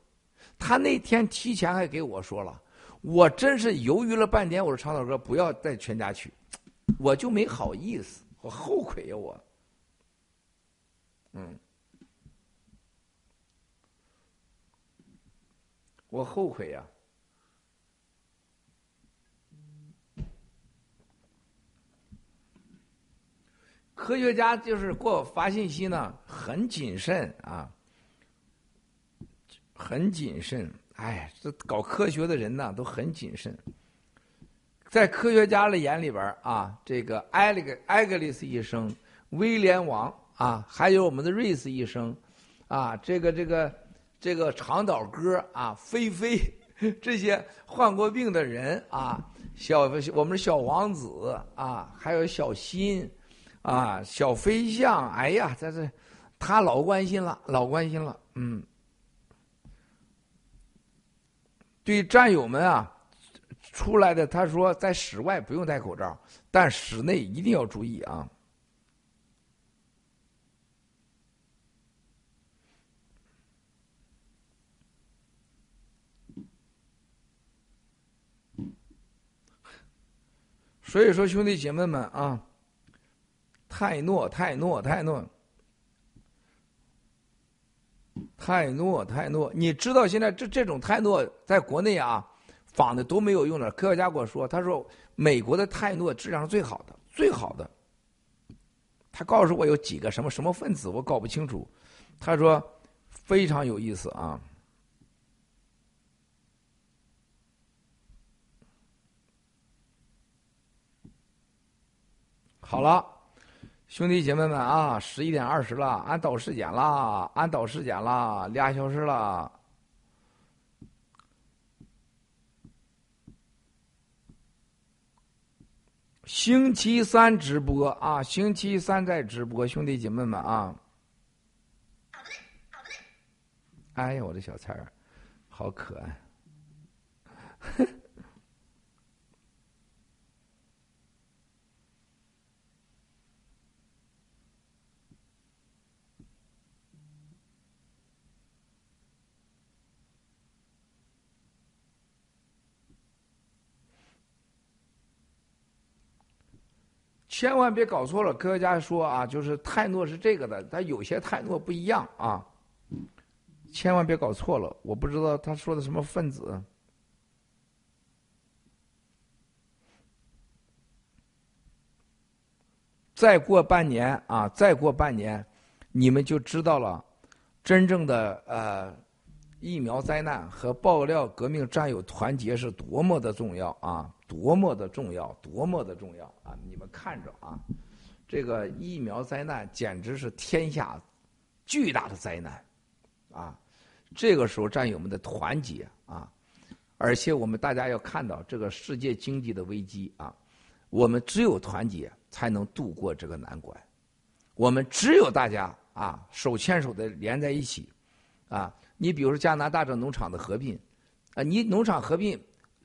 他那天提前还给我说了，我真是犹豫了半天。我说长岛哥不要带全家去，我就没好意思，我后悔呀我。嗯，我后悔呀。科学家就是给我发信息呢，很谨慎啊，很谨慎。哎，这搞科学的人呢都很谨慎。在科学家的眼里边啊，这个艾利克艾格里斯医生、威廉王啊，还有我们的瑞斯医生啊，这个这个这个长岛哥啊，菲菲 这些患过病的人啊，小我们小王子啊，还有小新。啊，小飞象，哎呀，这是他老关心了，老关心了，嗯。对战友们啊，出来的他说，在室外不用戴口罩，但室内一定要注意啊。所以说，兄弟姐妹们啊。泰诺，泰诺，泰诺，泰诺，泰诺，你知道现在这这种泰诺在国内啊，仿的都没有用的。科学家跟我说，他说美国的泰诺质量是最好的，最好的。他告诉我有几个什么什么分子，我搞不清楚。他说非常有意思啊。好了，兄弟姐妹们啊，十一点二十了，俺到时间了，俺到时间了，俩小时了。星期三直播啊，星期三在直播，兄弟姐妹们啊。哎呀，我的小菜儿，好可爱。千万别搞错了，科学家说啊，就是泰诺是这个的，但有些泰诺不一样啊。千万别搞错了，我不知道他说的什么分子。再过半年啊，再过半年，你们就知道了，真正的呃疫苗灾难和爆料革命战友团结是多么的重要啊！多么的重要，多么的重要啊！你们看着啊，这个疫苗灾难简直是天下巨大的灾难啊！这个时候，战友们的团结啊，而且我们大家要看到这个世界经济的危机啊，我们只有团结才能度过这个难关。我们只有大家啊手牵手的连在一起啊！你比如说加拿大这农场的合并啊，你农场合并。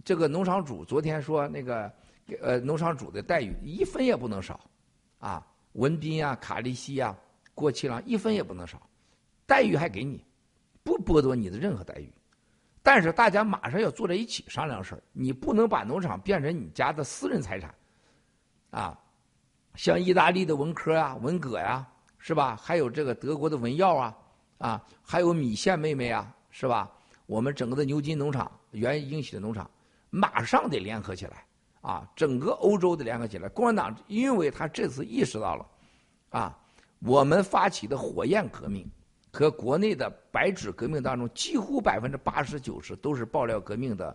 这个农场主昨天说，那个呃，农场主的待遇一分也不能少，啊，文斌啊、卡利西啊、郭其郎一分也不能少，待遇还给你，不剥夺你的任何待遇。但是大家马上要坐在一起商量事儿，你不能把农场变成你家的私人财产，啊，像意大利的文科呀、文革呀，是吧？还有这个德国的文耀啊，啊，还有米线妹妹啊，是吧？我们整个的牛津农场、原英喜的农场。马上得联合起来，啊，整个欧洲得联合起来。共产党因为他这次意识到了，啊，我们发起的火焰革命和国内的白纸革命当中，几乎百分之八十九十都是爆料革命的，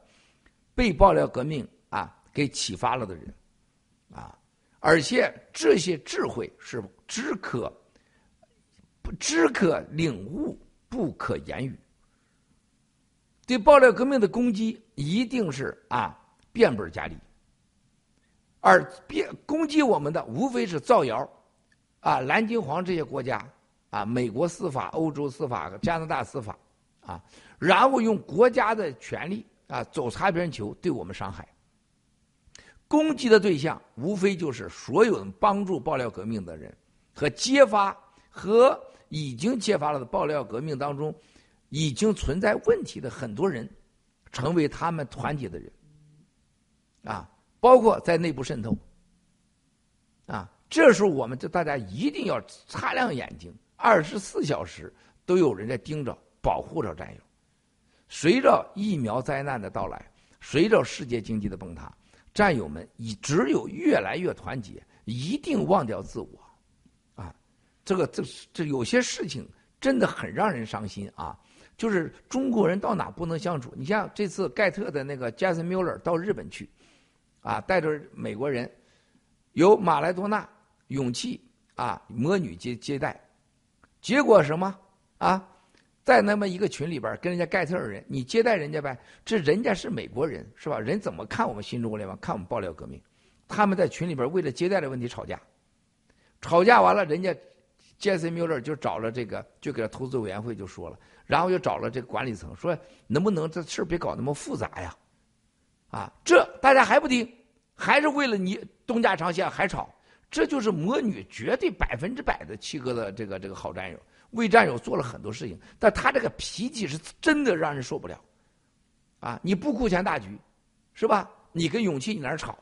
被爆料革命啊给启发了的人，啊，而且这些智慧是只可只可领悟，不可言语。对爆料革命的攻击一定是啊变本加厉，而变攻击我们的无非是造谣，啊蓝金黄这些国家啊美国司法、欧洲司法、加拿大司法啊，然后用国家的权力啊走擦边球对我们伤害。攻击的对象无非就是所有帮助爆料革命的人和揭发和已经揭发了的爆料革命当中。已经存在问题的很多人，成为他们团结的人，啊，包括在内部渗透，啊，这时候我们就大家一定要擦亮眼睛，二十四小时都有人在盯着、保护着战友。随着疫苗灾难的到来，随着世界经济的崩塌，战友们已只有越来越团结，一定忘掉自我，这个这这有些事情真的很让人伤心啊。就是中国人到哪不能相处？你像这次盖特的那个杰森·缪勒到日本去，啊，带着美国人，由马来多纳、勇气啊魔女接接待，结果什么啊？在那么一个群里边跟人家盖特尔人，你接待人家呗？这人家是美国人是吧？人怎么看我们新中国联邦？看我们爆料革命？他们在群里边为了接待的问题吵架，吵架完了，人家杰森·米勒就找了这个，就给他投资委员会就说了。然后又找了这个管理层，说能不能这事别搞那么复杂呀？啊，这大家还不听，还是为了你东家长线还吵，这就是魔女绝对百分之百的七哥的这个这个好战友，为战友做了很多事情，但他这个脾气是真的让人受不了。啊，你不顾全大局，是吧？你跟勇气你那吵，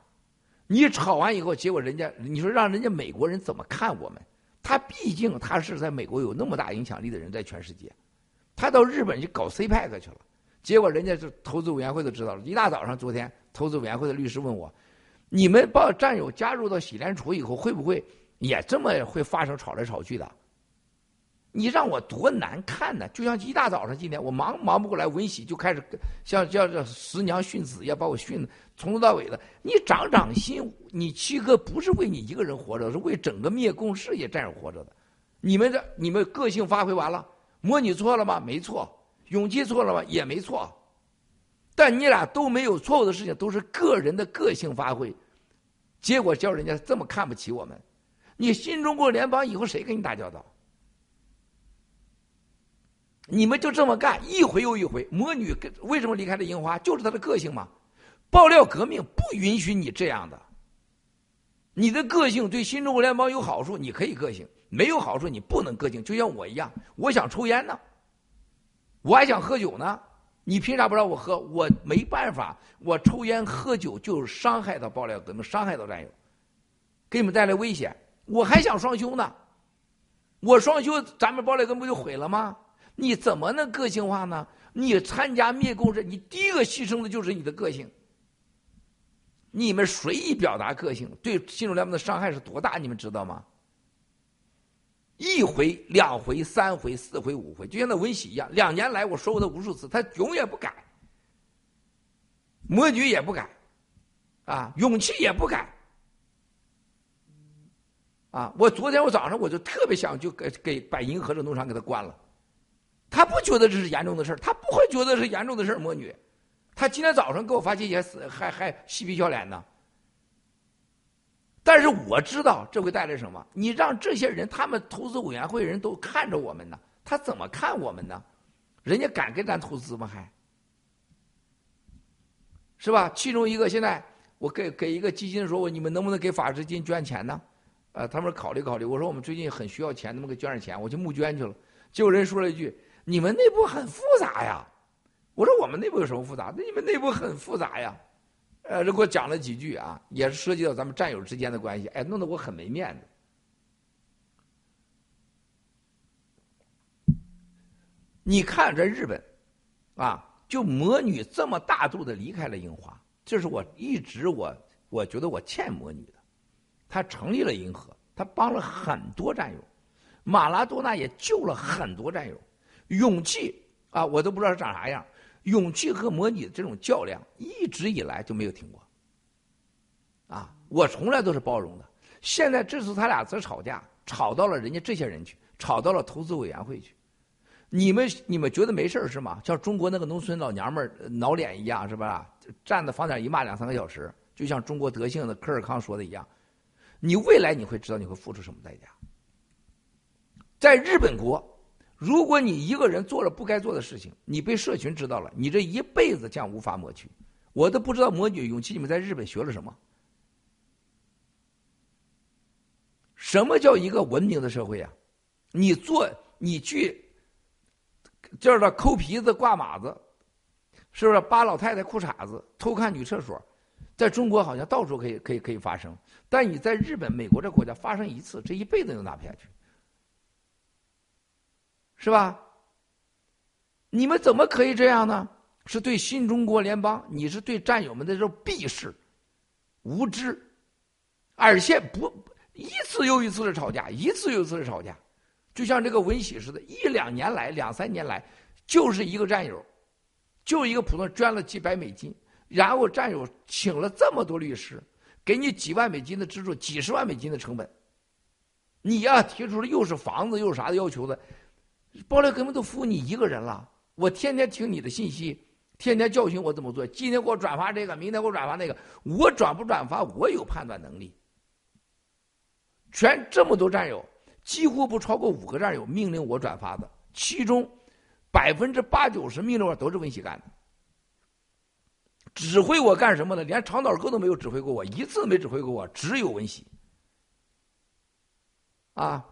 你吵完以后，结果人家你说让人家美国人怎么看我们？他毕竟他是在美国有那么大影响力的人，在全世界。他到日本去搞 CPEC 去了，结果人家是投资委员会都知道了。一大早上，昨天投资委员会的律师问我：“你们把战友加入到喜联储以后，会不会也这么会发生吵来吵去的？”你让我多难看呢？就像一大早上今天我忙忙不过来，文喜就开始像像这十娘训子一样把我训的从头到尾的。你长长心，你七哥不是为你一个人活着，是为整个灭共事业战友活着的。你们这你们个性发挥完了，模拟错了吗？没错。勇气错了吗？也没错。但你俩都没有错误的事情，都是个人的个性发挥，结果叫人家这么看不起我们。你新中国联邦以后谁跟你打交道？你们就这么干，一回又一回。魔女跟为什么离开了樱花？就是她的个性嘛。爆料革命不允许你这样的。你的个性对新中国联邦有好处，你可以个性；没有好处，你不能个性。就像我一样，我想抽烟呢，我还想喝酒呢。你凭啥不让我喝？我没办法，我抽烟喝酒就是伤害到爆料革命，伤害到战友，给你们带来危险。我还想双休呢，我双休，咱们爆料革命不就毁了吗？你怎么能个性化呢？你参加灭共时，你第一个牺牲的就是你的个性。你们随意表达个性，对新中联盟的伤害是多大？你们知道吗？一回、两回、三回、四回、五回，就像那文喜一样，两年来我说过他无数次，他永远不改。魔女也不改，啊，勇气也不改。啊，我昨天我早上我就特别想就给给把银河这农场给他关了。他不觉得这是严重的事他不会觉得是严重的事魔女，他今天早上给我发信息，还还还嬉皮笑脸呢。但是我知道这会带来什么？你让这些人，他们投资委员会人都看着我们呢，他怎么看我们呢？人家敢给咱投资吗？还是吧？其中一个现在我给给一个基金说，我你们能不能给法治金捐钱呢？呃，他们考虑考虑。我说我们最近很需要钱，能不能给捐点钱？我就募捐去了。结果人说了一句。你们内部很复杂呀，我说我们内部有什么复杂？那你们内部很复杂呀，呃，这给我讲了几句啊，也是涉及到咱们战友之间的关系，哎，弄得我很没面子。你看这日本，啊，就魔女这么大度的离开了樱花，这是我一直我我觉得我欠魔女的，她成立了银河，她帮了很多战友，马拉多纳也救了很多战友。勇气啊，我都不知道长啥样。勇气和模拟的这种较量，一直以来就没有停过。啊，我从来都是包容的。现在这次他俩在吵架，吵到了人家这些人去，吵到了投资委员会去。你们你们觉得没事是吗？像中国那个农村老娘们挠脸一样是吧？站在房顶一骂两三个小时，就像中国德性的科尔康说的一样。你未来你会知道你会付出什么代价。在日本国。如果你一个人做了不该做的事情，你被社群知道了，你这一辈子将无法抹去。我都不知道魔女勇气，你们在日本学了什么？什么叫一个文明的社会啊？你做你去，叫他抠皮子挂马子，是不是扒老太太裤衩子、偷看女厕所？在中国好像到处可以可以可以发生，但你在日本、美国这国家发生一次，这一辈子都拿不下去。是吧？你们怎么可以这样呢？是对新中国联邦，你是对战友们的这种鄙视、无知，而且不一次又一次的吵架，一次又一次的吵架，就像这个文喜似的，一两年来、两三年来，就是一个战友，就一个普通捐了几百美金，然后战友请了这么多律师，给你几万美金的资助，几十万美金的成本，你呀提出了又是房子又是啥的要求的。爆料革命都服你一个人了，我天天听你的信息，天天教训我怎么做。今天给我转发这个，明天给我转发那个，我转不转发，我有判断能力。全这么多战友，几乎不超过五个战友命令我转发的，其中百分之八九十命令我都是文喜干的。指挥我干什么呢？连长岛哥都没有指挥过我，一次没指挥过我，只有文喜。啊。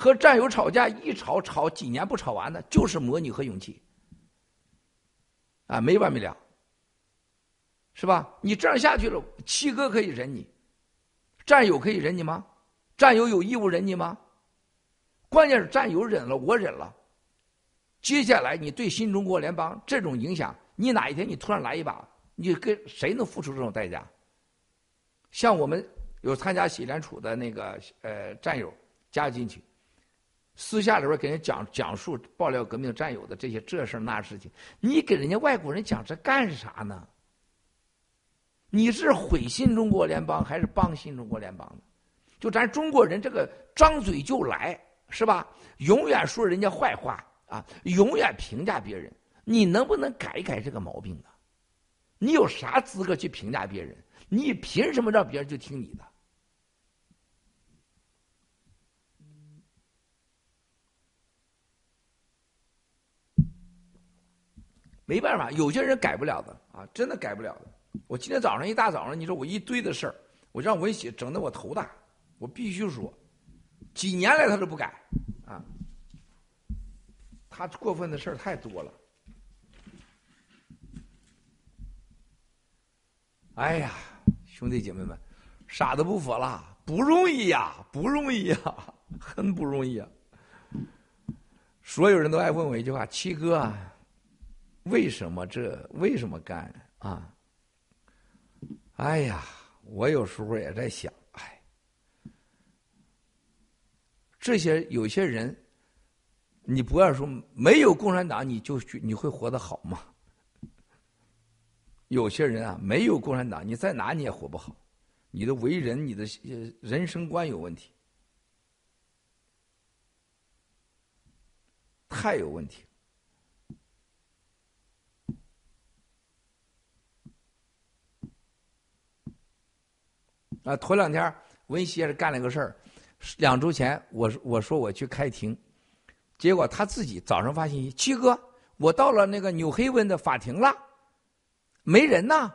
和战友吵架，一吵吵几年不吵完的，就是魔女和勇气，啊，没完没了，是吧？你这样下去了，七哥可以忍你，战友可以忍你吗？战友有义务忍你吗？关键是战友忍了，我忍了，接下来你对新中国联邦这种影响，你哪一天你突然来一把，你跟谁能付出这种代价？像我们有参加喜联储的那个呃战友加进去，私下里边给人讲讲述爆料革命战友的这些这事那事情，你给人家外国人讲这干啥呢？你是毁新中国联邦还是帮新中国联邦呢？就咱中国人这个张嘴就来是吧？永远说人家坏话。啊，永远评价别人，你能不能改一改这个毛病呢？你有啥资格去评价别人？你凭什么让别人就听你的？没办法，有些人改不了的啊，真的改不了的。我今天早上一大早上，你说我一堆的事儿，我让文喜整的我头大，我必须说，几年来他都不改啊。他过分的事儿太多了。哎呀，兄弟姐妹们，傻子不服了，不容易呀，不容易呀，很不容易啊！所有人都爱问我一句话：“七哥啊，为什么这？为什么干啊？”哎呀，我有时候也在想，哎，这些有些人。你不要说没有共产党，你就去你会活得好吗？有些人啊，没有共产党，你在哪你也活不好，你的为人，你的人生观有问题，太有问题。啊，头两天文熙也是干了个事儿，两周前我我说我去开庭。结果他自己早上发信息：“七哥，我到了那个纽黑文的法庭了，没人呐，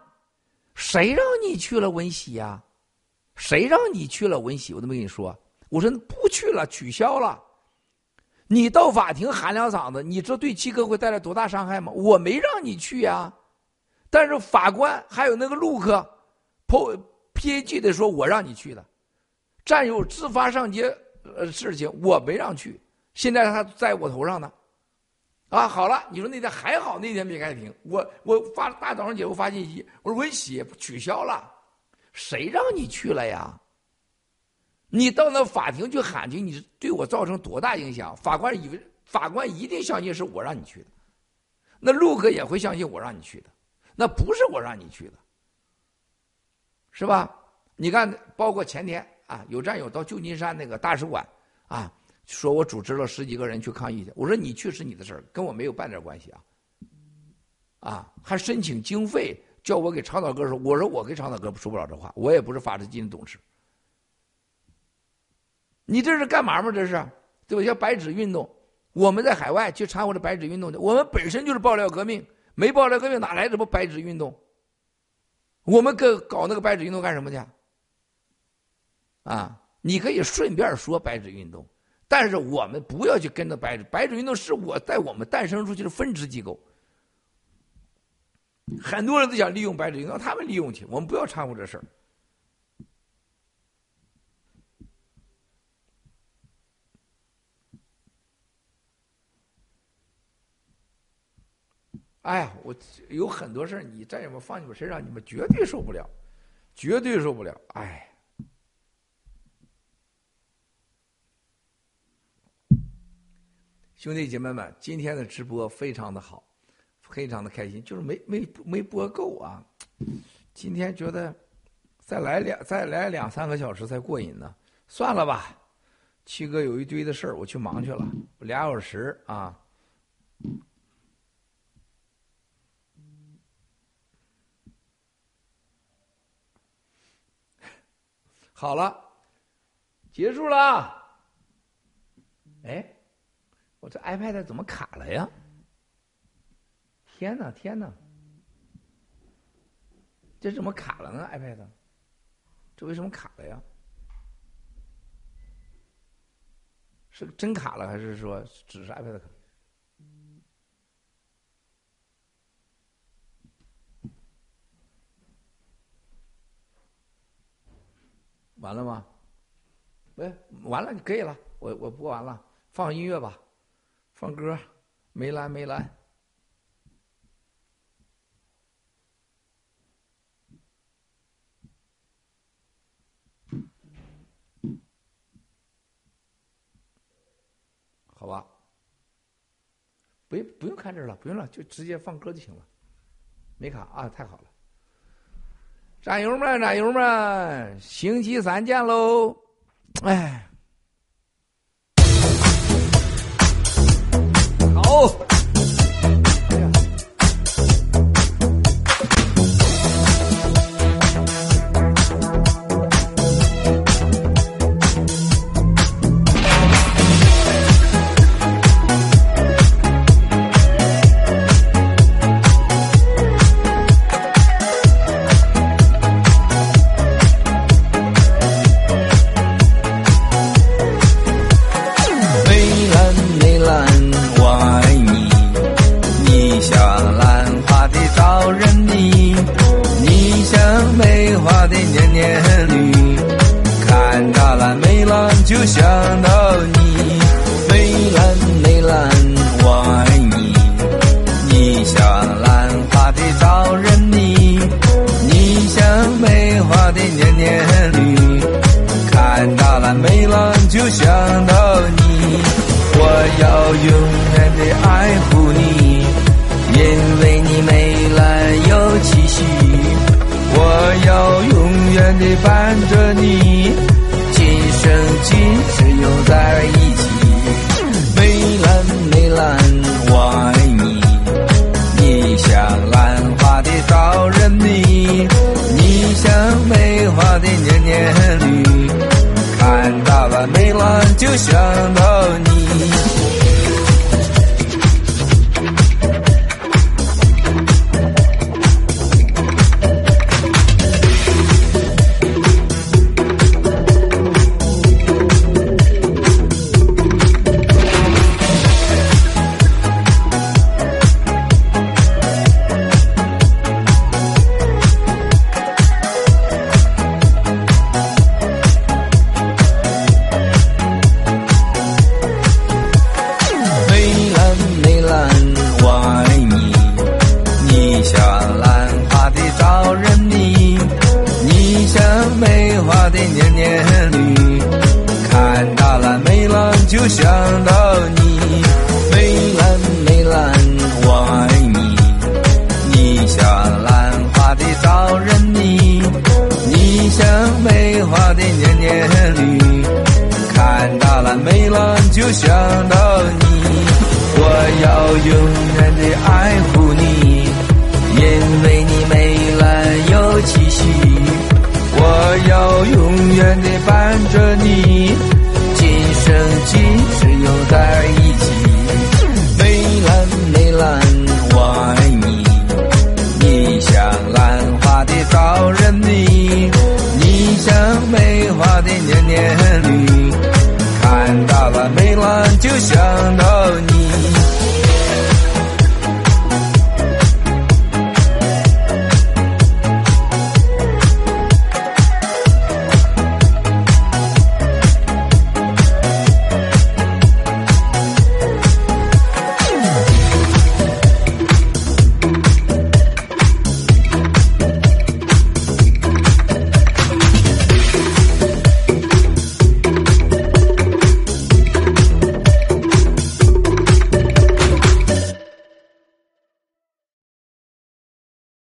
谁让你去了文喜呀？谁让你去了文喜？我都没跟你说。我说不去了，取消了。你到法庭喊两嗓子，你这对七哥会带来多大伤害吗？我没让你去呀，但是法官还有那个陆克破，P P A G 的说，我让你去的，战友自发上街呃事情，我没让去。”现在他在我头上呢，啊，好了，你说那天还好，那天没开庭，我我发大早上起来我发信息，我说文喜取消了，谁让你去了呀？你到那法庭去喊去，你对我造成多大影响？法官以为法官一定相信是我让你去的，那陆哥也会相信我让你去的，那不是我让你去的，是吧？你看，包括前天啊，有战友到旧金山那个大使馆啊。说我组织了十几个人去抗议去，我说你去是你的事儿，跟我没有半点关系啊！啊，还申请经费叫我给长岛哥说，我说我跟长岛哥说不了这话，我也不是法制基金董事。你这是干嘛嘛？这是对吧？像白纸运动，我们在海外去掺和这白纸运动的，我们本身就是爆料革命，没爆料革命哪来这么白纸运动？我们跟搞那个白纸运动干什么去？啊，你可以顺便说白纸运动。但是我们不要去跟着白纸，白纸运动是我在我们诞生出去的分支机构。很多人都想利用白纸运动，他们利用去，我们不要掺和这事儿。哎呀，我有很多事儿，你在你们放你们身上，你们绝对受不了，绝对受不了。哎。兄弟姐妹们，今天的直播非常的好，非常的开心，就是没没没播够啊！今天觉得再来两再来两三个小时才过瘾呢，算了吧。七哥有一堆的事儿，我去忙去了，俩小时啊。好了，结束了。哎。我这 iPad 怎么卡了呀？天哪，天哪！这怎么卡了呢？iPad，这为什么卡了呀？是真卡了，还是说只是 iPad 卡？完了吗？喂，完了，可以了，我我播完了，放音乐吧。放歌，梅兰，梅兰。好吧，不不用看这了，不用了，就直接放歌就行了。没卡啊，太好了！战友们，战友们，星期三见喽！哎，好。